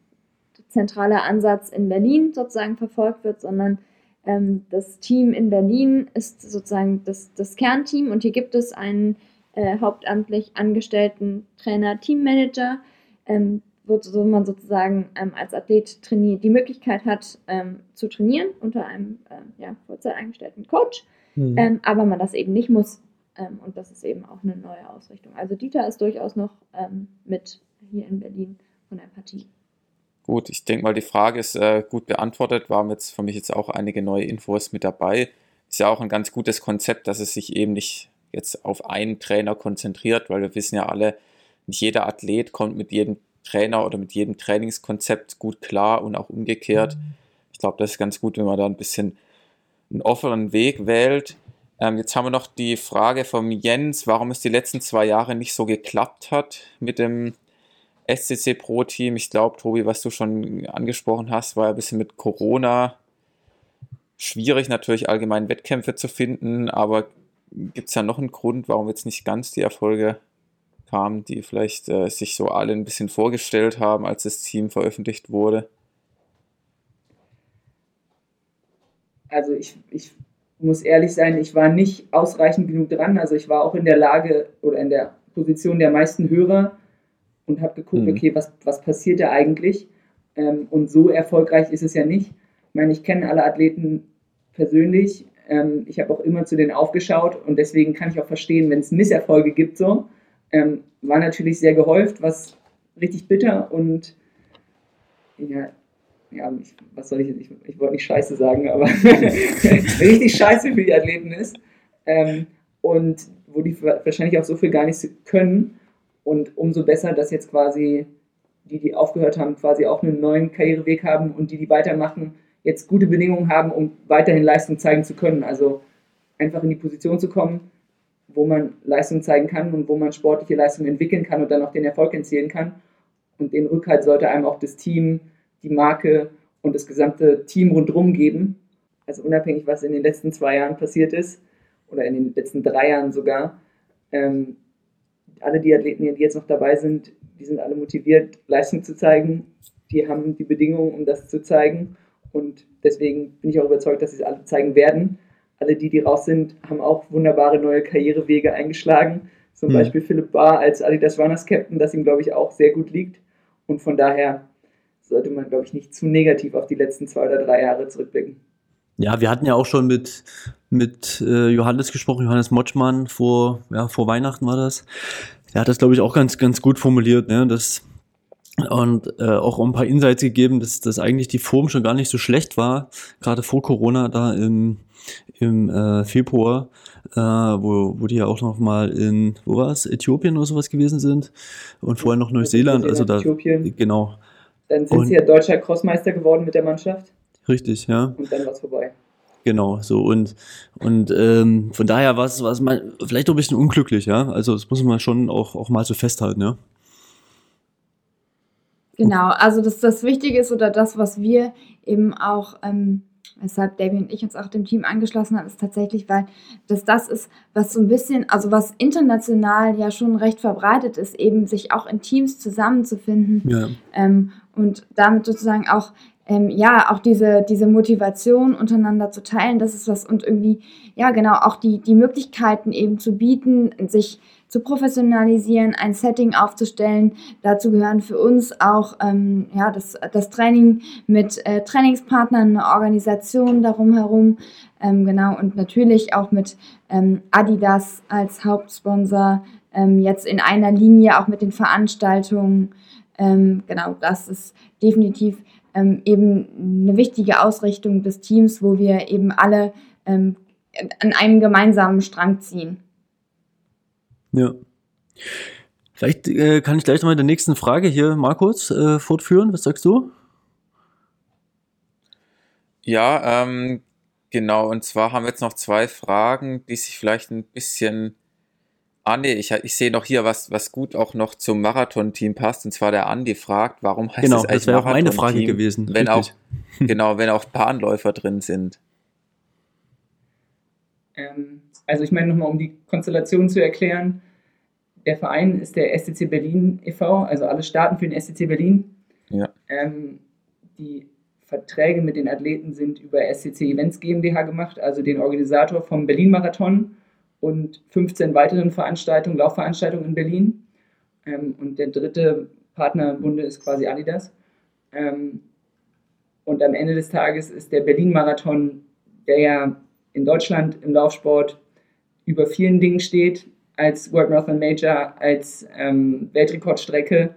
zentrale Ansatz in Berlin sozusagen verfolgt wird, sondern ähm, das Team in Berlin ist sozusagen das, das Kernteam und hier gibt es einen äh, hauptamtlich angestellten Trainer, Teammanager, ähm, wo, wo man sozusagen ähm, als Athlet trainiert, die Möglichkeit hat ähm, zu trainieren unter einem äh, ja, Vollzeit eingestellten Coach, mhm. Ähm, aber man das eben nicht muss. Ähm, und das ist eben auch eine neue Ausrichtung. Also Dieter ist durchaus noch mit hier in Berlin von der Partie. Gut, ich denke mal, die Frage ist äh, gut beantwortet. Waren jetzt für mich jetzt auch einige neue Infos mit dabei. Ist ja auch ein ganz gutes Konzept, dass es sich eben nicht jetzt auf einen Trainer konzentriert, weil wir wissen ja alle, nicht jeder Athlet kommt mit jedem Trainer oder mit jedem Trainingskonzept gut klar und auch umgekehrt. Mhm. Ich glaube, das ist ganz gut, wenn man da ein bisschen einen offenen Weg wählt. Ähm, jetzt haben wir noch die Frage von Jens, warum es die letzten zwei Jahre nicht so geklappt hat mit dem SCC Pro Team. Ich glaube, Tobi, was du schon angesprochen hast, war ein bisschen mit Corona schwierig, natürlich allgemein Wettkämpfe zu finden, aber gibt es ja noch einen Grund, warum jetzt nicht ganz die Erfolge kamen, die vielleicht äh, sich so alle ein bisschen vorgestellt haben, als das Team veröffentlicht wurde? Also ich, ich muss ehrlich sein, ich war nicht ausreichend genug dran. Also ich war auch in der Lage oder in der Position der meisten Hörer, und habe geguckt, mhm. okay, was, was passiert da eigentlich? Ähm, und so erfolgreich ist es ja nicht. Ich meine, ich kenne alle Athleten persönlich. Ähm, ich habe auch immer zu denen aufgeschaut und deswegen kann ich auch verstehen, wenn es Misserfolge gibt, so. Ähm, war natürlich sehr gehäuft, was richtig bitter und ja, ja, ich, was soll ich jetzt, ich, ich wollte nicht Scheiße sagen, aber [LAUGHS] [LAUGHS] richtig Scheiße für die Athleten ist. Ähm, und wo die wahrscheinlich auch so viel gar nicht können. Und umso besser, dass jetzt quasi die, die aufgehört haben, quasi auch einen neuen Karriereweg haben und die, die weitermachen, jetzt gute Bedingungen haben, um weiterhin Leistung zeigen zu können. Also einfach in die Position zu kommen, wo man Leistung zeigen kann und wo man sportliche Leistung entwickeln kann und dann auch den Erfolg erzielen kann. Und den Rückhalt sollte einem auch das Team, die Marke und das gesamte Team rundherum geben. Also unabhängig, was in den letzten zwei Jahren passiert ist oder in den letzten drei Jahren sogar, ähm, alle die Athleten, die jetzt noch dabei sind, die sind alle motiviert, Leistung zu zeigen. Die haben die Bedingungen, um das zu zeigen. Und deswegen bin ich auch überzeugt, dass sie es alle zeigen werden. Alle die, die raus sind, haben auch wunderbare neue Karrierewege eingeschlagen. Zum mhm. Beispiel Philipp Barr als Adidas Runners Captain, das ihm, glaube ich, auch sehr gut liegt. Und von daher sollte man, glaube ich, nicht zu negativ auf die letzten zwei oder drei Jahre zurückblicken. Ja, wir hatten ja auch schon mit, mit äh, Johannes gesprochen, Johannes Motschmann, vor, ja, vor Weihnachten war das. Er hat das, glaube ich, auch ganz, ganz gut formuliert, ne? Das, und äh, auch ein paar Insights gegeben, dass, dass eigentlich die Form schon gar nicht so schlecht war, gerade vor Corona da im, im äh, Februar, äh, wo, wo die ja auch noch mal in, wo war es, Äthiopien oder sowas gewesen sind und vorher noch Neuseeland, also da, Äthiopien. genau. Dann sind und, sie ja deutscher Crossmeister geworden mit der Mannschaft. Richtig, ja. Und dann war es vorbei. Genau, so und und ähm, von daher war es war es mal vielleicht auch ein bisschen unglücklich, ja. Also das muss man schon auch auch mal so festhalten, ja. Genau, also das, das Wichtige ist oder das, was wir eben auch, ähm, weshalb Davy und ich uns auch dem Team angeschlossen haben, ist tatsächlich, weil das das ist, was so ein bisschen, also was international ja schon recht verbreitet ist, eben sich auch in Teams zusammenzufinden ja. ähm, und damit sozusagen auch ähm, ja, auch diese, diese Motivation untereinander zu teilen, das ist was und irgendwie, ja, genau, auch die, die Möglichkeiten eben zu bieten, sich zu professionalisieren, ein Setting aufzustellen. Dazu gehören für uns auch ähm, ja, das, das Training mit äh, Trainingspartnern, eine Organisation darum herum, ähm, genau, und natürlich auch mit ähm, Adidas als Hauptsponsor, ähm, jetzt in einer Linie auch mit den Veranstaltungen. Ähm, genau, das ist definitiv ähm, eben eine wichtige Ausrichtung des Teams, wo wir eben alle ähm, an einem gemeinsamen Strang ziehen. Ja. Vielleicht äh, kann ich gleich noch mal in der nächsten Frage hier, Markus, äh, fortführen. Was sagst du? Ja, ähm, genau. Und zwar haben wir jetzt noch zwei Fragen, die sich vielleicht ein bisschen Ah nee, ich, ich sehe noch hier was, was gut auch noch zum Marathon-Team passt. Und zwar der Andi fragt, warum heißt genau, es eigentlich das wäre auch meine Frage gewesen. Wenn auch, genau, wenn auch Bahnläufer drin sind. Ähm, also ich meine nochmal, um die Konstellation zu erklären. Der Verein ist der STC Berlin e.V., also alle starten für den STC Berlin. Ja. Ähm, die Verträge mit den Athleten sind über STC Events GmbH gemacht, also den Organisator vom Berlin-Marathon und 15 weiteren Veranstaltungen, Laufveranstaltungen in Berlin. Ähm, und der dritte Partnerbunde ist quasi Adidas. Ähm, und am Ende des Tages ist der Berlin-Marathon, der ja in Deutschland im Laufsport über vielen Dingen steht, als World Marathon Major, als ähm, Weltrekordstrecke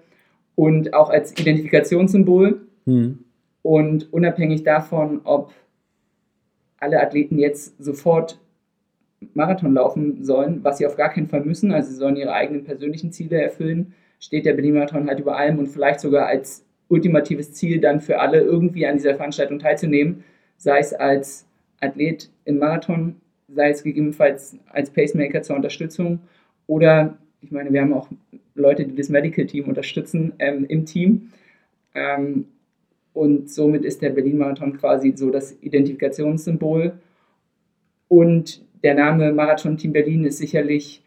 und auch als Identifikationssymbol. Mhm. Und unabhängig davon, ob alle Athleten jetzt sofort Marathon laufen sollen, was sie auf gar keinen Fall müssen. Also sie sollen ihre eigenen persönlichen Ziele erfüllen. Steht der Berlin-Marathon halt über allem und vielleicht sogar als ultimatives Ziel dann für alle irgendwie an dieser Veranstaltung teilzunehmen, sei es als Athlet im Marathon, sei es gegebenenfalls als Pacemaker zur Unterstützung oder, ich meine, wir haben auch Leute, die das Medical Team unterstützen ähm, im Team. Ähm, und somit ist der Berlin-Marathon quasi so das Identifikationssymbol. Und der Name Marathon Team Berlin ist sicherlich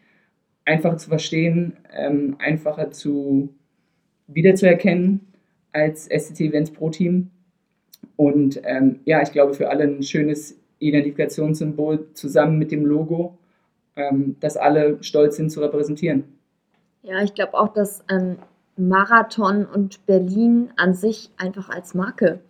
einfacher zu verstehen, ähm, einfacher zu wiederzuerkennen als SCT Events Pro Team. Und ähm, ja, ich glaube für alle ein schönes Identifikationssymbol zusammen mit dem Logo, ähm, das alle stolz sind zu repräsentieren. Ja, ich glaube auch, dass ähm, Marathon und Berlin an sich einfach als Marke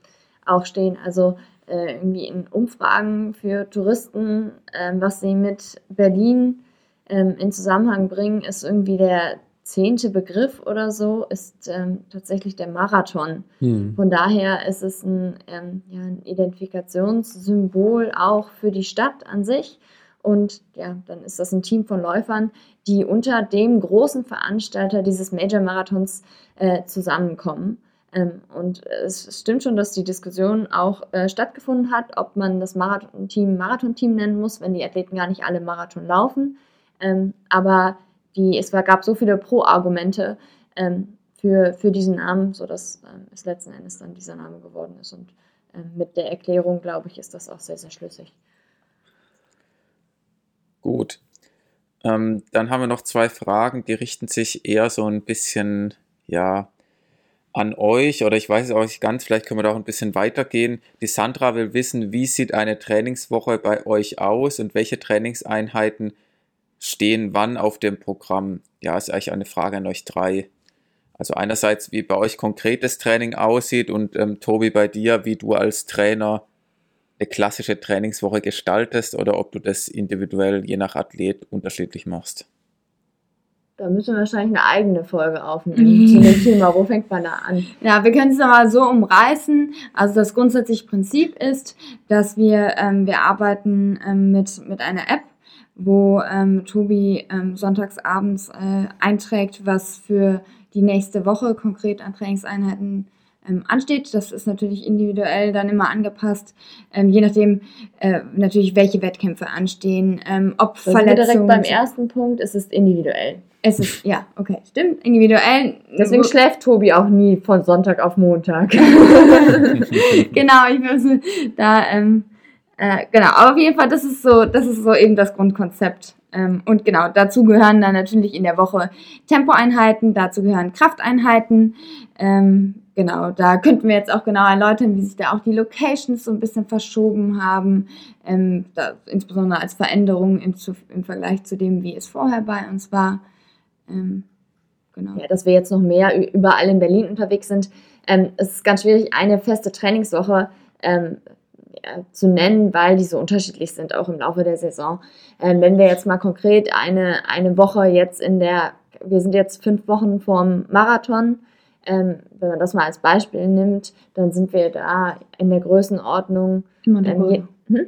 auch stehen. Also äh, irgendwie in Umfragen für Touristen, ähm, was sie mit Berlin ähm, in Zusammenhang bringen, ist irgendwie der zehnte Begriff oder so, ist ähm, tatsächlich der Marathon. Hm. Von daher ist es ein, ähm, ja, ein Identifikationssymbol auch für die Stadt an sich. Und ja, dann ist das ein Team von Läufern, die unter dem großen Veranstalter dieses Major-Marathons äh, zusammenkommen. Ähm, und es stimmt schon, dass die Diskussion auch äh, stattgefunden hat, ob man das Marathon-Team Marathon-Team nennen muss, wenn die Athleten gar nicht alle Marathon laufen. Ähm, aber die, es war, gab so viele Pro-Argumente ähm, für, für diesen Namen, sodass ähm, es letzten Endes dann dieser Name geworden ist. Und ähm, mit der Erklärung, glaube ich, ist das auch sehr, sehr schlüssig. Gut. Ähm, dann haben wir noch zwei Fragen, die richten sich eher so ein bisschen, ja, an euch oder ich weiß es auch nicht ganz, vielleicht können wir da auch ein bisschen weitergehen. Die Sandra will wissen, wie sieht eine Trainingswoche bei euch aus und welche Trainingseinheiten stehen wann auf dem Programm? Ja, ist eigentlich eine Frage an euch drei. Also einerseits, wie bei euch konkretes Training aussieht und ähm, Tobi bei dir, wie du als Trainer eine klassische Trainingswoche gestaltest oder ob du das individuell je nach Athlet unterschiedlich machst. Da müssen wir wahrscheinlich eine eigene Folge aufnehmen zu dem Thema. Wo fängt man da an? Ja, wir können es mal so umreißen. Also das grundsätzliche Prinzip ist, dass wir, ähm, wir arbeiten ähm, mit, mit einer App, wo ähm, Tobi ähm, sonntagsabends äh, einträgt, was für die nächste Woche konkret an Trainingseinheiten ähm, ansteht. Das ist natürlich individuell dann immer angepasst, ähm, je nachdem äh, natürlich, welche Wettkämpfe anstehen, ähm, ob das Verletzungen... direkt beim ersten Punkt, es ist individuell. Es ist, ja, okay, stimmt, individuell. Deswegen schläft Tobi auch nie von Sonntag auf Montag. [LAUGHS] [LAUGHS] genau, ich muss da, ähm, äh, genau, aber auf jeden Fall, das ist so, das ist so eben das Grundkonzept. Ähm, und genau, dazu gehören dann natürlich in der Woche Tempoeinheiten, dazu gehören Krafteinheiten. Ähm, genau, da könnten wir jetzt auch genau erläutern, wie sich da auch die Locations so ein bisschen verschoben haben, ähm, da, insbesondere als Veränderung im, im Vergleich zu dem, wie es vorher bei uns war. Ähm, genau. Ja, dass wir jetzt noch mehr überall in Berlin unterwegs sind. Ähm, es ist ganz schwierig, eine feste Trainingswoche ähm, ja, zu nennen, weil die so unterschiedlich sind, auch im Laufe der Saison. Ähm, wenn wir jetzt mal konkret eine, eine Woche jetzt in der, wir sind jetzt fünf Wochen vorm Marathon, ähm, wenn man das mal als Beispiel nimmt, dann sind wir da in der Größenordnung. Ähm, je, hm?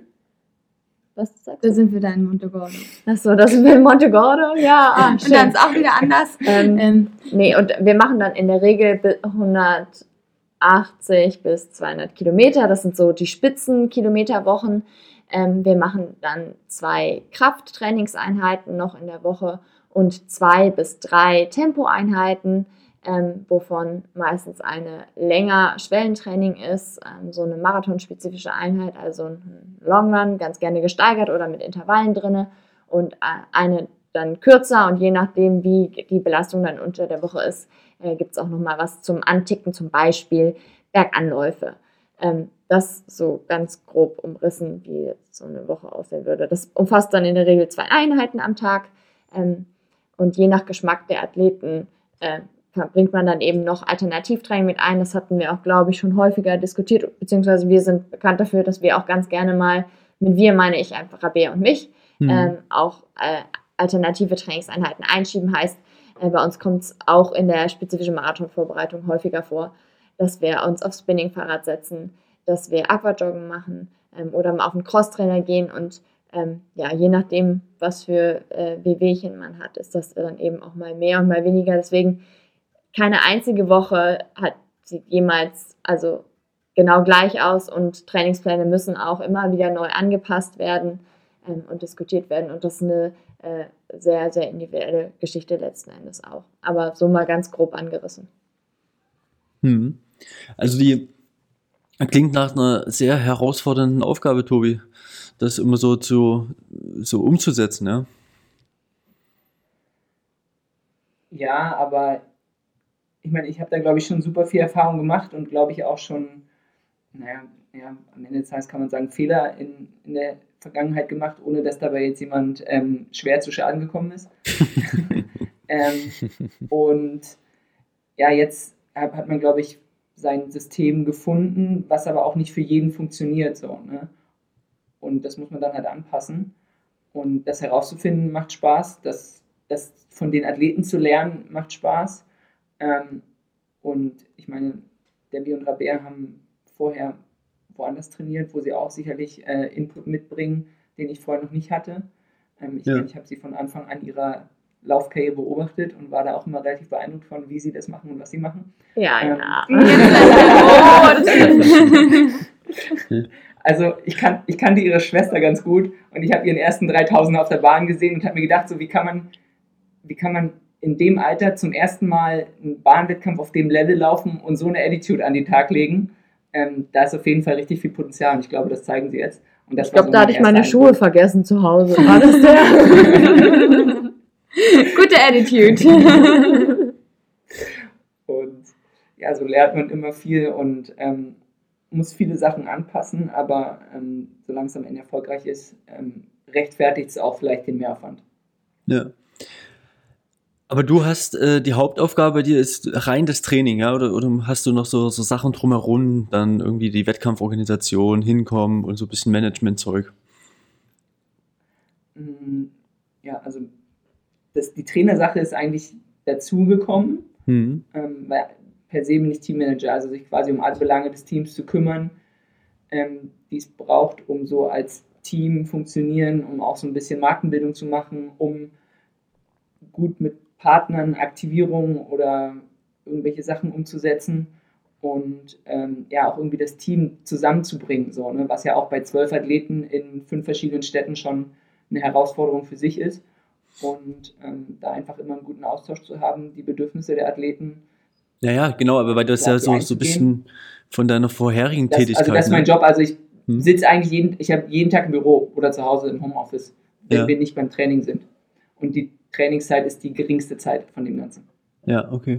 Was sagst du? Da sind wir da in Montegordo. Achso, da sind wir in Montegordo, ja. Ah, [LAUGHS] und dann ist auch wieder anders. ähm, ähm, nee, und wir machen dann in der Regel 180 bis 200 Kilometer. Das sind so die Spitzenkilometerwochen. Ähm, wir machen dann zwei Krafttrainingseinheiten noch in der Woche und zwei bis drei Tempoeinheiten ähm, wovon meistens eine länger Schwellentraining ist, ähm, so eine marathonspezifische Einheit, also ein Long Run, ganz gerne gesteigert oder mit Intervallen drinne und äh, eine dann kürzer und je nachdem, wie die Belastung dann unter der Woche ist, äh, gibt es auch nochmal was zum Anticken, zum Beispiel Berganläufe. Ähm, das so ganz grob umrissen, wie jetzt so eine Woche aussehen würde. Das umfasst dann in der Regel zwei Einheiten am Tag ähm, und je nach Geschmack der Athleten äh, bringt man dann eben noch Alternativtraining mit ein. Das hatten wir auch, glaube ich, schon häufiger diskutiert, beziehungsweise wir sind bekannt dafür, dass wir auch ganz gerne mal, mit wir meine ich einfach Rabea und mich, mhm. ähm, auch äh, alternative Trainingseinheiten einschieben. Heißt, äh, bei uns kommt es auch in der spezifischen Marathonvorbereitung häufiger vor, dass wir uns aufs Spinningfahrrad setzen, dass wir Aquajoggen machen ähm, oder mal auf einen Crosstrainer gehen und ähm, ja, je nachdem, was für äh, Wehwehchen man hat, ist das dann eben auch mal mehr und mal weniger. Deswegen keine einzige Woche hat sieht jemals also genau gleich aus und Trainingspläne müssen auch immer wieder neu angepasst werden ähm, und diskutiert werden und das ist eine äh, sehr, sehr individuelle Geschichte letzten Endes auch. Aber so mal ganz grob angerissen. Hm. Also die klingt nach einer sehr herausfordernden Aufgabe, Tobi, das immer so zu so umzusetzen, ja. Ja, aber ich meine, ich habe da, glaube ich, schon super viel Erfahrung gemacht und glaube ich auch schon, naja, ja, am Ende des Tages kann man sagen, Fehler in, in der Vergangenheit gemacht, ohne dass dabei jetzt jemand ähm, schwer zu Schaden gekommen ist. [LAUGHS] ähm, und ja, jetzt hat, hat man, glaube ich, sein System gefunden, was aber auch nicht für jeden funktioniert. So, ne? Und das muss man dann halt anpassen. Und das herauszufinden macht Spaß, das, das von den Athleten zu lernen macht Spaß. Ähm, und ich meine, Debbie und Rabea haben vorher woanders trainiert, wo sie auch sicherlich äh, Input mitbringen, den ich vorher noch nicht hatte. Ähm, ich, ja. ich habe sie von Anfang an ihrer Laufkarriere beobachtet und war da auch immer relativ beeindruckt von, wie sie das machen und was sie machen. Ja, ähm, ja. [LAUGHS] [LAUGHS] also ich, kan ich kannte ihre Schwester ganz gut und ich habe ihren ersten 3000 auf der Bahn gesehen und habe mir gedacht, so wie kann man, wie kann man in dem Alter zum ersten Mal einen Bahnwettkampf auf dem Level laufen und so eine Attitude an den Tag legen. Ähm, da ist auf jeden Fall richtig viel Potenzial und ich glaube, das zeigen sie jetzt. ich glaube, so da hatte ich meine Eindruck. Schuhe vergessen zu Hause. War das der? Gute Attitude. [LAUGHS] und ja, so lernt man immer viel und ähm, muss viele Sachen anpassen, aber ähm, solange es am Ende erfolgreich ist, ähm, rechtfertigt es auch vielleicht den Mehraufwand. Ja. Aber du hast äh, die Hauptaufgabe bei dir ist rein das Training, ja? Oder, oder hast du noch so, so Sachen drumherum, dann irgendwie die Wettkampforganisation, hinkommen und so ein bisschen Management-Zeug? Mm, ja, also das, die Trainersache ist eigentlich dazugekommen, mhm. ähm, weil per se bin ich Teammanager, also sich quasi um alle Belange des Teams zu kümmern, ähm, die es braucht, um so als Team funktionieren, um auch so ein bisschen Markenbildung zu machen, um gut mit Partnern Aktivierungen oder irgendwelche Sachen umzusetzen. und ähm, ja auch irgendwie das Team zusammenzubringen, so, ne? was ja auch bei zwölf Athleten in fünf verschiedenen Städten schon eine Herausforderung für sich ist. Und ähm, da einfach immer einen guten Austausch zu haben, die Bedürfnisse der Athleten. Ja, ja, genau, aber weil das ja, ja so, so ein bisschen von deiner vorherigen das, Tätigkeit. Also das ist mein ne? Job. Also ich hm. sitze eigentlich jeden, ich habe jeden Tag im Büro oder zu Hause im Homeoffice, wenn ja. wir nicht beim Training sind. Und die Trainingszeit ist die geringste Zeit von dem Ganzen. Ja, okay.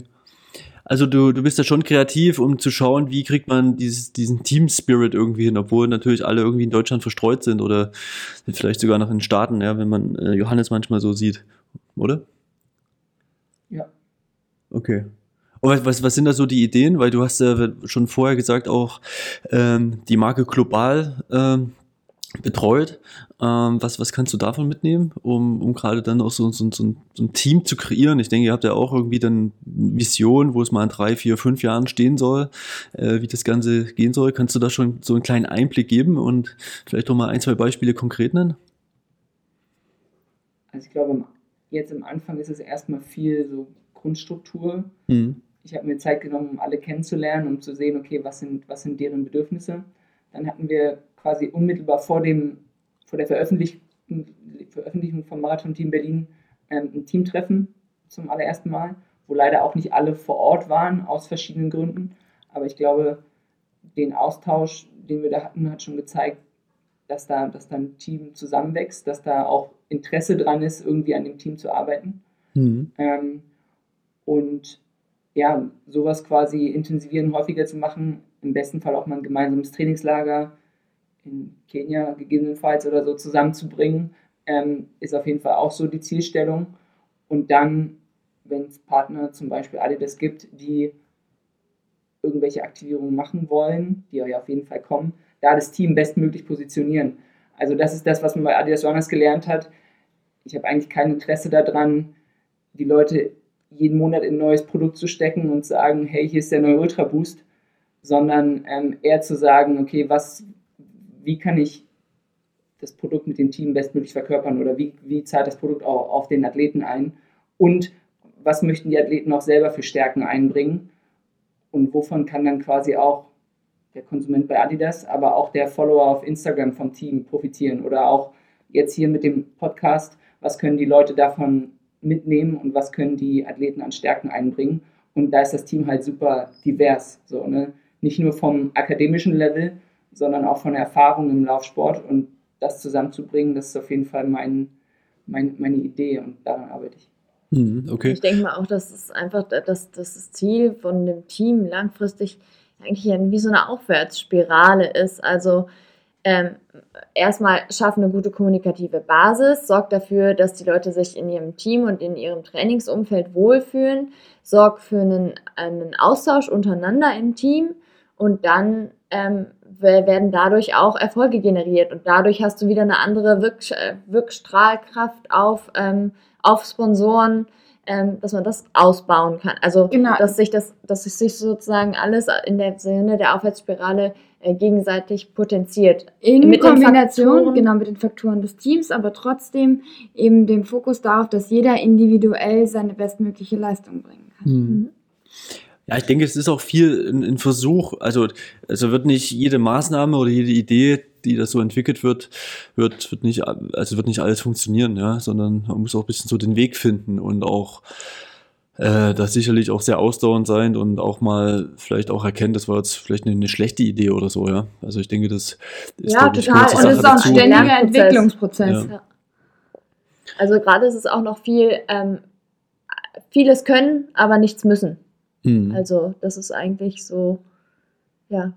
Also du, du bist ja schon kreativ, um zu schauen, wie kriegt man dieses, diesen Team-Spirit irgendwie hin, obwohl natürlich alle irgendwie in Deutschland verstreut sind oder vielleicht sogar noch in den Staaten, ja, wenn man äh, Johannes manchmal so sieht, oder? Ja. Okay. Und was, was sind da so die Ideen? Weil du hast ja schon vorher gesagt, auch ähm, die Marke global ähm, betreut. Ähm, was, was kannst du davon mitnehmen, um, um gerade dann auch so, so, so, so, ein Team zu kreieren? Ich denke, ihr habt ja auch irgendwie dann eine Vision, wo es mal in drei, vier, fünf Jahren stehen soll, äh, wie das Ganze gehen soll. Kannst du da schon so einen kleinen Einblick geben und vielleicht noch mal ein, zwei Beispiele konkret nennen? Also ich glaube, jetzt am Anfang ist es erstmal viel so Grundstruktur. Mhm. Ich habe mir Zeit genommen, um alle kennenzulernen, um zu sehen, okay, was sind, was sind deren Bedürfnisse. Dann hatten wir quasi unmittelbar vor dem vor der Veröffentlichung, vom Marathon Team Berlin ähm, ein Teamtreffen zum allerersten Mal, wo leider auch nicht alle vor Ort waren, aus verschiedenen Gründen. Aber ich glaube, den Austausch, den wir da hatten, hat schon gezeigt, dass da, dass da ein Team zusammenwächst, dass da auch Interesse dran ist, irgendwie an dem Team zu arbeiten. Mhm. Ähm, und ja, sowas quasi intensivieren, häufiger zu machen, im besten Fall auch mal ein gemeinsames Trainingslager in Kenia gegebenenfalls oder so zusammenzubringen, ähm, ist auf jeden Fall auch so die Zielstellung. Und dann, wenn es Partner zum Beispiel Adidas gibt, die irgendwelche Aktivierungen machen wollen, die ja auf jeden Fall kommen, da das Team bestmöglich positionieren. Also das ist das, was man bei Adidas Runners gelernt hat. Ich habe eigentlich kein Interesse daran, die Leute jeden Monat in ein neues Produkt zu stecken und sagen, hey, hier ist der neue Ultra Boost, sondern ähm, eher zu sagen, okay, was, wie kann ich das Produkt mit dem Team bestmöglich verkörpern oder wie, wie zahlt das Produkt auch auf den Athleten ein? Und was möchten die Athleten auch selber für Stärken einbringen? Und wovon kann dann quasi auch der Konsument bei Adidas, aber auch der Follower auf Instagram vom Team profitieren? Oder auch jetzt hier mit dem Podcast, was können die Leute davon mitnehmen und was können die Athleten an Stärken einbringen? Und da ist das Team halt super divers, so ne? Nicht nur vom akademischen Level, sondern auch von der Erfahrung im Laufsport und das zusammenzubringen, das ist auf jeden Fall mein, mein meine Idee und daran arbeite ich. Mhm, okay. Ich denke mal auch, dass es einfach dass, dass das Ziel von dem Team langfristig eigentlich wie so eine Aufwärtsspirale ist. Also ähm, erstmal schaffen eine gute kommunikative Basis, sorgt dafür, dass die Leute sich in ihrem Team und in ihrem Trainingsumfeld wohlfühlen, sorgt für einen, einen Austausch untereinander im Team und dann ähm, werden dadurch auch Erfolge generiert und dadurch hast du wieder eine andere Wirk äh, Wirkstrahlkraft auf, ähm, auf Sponsoren, ähm, dass man das ausbauen kann. Also genau. dass sich das, dass sich sozusagen alles in der Sinne der Aufwärtsspirale äh, gegenseitig potenziert. In mit Kombination, genau, mit den Faktoren des Teams, aber trotzdem eben den Fokus darauf, dass jeder individuell seine bestmögliche Leistung bringen kann. Mhm. Ja, ich denke, es ist auch viel ein, ein, Versuch. Also, also wird nicht jede Maßnahme oder jede Idee, die da so entwickelt wird, wird, wird nicht, also wird nicht alles funktionieren, ja, sondern man muss auch ein bisschen so den Weg finden und auch äh, das sicherlich auch sehr ausdauernd sein und auch mal vielleicht auch erkennen, das war jetzt vielleicht eine, eine schlechte Idee oder so, ja. Also ich denke, das ist ja total und es ist auch ein ständiger Entwicklungsprozess. Ja. Also gerade ist es auch noch viel ähm, vieles können, aber nichts müssen. Mhm. Also das ist eigentlich so, ja,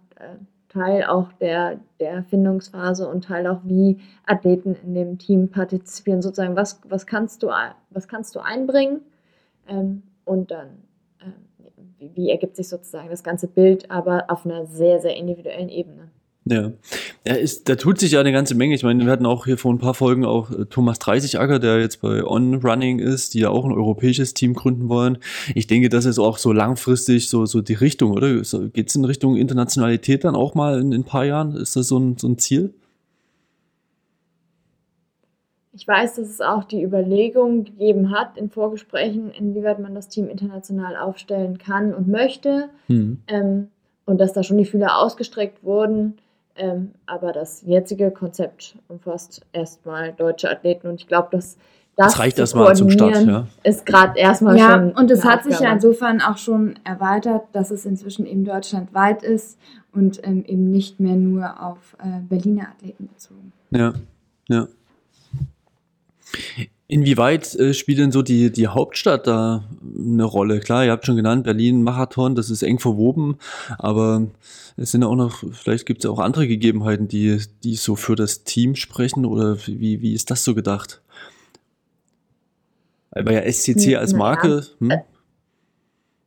Teil auch der, der Erfindungsphase und Teil auch, wie Athleten in dem Team partizipieren. Sozusagen, was, was, kannst, du, was kannst du einbringen ähm, und dann, ähm, wie, wie ergibt sich sozusagen das ganze Bild, aber auf einer sehr, sehr individuellen Ebene. Ja, ja ist, da tut sich ja eine ganze Menge. Ich meine, wir hatten auch hier vor ein paar Folgen auch äh, Thomas Dreißigacker, der jetzt bei On Running ist, die ja auch ein europäisches Team gründen wollen. Ich denke, das ist auch so langfristig so, so die Richtung, oder? Geht es in Richtung Internationalität dann auch mal in, in ein paar Jahren? Ist das so ein, so ein Ziel? Ich weiß, dass es auch die Überlegung gegeben hat in Vorgesprächen, inwieweit man das Team international aufstellen kann und möchte. Mhm. Ähm, und dass da schon die Fühler ausgestreckt wurden. Ähm, aber das jetzige Konzept umfasst erstmal deutsche Athleten und ich glaube, dass das, das reicht erstmal zum Start, ja. Ist gerade erstmal ja, schon. Und es hat sich ja insofern auch schon erweitert, dass es inzwischen eben deutschlandweit ist und ähm, eben nicht mehr nur auf äh, Berliner Athleten bezogen. Ja, ja. Inwieweit äh, spielt denn so die, die Hauptstadt da eine Rolle? Klar, ihr habt schon genannt, Berlin, Marathon, das ist eng verwoben, aber es sind auch noch, vielleicht gibt es auch andere Gegebenheiten, die, die so für das Team sprechen oder wie, wie ist das so gedacht? Weil ja SCC als Marke. Hm?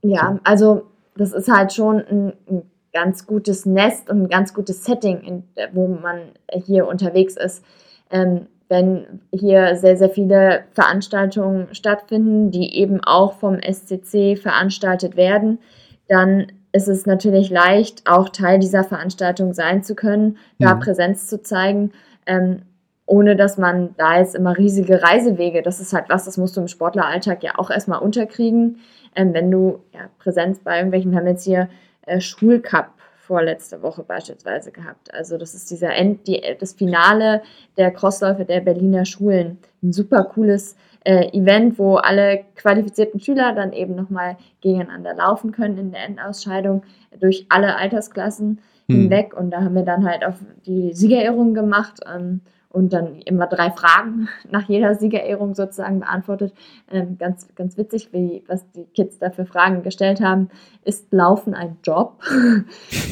Ja, also das ist halt schon ein, ein, ganz gutes Nest und ein ganz gutes Setting, in, wo man hier unterwegs ist. Ähm, wenn hier sehr, sehr viele Veranstaltungen stattfinden, die eben auch vom SCC veranstaltet werden, dann ist es natürlich leicht, auch Teil dieser Veranstaltung sein zu können, da mhm. Präsenz zu zeigen, ähm, ohne dass man da jetzt immer riesige Reisewege, das ist halt was, das musst du im Sportleralltag ja auch erstmal unterkriegen. Ähm, wenn du ja, Präsenz bei irgendwelchen, wir haben jetzt hier äh, Schulcup vorletzte Woche beispielsweise gehabt. Also das ist dieser End, die, das Finale der Crossläufe der Berliner Schulen. Ein super cooles äh, Event, wo alle qualifizierten Schüler dann eben nochmal gegeneinander laufen können in der Endausscheidung durch alle Altersklassen hm. hinweg. Und da haben wir dann halt auf die Siegerehrung gemacht. Ähm, und dann immer drei Fragen [LAUGHS] nach jeder Siegerehrung sozusagen beantwortet. Ähm, ganz, ganz witzig, wie, was die Kids da für Fragen gestellt haben. Ist Laufen ein Job? [LAUGHS]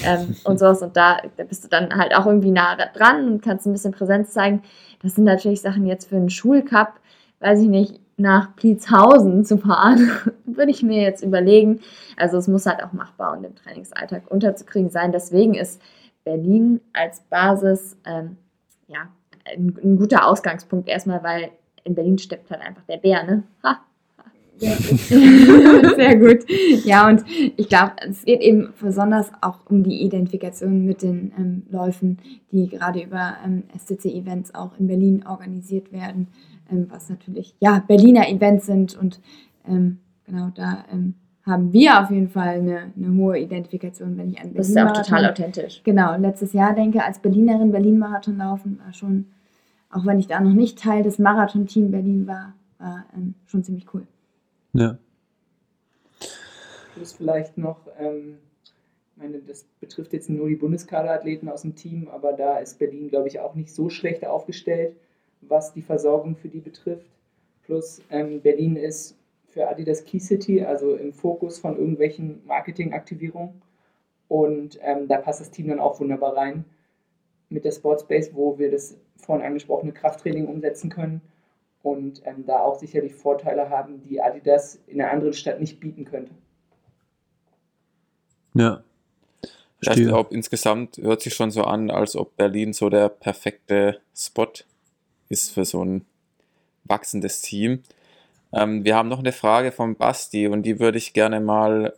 ähm, und sowas. Und da, da bist du dann halt auch irgendwie nah dran und kannst ein bisschen Präsenz zeigen. Das sind natürlich Sachen jetzt für einen Schulcup, weiß ich nicht, nach Pliezhausen zu fahren, [LAUGHS] würde ich mir jetzt überlegen. Also es muss halt auch machbar und im Trainingsalltag unterzukriegen sein. Deswegen ist Berlin als Basis ähm, ja, ein, ein guter Ausgangspunkt erstmal, weil in Berlin steppt halt einfach der Bär, ne? Ha. Ja. [LAUGHS] Sehr gut. Ja, und ich glaube, es geht eben besonders auch um die Identifikation mit den ähm, Läufen, die gerade über ähm, SCC-Events auch in Berlin organisiert werden, ähm, was natürlich ja Berliner Events sind und ähm, genau da ähm, haben wir auf jeden Fall eine, eine hohe Identifikation, wenn ich an Berlin Das ist auch total authentisch. Genau, letztes Jahr denke als Berlinerin Berlin-Marathon laufen war schon auch wenn ich da noch nicht Teil des Marathon-Team Berlin war, war ähm, schon ziemlich cool. Ja. Plus vielleicht noch, ähm, ich meine, das betrifft jetzt nur die Bundeskaderathleten aus dem Team, aber da ist Berlin, glaube ich, auch nicht so schlecht aufgestellt, was die Versorgung für die betrifft. Plus ähm, Berlin ist für Adidas Key City, also im Fokus von irgendwelchen Marketingaktivierungen. Und ähm, da passt das Team dann auch wunderbar rein mit der Sportspace, wo wir das vorhin angesprochene Krafttraining umsetzen können und ähm, da auch sicherlich Vorteile haben, die Adidas in einer anderen Stadt nicht bieten könnte. Ja. Ich glaube, insgesamt hört sich schon so an, als ob Berlin so der perfekte Spot ist für so ein wachsendes Team. Ähm, wir haben noch eine Frage von Basti und die würde ich gerne mal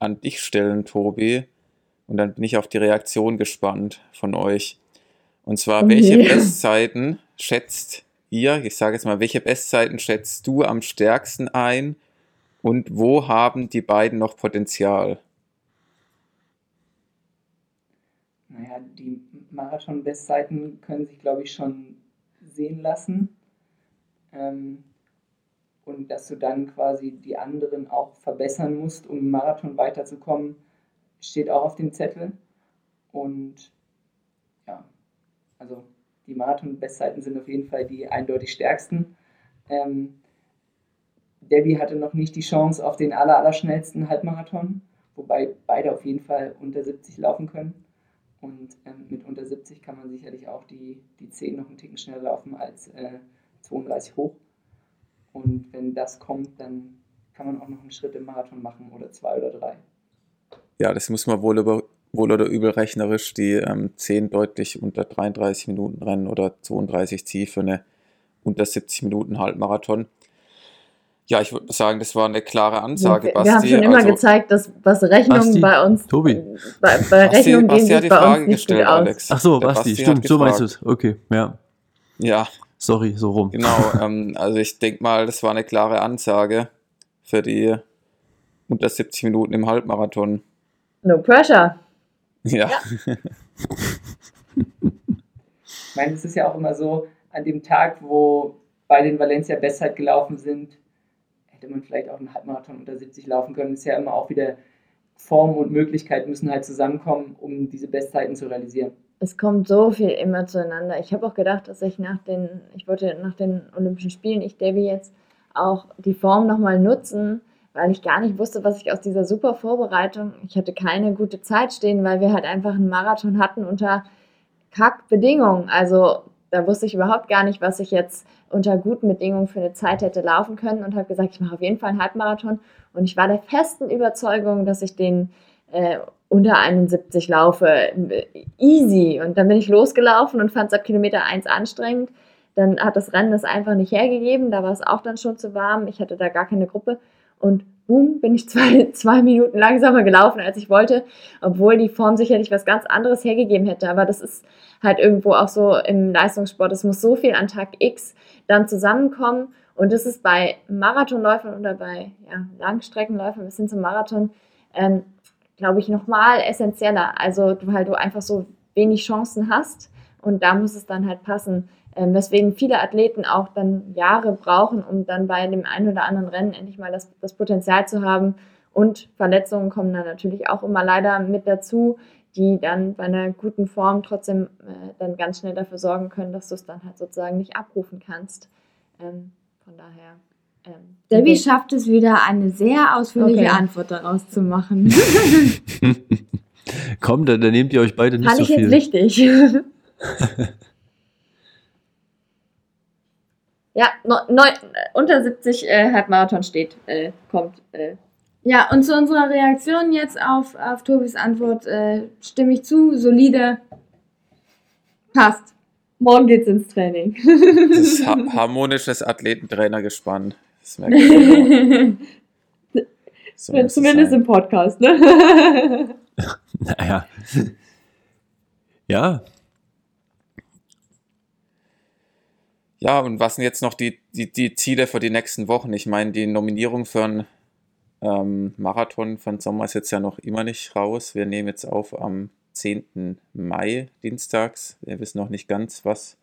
an dich stellen, Tobi. Und dann bin ich auf die Reaktion gespannt von euch. Und zwar, welche nee. [LAUGHS] Bestzeiten schätzt ihr, ich sage jetzt mal, welche Bestzeiten schätzt du am stärksten ein und wo haben die beiden noch Potenzial? Naja, die Marathon-Bestzeiten können sich, glaube ich, schon sehen lassen. Ähm, und dass du dann quasi die anderen auch verbessern musst, um im Marathon weiterzukommen, steht auch auf dem Zettel. Und ja, also die Marathon-Bestzeiten sind auf jeden Fall die eindeutig stärksten. Ähm, Debbie hatte noch nicht die Chance auf den aller, aller schnellsten Halbmarathon, wobei beide auf jeden Fall unter 70 laufen können. Und ähm, mit unter 70 kann man sicherlich auch die, die 10 noch einen Ticken schneller laufen als äh, 32 hoch. Und wenn das kommt, dann kann man auch noch einen Schritt im Marathon machen oder zwei oder drei. Ja, das muss man wohl über, wohl oder übel rechnerisch die ähm, 10 deutlich unter 33 Minuten rennen oder 32 zieh für eine unter 70 Minuten Halbmarathon. Ja, ich würde sagen, das war eine klare Ansage, wir, Basti. Wir haben schon immer also, gezeigt, dass was Rechnungen Basti, bei uns. Tobi. Bei, bei Basti, Rechnungen Basti hat die Frage gestellt, Alex. Ach so, Basti, Basti stimmt, so meinst du es. Okay, ja. Ja. Sorry, so rum. Genau, ähm, also ich denke mal, das war eine klare Ansage für die unter 70 Minuten im Halbmarathon. No pressure. Ja. ja. ich meine, es ist ja auch immer so, an dem Tag, wo bei den Valencia Bestzeit gelaufen sind, hätte man vielleicht auch einen Halbmarathon unter 70 laufen können. Ist ja immer auch wieder Form und Möglichkeit müssen halt zusammenkommen, um diese Bestzeiten zu realisieren. Es kommt so viel immer zueinander. Ich habe auch gedacht, dass ich nach den, ich wollte nach den Olympischen Spielen, ich Debbie jetzt auch die Form nochmal nutzen, weil ich gar nicht wusste, was ich aus dieser super Vorbereitung, ich hatte keine gute Zeit stehen, weil wir halt einfach einen Marathon hatten unter Kackbedingungen. Also da wusste ich überhaupt gar nicht, was ich jetzt unter guten Bedingungen für eine Zeit hätte laufen können und habe gesagt, ich mache auf jeden Fall einen Halbmarathon. Und ich war der festen Überzeugung, dass ich den äh, unter 71 laufe. Easy. Und dann bin ich losgelaufen und fand es ab Kilometer 1 anstrengend. Dann hat das Rennen das einfach nicht hergegeben. Da war es auch dann schon zu warm. Ich hatte da gar keine Gruppe. Und boom, bin ich [LAUGHS] zwei, zwei Minuten langsamer gelaufen, als ich wollte, obwohl die Form sicherlich was ganz anderes hergegeben hätte. Aber das ist halt irgendwo auch so im Leistungssport. Es muss so viel an Tag X dann zusammenkommen. Und das ist bei Marathonläufern oder bei ja, Langstreckenläufern bis hin zum Marathon, ähm, glaube ich, nochmal essentieller. Also, weil du einfach so wenig Chancen hast und da muss es dann halt passen. Ähm, weswegen viele Athleten auch dann Jahre brauchen, um dann bei dem einen oder anderen Rennen endlich mal das, das Potenzial zu haben. Und Verletzungen kommen dann natürlich auch immer leider mit dazu, die dann bei einer guten Form trotzdem äh, dann ganz schnell dafür sorgen können, dass du es dann halt sozusagen nicht abrufen kannst. Ähm, von daher. Ähm, Debbie schafft es wieder, eine sehr ausführliche okay. Antwort daraus zu machen. [LAUGHS] Komm, dann, dann nehmt ihr euch beide nicht Fand so viel. Fand ich jetzt wichtig. [LAUGHS] Ja, neun, neun, unter 70 äh, Halbmarathon steht, äh, kommt. Äh. Ja, und zu unserer Reaktion jetzt auf, auf Tobis Antwort äh, stimme ich zu, solide, passt. Morgen geht's ins Training. Das ist ha [LAUGHS] harmonisches Athletentrainergespann. Das merke ich [LAUGHS] so Zumindest im Podcast, ne? [LAUGHS] naja. Ja, Ja, und was sind jetzt noch die, die, die Ziele für die nächsten Wochen? Ich meine, die Nominierung für einen ähm, Marathon von Sommer ist jetzt ja noch immer nicht raus. Wir nehmen jetzt auf am 10. Mai, dienstags. Wir wissen noch nicht ganz, was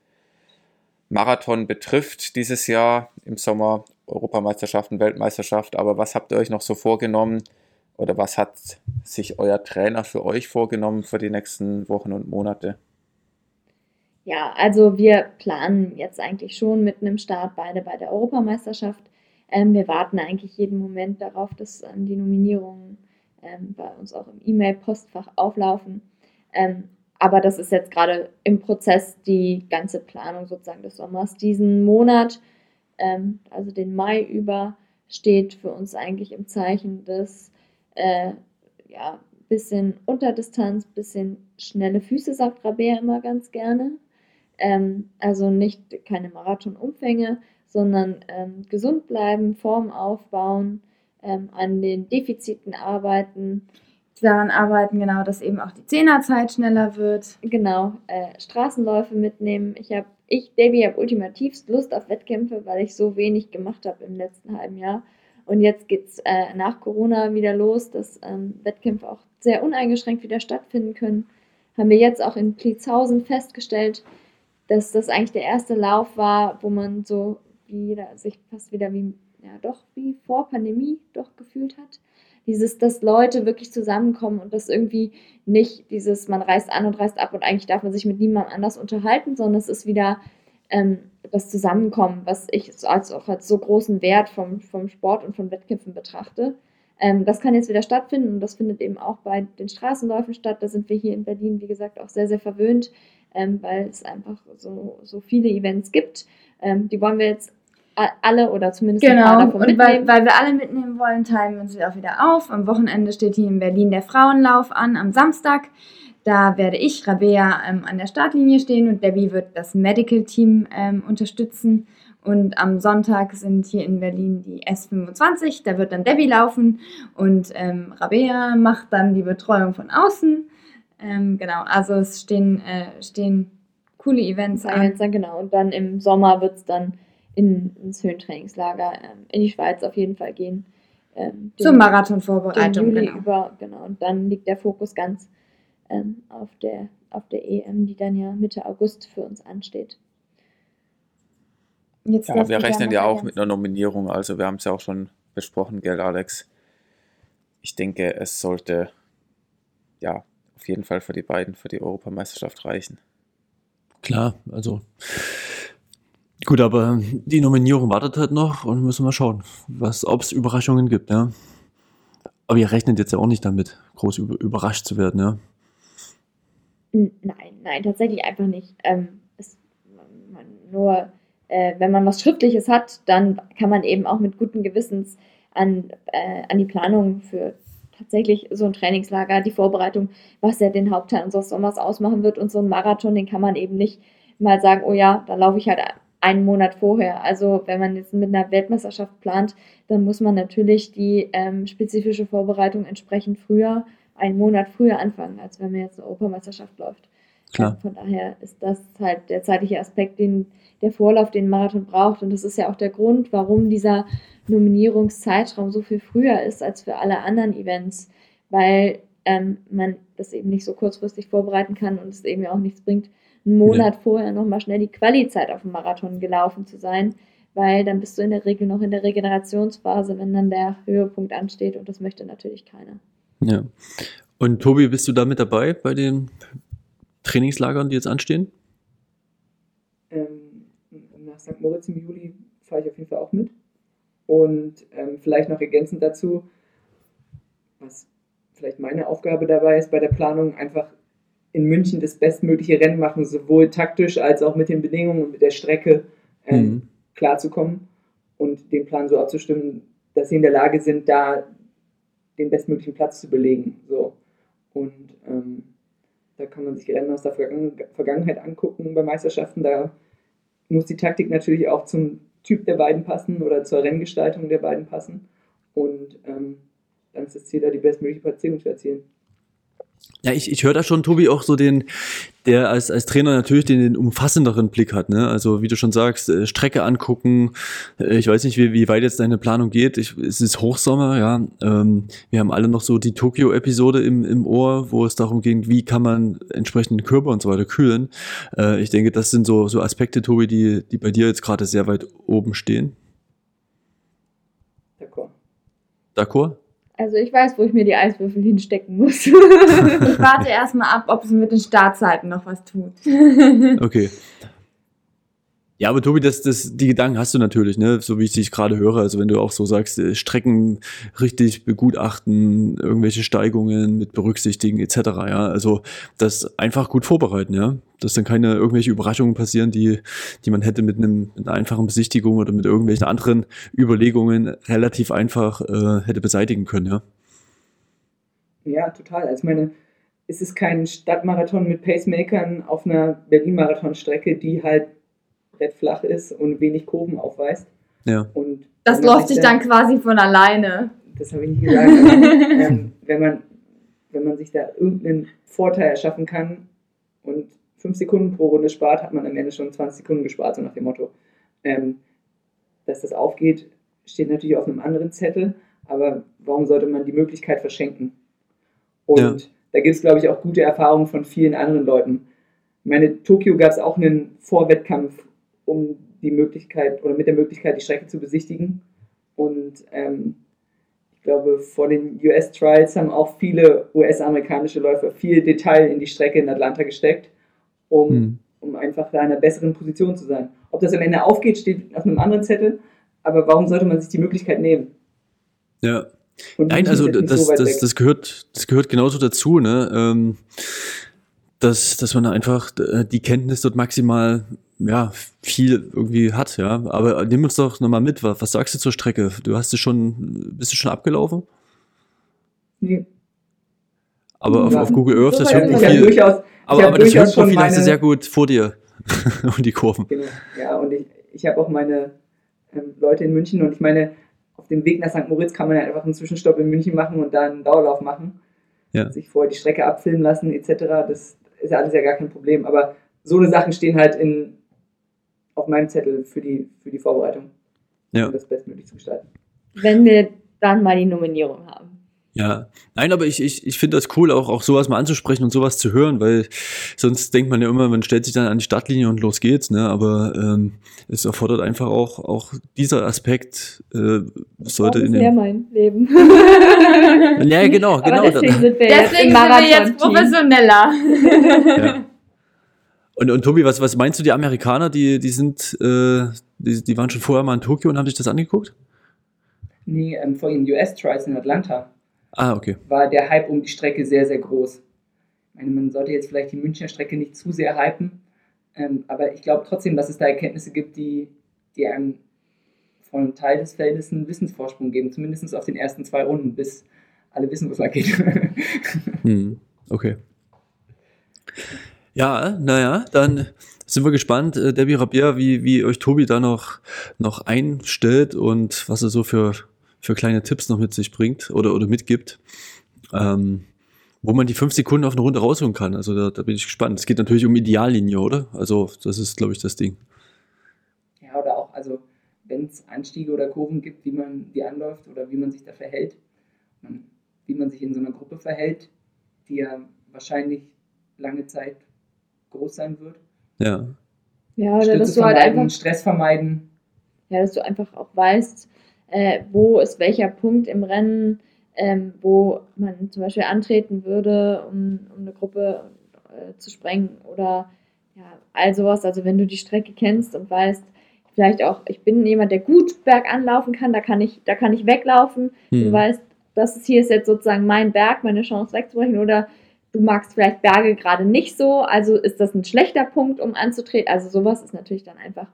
Marathon betrifft dieses Jahr im Sommer. Europameisterschaften, Weltmeisterschaft. Aber was habt ihr euch noch so vorgenommen? Oder was hat sich euer Trainer für euch vorgenommen für die nächsten Wochen und Monate? Ja, also wir planen jetzt eigentlich schon mit einem Start beide bei der Europameisterschaft. Ähm, wir warten eigentlich jeden Moment darauf, dass ähm, die Nominierungen ähm, bei uns auch im E-Mail-Postfach auflaufen. Ähm, aber das ist jetzt gerade im Prozess die ganze Planung sozusagen des Sommers. Diesen Monat, ähm, also den Mai über, steht für uns eigentlich im Zeichen des äh, ja, bisschen Unterdistanz, bisschen schnelle Füße, sagt Rabea immer ganz gerne. Ähm, also nicht keine Marathonumfänge, sondern ähm, gesund bleiben, Form aufbauen, ähm, an den Defiziten arbeiten. Daran arbeiten, genau, dass eben auch die Zehnerzeit schneller wird. Genau, äh, Straßenläufe mitnehmen. Ich habe, ich, Davy, habe ultimativst Lust auf Wettkämpfe, weil ich so wenig gemacht habe im letzten halben Jahr. Und jetzt geht es äh, nach Corona wieder los, dass ähm, Wettkämpfe auch sehr uneingeschränkt wieder stattfinden können. Haben wir jetzt auch in Pliezhausen festgestellt, dass das eigentlich der erste Lauf war, wo man so wieder sich fast wieder wie, ja doch, wie vor Pandemie doch gefühlt hat. Dieses, dass Leute wirklich zusammenkommen und das irgendwie nicht dieses, man reist an und reist ab und eigentlich darf man sich mit niemandem anders unterhalten, sondern es ist wieder ähm, das Zusammenkommen, was ich als auch als so großen Wert vom, vom Sport und von Wettkämpfen betrachte. Ähm, das kann jetzt wieder stattfinden und das findet eben auch bei den Straßenläufen statt. Da sind wir hier in Berlin, wie gesagt, auch sehr, sehr verwöhnt ähm, weil es einfach so, so viele Events gibt. Ähm, die wollen wir jetzt alle oder zumindest genau. ein paar davon mitnehmen. Weil, weil wir alle mitnehmen wollen, teilen wir uns auch wieder auf. Am Wochenende steht hier in Berlin der Frauenlauf an, am Samstag. Da werde ich, Rabea, ähm, an der Startlinie stehen und Debbie wird das Medical Team ähm, unterstützen. Und am Sonntag sind hier in Berlin die S25, da wird dann Debbie laufen und ähm, Rabea macht dann die Betreuung von außen. Ähm, genau, also es stehen, äh, stehen coole Events an. Events an. Genau, und dann im Sommer wird es dann in, ins Höhentrainingslager ähm, in die Schweiz auf jeden Fall gehen. Ähm, Zur Marathonvorbereitung. Genau. Über, genau. Und dann liegt der Fokus ganz ähm, auf, der, auf der EM, die dann ja Mitte August für uns ansteht. Jetzt ja, wir rechnen ja auch mit einer Nominierung, also wir haben es ja auch schon besprochen, gell, Alex? Ich denke, es sollte ja auf jeden Fall für die beiden für die Europameisterschaft reichen. Klar, also gut, aber die Nominierung wartet halt noch und müssen wir schauen, ob es Überraschungen gibt, ja. Aber ihr rechnet jetzt ja auch nicht damit, groß überrascht zu werden, ja? Nein, nein, tatsächlich einfach nicht. Ähm, es, man, nur äh, wenn man was Schriftliches hat, dann kann man eben auch mit gutem Gewissens an, äh, an die Planung für tatsächlich so ein Trainingslager, die Vorbereitung, was ja den Hauptteil unseres Sommers ausmachen wird und so ein Marathon, den kann man eben nicht mal sagen, oh ja, da laufe ich halt einen Monat vorher. Also wenn man jetzt mit einer Weltmeisterschaft plant, dann muss man natürlich die ähm, spezifische Vorbereitung entsprechend früher, einen Monat früher anfangen, als wenn man jetzt eine Europameisterschaft läuft. Klar. Also von daher ist das halt der zeitliche Aspekt, den der Vorlauf, den Marathon braucht. Und das ist ja auch der Grund, warum dieser Nominierungszeitraum so viel früher ist als für alle anderen Events, weil ähm, man das eben nicht so kurzfristig vorbereiten kann und es eben ja auch nichts bringt, einen Monat ja. vorher nochmal schnell die Quali-Zeit auf dem Marathon gelaufen zu sein, weil dann bist du in der Regel noch in der Regenerationsphase, wenn dann der Höhepunkt ansteht und das möchte natürlich keiner. Ja. Und Tobi, bist du da mit dabei bei den Trainingslagern, die jetzt anstehen? Ähm, nach St. Moritz im Juli fahre ich auf jeden Fall auch mit. Und ähm, vielleicht noch ergänzend dazu, was vielleicht meine Aufgabe dabei ist bei der Planung, einfach in München das bestmögliche Rennen machen, sowohl taktisch als auch mit den Bedingungen und mit der Strecke ähm, mhm. klarzukommen und den Plan so abzustimmen, dass sie in der Lage sind, da den bestmöglichen Platz zu belegen. So. Und ähm, da kann man sich Rennen aus der Vergangenheit angucken bei Meisterschaften. Da muss die Taktik natürlich auch zum Typ der beiden passen oder zur Renngestaltung der beiden passen. Und ähm, dann ist das Ziel da, die bestmögliche Platzierung zu erzielen. Ja, ich, ich höre da schon, Tobi, auch so den, der als, als Trainer natürlich den, den umfassenderen Blick hat. Ne? Also wie du schon sagst, äh, Strecke angucken. Äh, ich weiß nicht, wie, wie weit jetzt deine Planung geht. Ich, es ist Hochsommer, ja. Ähm, wir haben alle noch so die Tokio-Episode im, im Ohr, wo es darum ging, wie kann man entsprechend den Körper und so weiter kühlen. Äh, ich denke, das sind so, so Aspekte, Tobi, die, die bei dir jetzt gerade sehr weit oben stehen. D'accord. D'accord? Also ich weiß, wo ich mir die Eiswürfel hinstecken muss. ich warte [LAUGHS] erstmal ab, ob es mit den Startzeiten noch was tut. okay. Ja, aber Tobi, das, das, die Gedanken hast du natürlich, ne? So wie ich dich gerade höre. Also wenn du auch so sagst, äh, Strecken richtig begutachten, irgendwelche Steigungen mit berücksichtigen, etc. Ja, also das einfach gut vorbereiten, ja. Dass dann keine irgendwelche Überraschungen passieren, die, die man hätte mit, einem, mit einer einfachen Besichtigung oder mit irgendwelchen anderen Überlegungen relativ einfach äh, hätte beseitigen können, ja. Ja, total. Also meine, es ist kein Stadtmarathon mit Pacemakern auf einer Berlin-Marathon-Strecke, die halt recht flach ist und wenig Kurven aufweist. Ja. Und das läuft sich dann, dann, quasi von alleine. Das habe ich nicht gesagt. aber, [LAUGHS] ähm, wenn, man, wenn man sich da irgendeinen Vorteil erschaffen kann und fünf Sekunden pro Runde spart, hat man am Ende schon 20 Sekunden gespart, so nach dem Motto. Ähm, dass das aufgeht, steht natürlich auf einem anderen Zettel, aber warum sollte man die Möglichkeit verschenken? Und ja. da gibt es, glaube ich, auch gute Erfahrungen von vielen anderen Leuten. Ich meine, Tokio gab es auch einen Vorwettkampf um die Möglichkeit oder mit der Möglichkeit, die Strecke zu besichtigen. Und ähm, ich glaube, vor den US-Trials haben auch viele US-amerikanische Läufer viel Detail in die Strecke in Atlanta gesteckt, um, mhm. um einfach da in einer besseren Position zu sein. Ob das am Ende aufgeht, steht auf einem anderen Zettel, aber warum sollte man sich die Möglichkeit nehmen? Ja. Und Nein, also das, so das, das, gehört, das gehört genauso dazu, ne? Ähm, dass, dass man einfach äh, die Kenntnis dort maximal ja, viel irgendwie hat, ja. Aber nimm uns doch nochmal mit, was, was sagst du zur Strecke? Du hast du schon, bist du schon abgelaufen? Nee. Aber auf, auf Google Earth, das Höhenprofil. Durchaus, aber, aber das Höhenprofil meine, hast du sehr gut vor dir. [LAUGHS] und die Kurven. Genau. Ja, und ich, ich habe auch meine ähm, Leute in München und ich meine, auf dem Weg nach St. Moritz kann man ja einfach einen Zwischenstopp in München machen und dann einen Dauerlauf machen. Ja. Sich vorher die Strecke abfilmen lassen, etc. Das ist ja alles ja gar kein Problem. Aber so eine Sachen stehen halt in, auf meinem Zettel für die, für die Vorbereitung, ja. um das bestmöglich zu gestalten. Wenn wir dann mal die Nominierung haben. Ja, nein, aber ich, ich, ich finde das cool, auch, auch sowas mal anzusprechen und sowas zu hören, weil sonst denkt man ja immer, man stellt sich dann an die Startlinie und los geht's, ne? Aber ähm, es erfordert einfach auch, auch dieser Aspekt äh, sollte in dem. mein Leben. ja, genau, genau. Aber deswegen sind wir, deswegen jetzt, sind wir jetzt professioneller. ja. Und, und Tobi, was, was meinst du, die Amerikaner, die, die sind, äh, die, die waren schon vorher mal in Tokio und haben sich das angeguckt? Nee, ähm, vor den US-Trials in Atlanta Ah, okay. War der Hype um die Strecke sehr, sehr groß. Ich meine, man sollte jetzt vielleicht die Münchner Strecke nicht zu sehr hypen, ähm, aber ich glaube trotzdem, dass es da Erkenntnisse gibt, die, die einem von einem Teil des Feldes einen Wissensvorsprung geben, zumindest auf den ersten zwei Runden, bis alle wissen, was da geht. [LAUGHS] hm, okay. Ja, naja, dann sind wir gespannt, äh, Debbie Rabier, wie, wie euch Tobi da noch, noch einstellt und was er so für für kleine Tipps noch mit sich bringt oder, oder mitgibt, ähm, wo man die fünf Sekunden auf eine Runde rausholen kann. Also da, da bin ich gespannt. Es geht natürlich um Ideallinie, oder? Also das ist, glaube ich, das Ding. Ja, oder auch, also wenn es Anstiege oder Kurven gibt, wie man die anläuft oder wie man sich da verhält, wie man sich in so einer Gruppe verhält, die ja wahrscheinlich lange Zeit groß sein wird. Ja. Ja, oder dass du halt einfach Stress vermeiden. Ja, dass du einfach auch weißt, äh, wo ist welcher Punkt im Rennen, ähm, wo man zum Beispiel antreten würde, um, um eine Gruppe äh, zu sprengen oder ja, all sowas. Also wenn du die Strecke kennst und weißt, vielleicht auch, ich bin jemand, der gut bergan laufen kann, da kann ich, da kann ich weglaufen. Hm. Du weißt, das ist hier ist jetzt sozusagen mein Berg, meine Chance wegzubrechen oder du magst vielleicht Berge gerade nicht so, also ist das ein schlechter Punkt, um anzutreten. Also sowas ist natürlich dann einfach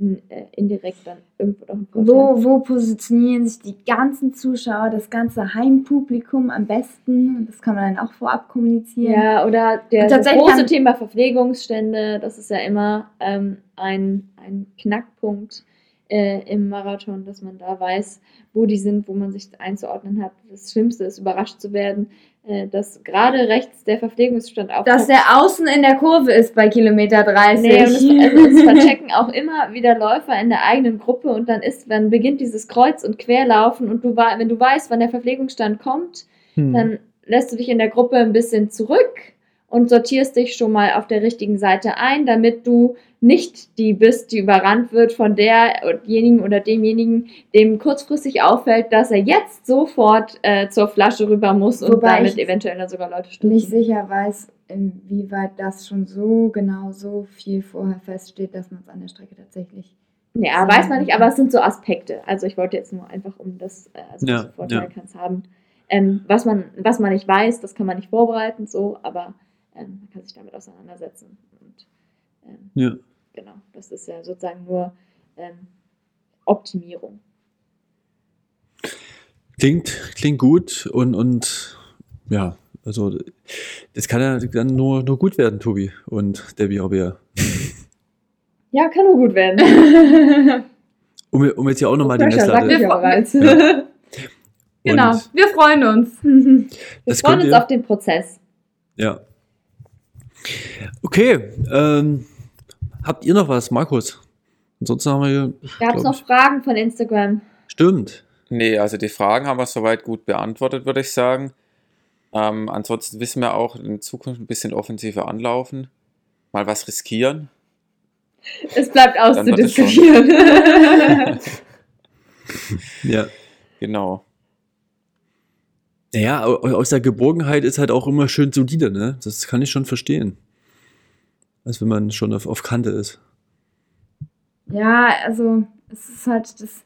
äh, indirekt dann irgendwo doch ein Wo, wo positionieren sich die ganzen Zuschauer, das ganze Heimpublikum am besten? Das kann man dann auch vorab kommunizieren. Ja, oder der das große Thema Verpflegungsstände, das ist ja immer ähm, ein, ein Knackpunkt äh, im Marathon, dass man da weiß, wo die sind, wo man sich einzuordnen hat. Das Schlimmste ist, überrascht zu werden, dass gerade rechts der Verpflegungsstand aufkommt. Dass der außen in der Kurve ist bei Kilometer 30. Nee, und es, [LAUGHS] also es verchecken auch immer wieder Läufer in der eigenen Gruppe und dann ist, dann beginnt dieses Kreuz- und Querlaufen und du, wenn du weißt, wann der Verpflegungsstand kommt, hm. dann lässt du dich in der Gruppe ein bisschen zurück und sortierst dich schon mal auf der richtigen Seite ein, damit du nicht die bist, die überrannt wird von derjenigen oder demjenigen, dem kurzfristig auffällt, dass er jetzt sofort äh, zur Flasche rüber muss und Wobei damit eventuell dann sogar Leute stürzen. nicht sicher weiß, inwieweit das schon so genau so viel vorher feststeht, dass man es an der Strecke tatsächlich ja, weiß man nicht, aber es sind so Aspekte. Also ich wollte jetzt nur einfach um das, äh, also ja, Vorteil ja. kann es haben. Ähm, was, man, was man nicht weiß, das kann man nicht vorbereiten, so, aber ähm, man kann sich damit auseinandersetzen. Und, ähm, ja genau, das ist ja sozusagen nur ähm, Optimierung. Klingt, klingt gut und, und ja, also das kann ja dann nur, nur gut werden, Tobi und Debbie Aubert. [LAUGHS] Ja, kann nur gut werden. [LAUGHS] um, um jetzt hier auch nochmal die Messlatte... Ja. Genau, wir freuen uns. Wir freuen uns auf den Prozess. Ja. Okay, ähm, Habt ihr noch was, Markus? Ansonsten haben wir. Gab es noch Fragen von Instagram? Stimmt. Nee, also die Fragen haben wir soweit gut beantwortet, würde ich sagen. Ähm, ansonsten wissen wir auch in Zukunft ein bisschen offensiver anlaufen. Mal was riskieren. Es bleibt auszudiskutieren. [LAUGHS] ja. Genau. Naja, aus der Geborgenheit ist halt auch immer schön solide, ne? Das kann ich schon verstehen als wenn man schon auf, auf Kante ist. Ja, also es ist halt das.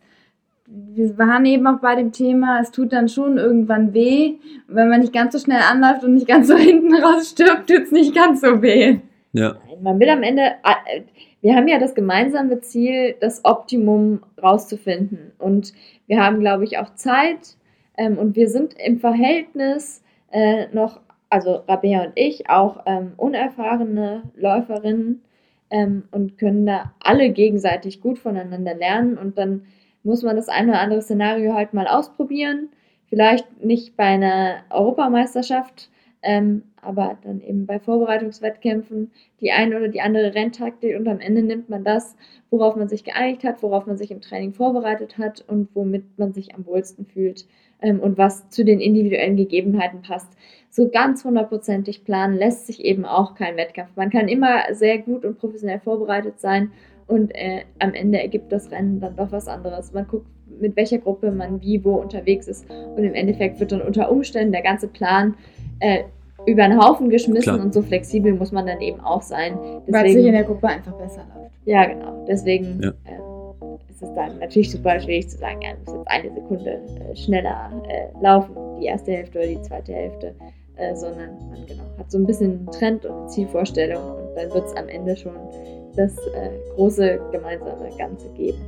Wir waren eben auch bei dem Thema, es tut dann schon irgendwann weh. Und wenn man nicht ganz so schnell anläuft und nicht ganz so [LAUGHS] hinten raus stirbt, tut es nicht ganz so weh. Ja. Man will am Ende, äh, wir haben ja das gemeinsame Ziel, das Optimum rauszufinden. Und wir haben, glaube ich, auch Zeit ähm, und wir sind im Verhältnis äh, noch also Rabea und ich, auch ähm, unerfahrene Läuferinnen ähm, und können da alle gegenseitig gut voneinander lernen und dann muss man das eine oder andere Szenario halt mal ausprobieren. Vielleicht nicht bei einer Europameisterschaft, ähm, aber dann eben bei Vorbereitungswettkämpfen die eine oder die andere Renntaktik und am Ende nimmt man das, worauf man sich geeinigt hat, worauf man sich im Training vorbereitet hat und womit man sich am wohlsten fühlt. Ähm, und was zu den individuellen Gegebenheiten passt. So ganz hundertprozentig planen lässt sich eben auch kein Wettkampf. Man kann immer sehr gut und professionell vorbereitet sein und äh, am Ende ergibt das Rennen dann doch was anderes. Man guckt, mit welcher Gruppe man wie wo unterwegs ist und im Endeffekt wird dann unter Umständen der ganze Plan äh, über einen Haufen geschmissen Klar. und so flexibel muss man dann eben auch sein. Weil es sich in der Gruppe einfach besser läuft. Ja, genau. Deswegen ja. äh, es dann natürlich super schwierig zu sagen, ja, du musst jetzt eine Sekunde äh, schneller äh, laufen, die erste Hälfte oder die zweite Hälfte, äh, sondern man genau, hat so ein bisschen Trend und eine Zielvorstellung und dann wird es am Ende schon das äh, große gemeinsame Ganze geben.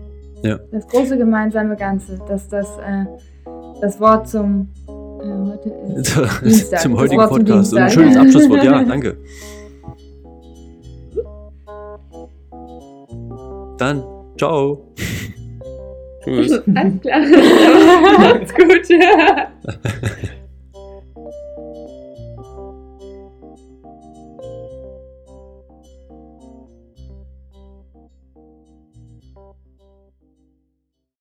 Ja. Das große gemeinsame Ganze, dass das, äh, das Wort zum äh, heute ist [LAUGHS] Dienstag. Zum heutigen Podcast. Zum ein schönes [LAUGHS] Abschlusswort, ja, danke. [LAUGHS] Dann, ciao. Tschüss. Alles klar. [LAUGHS] Macht's gut. [LAUGHS]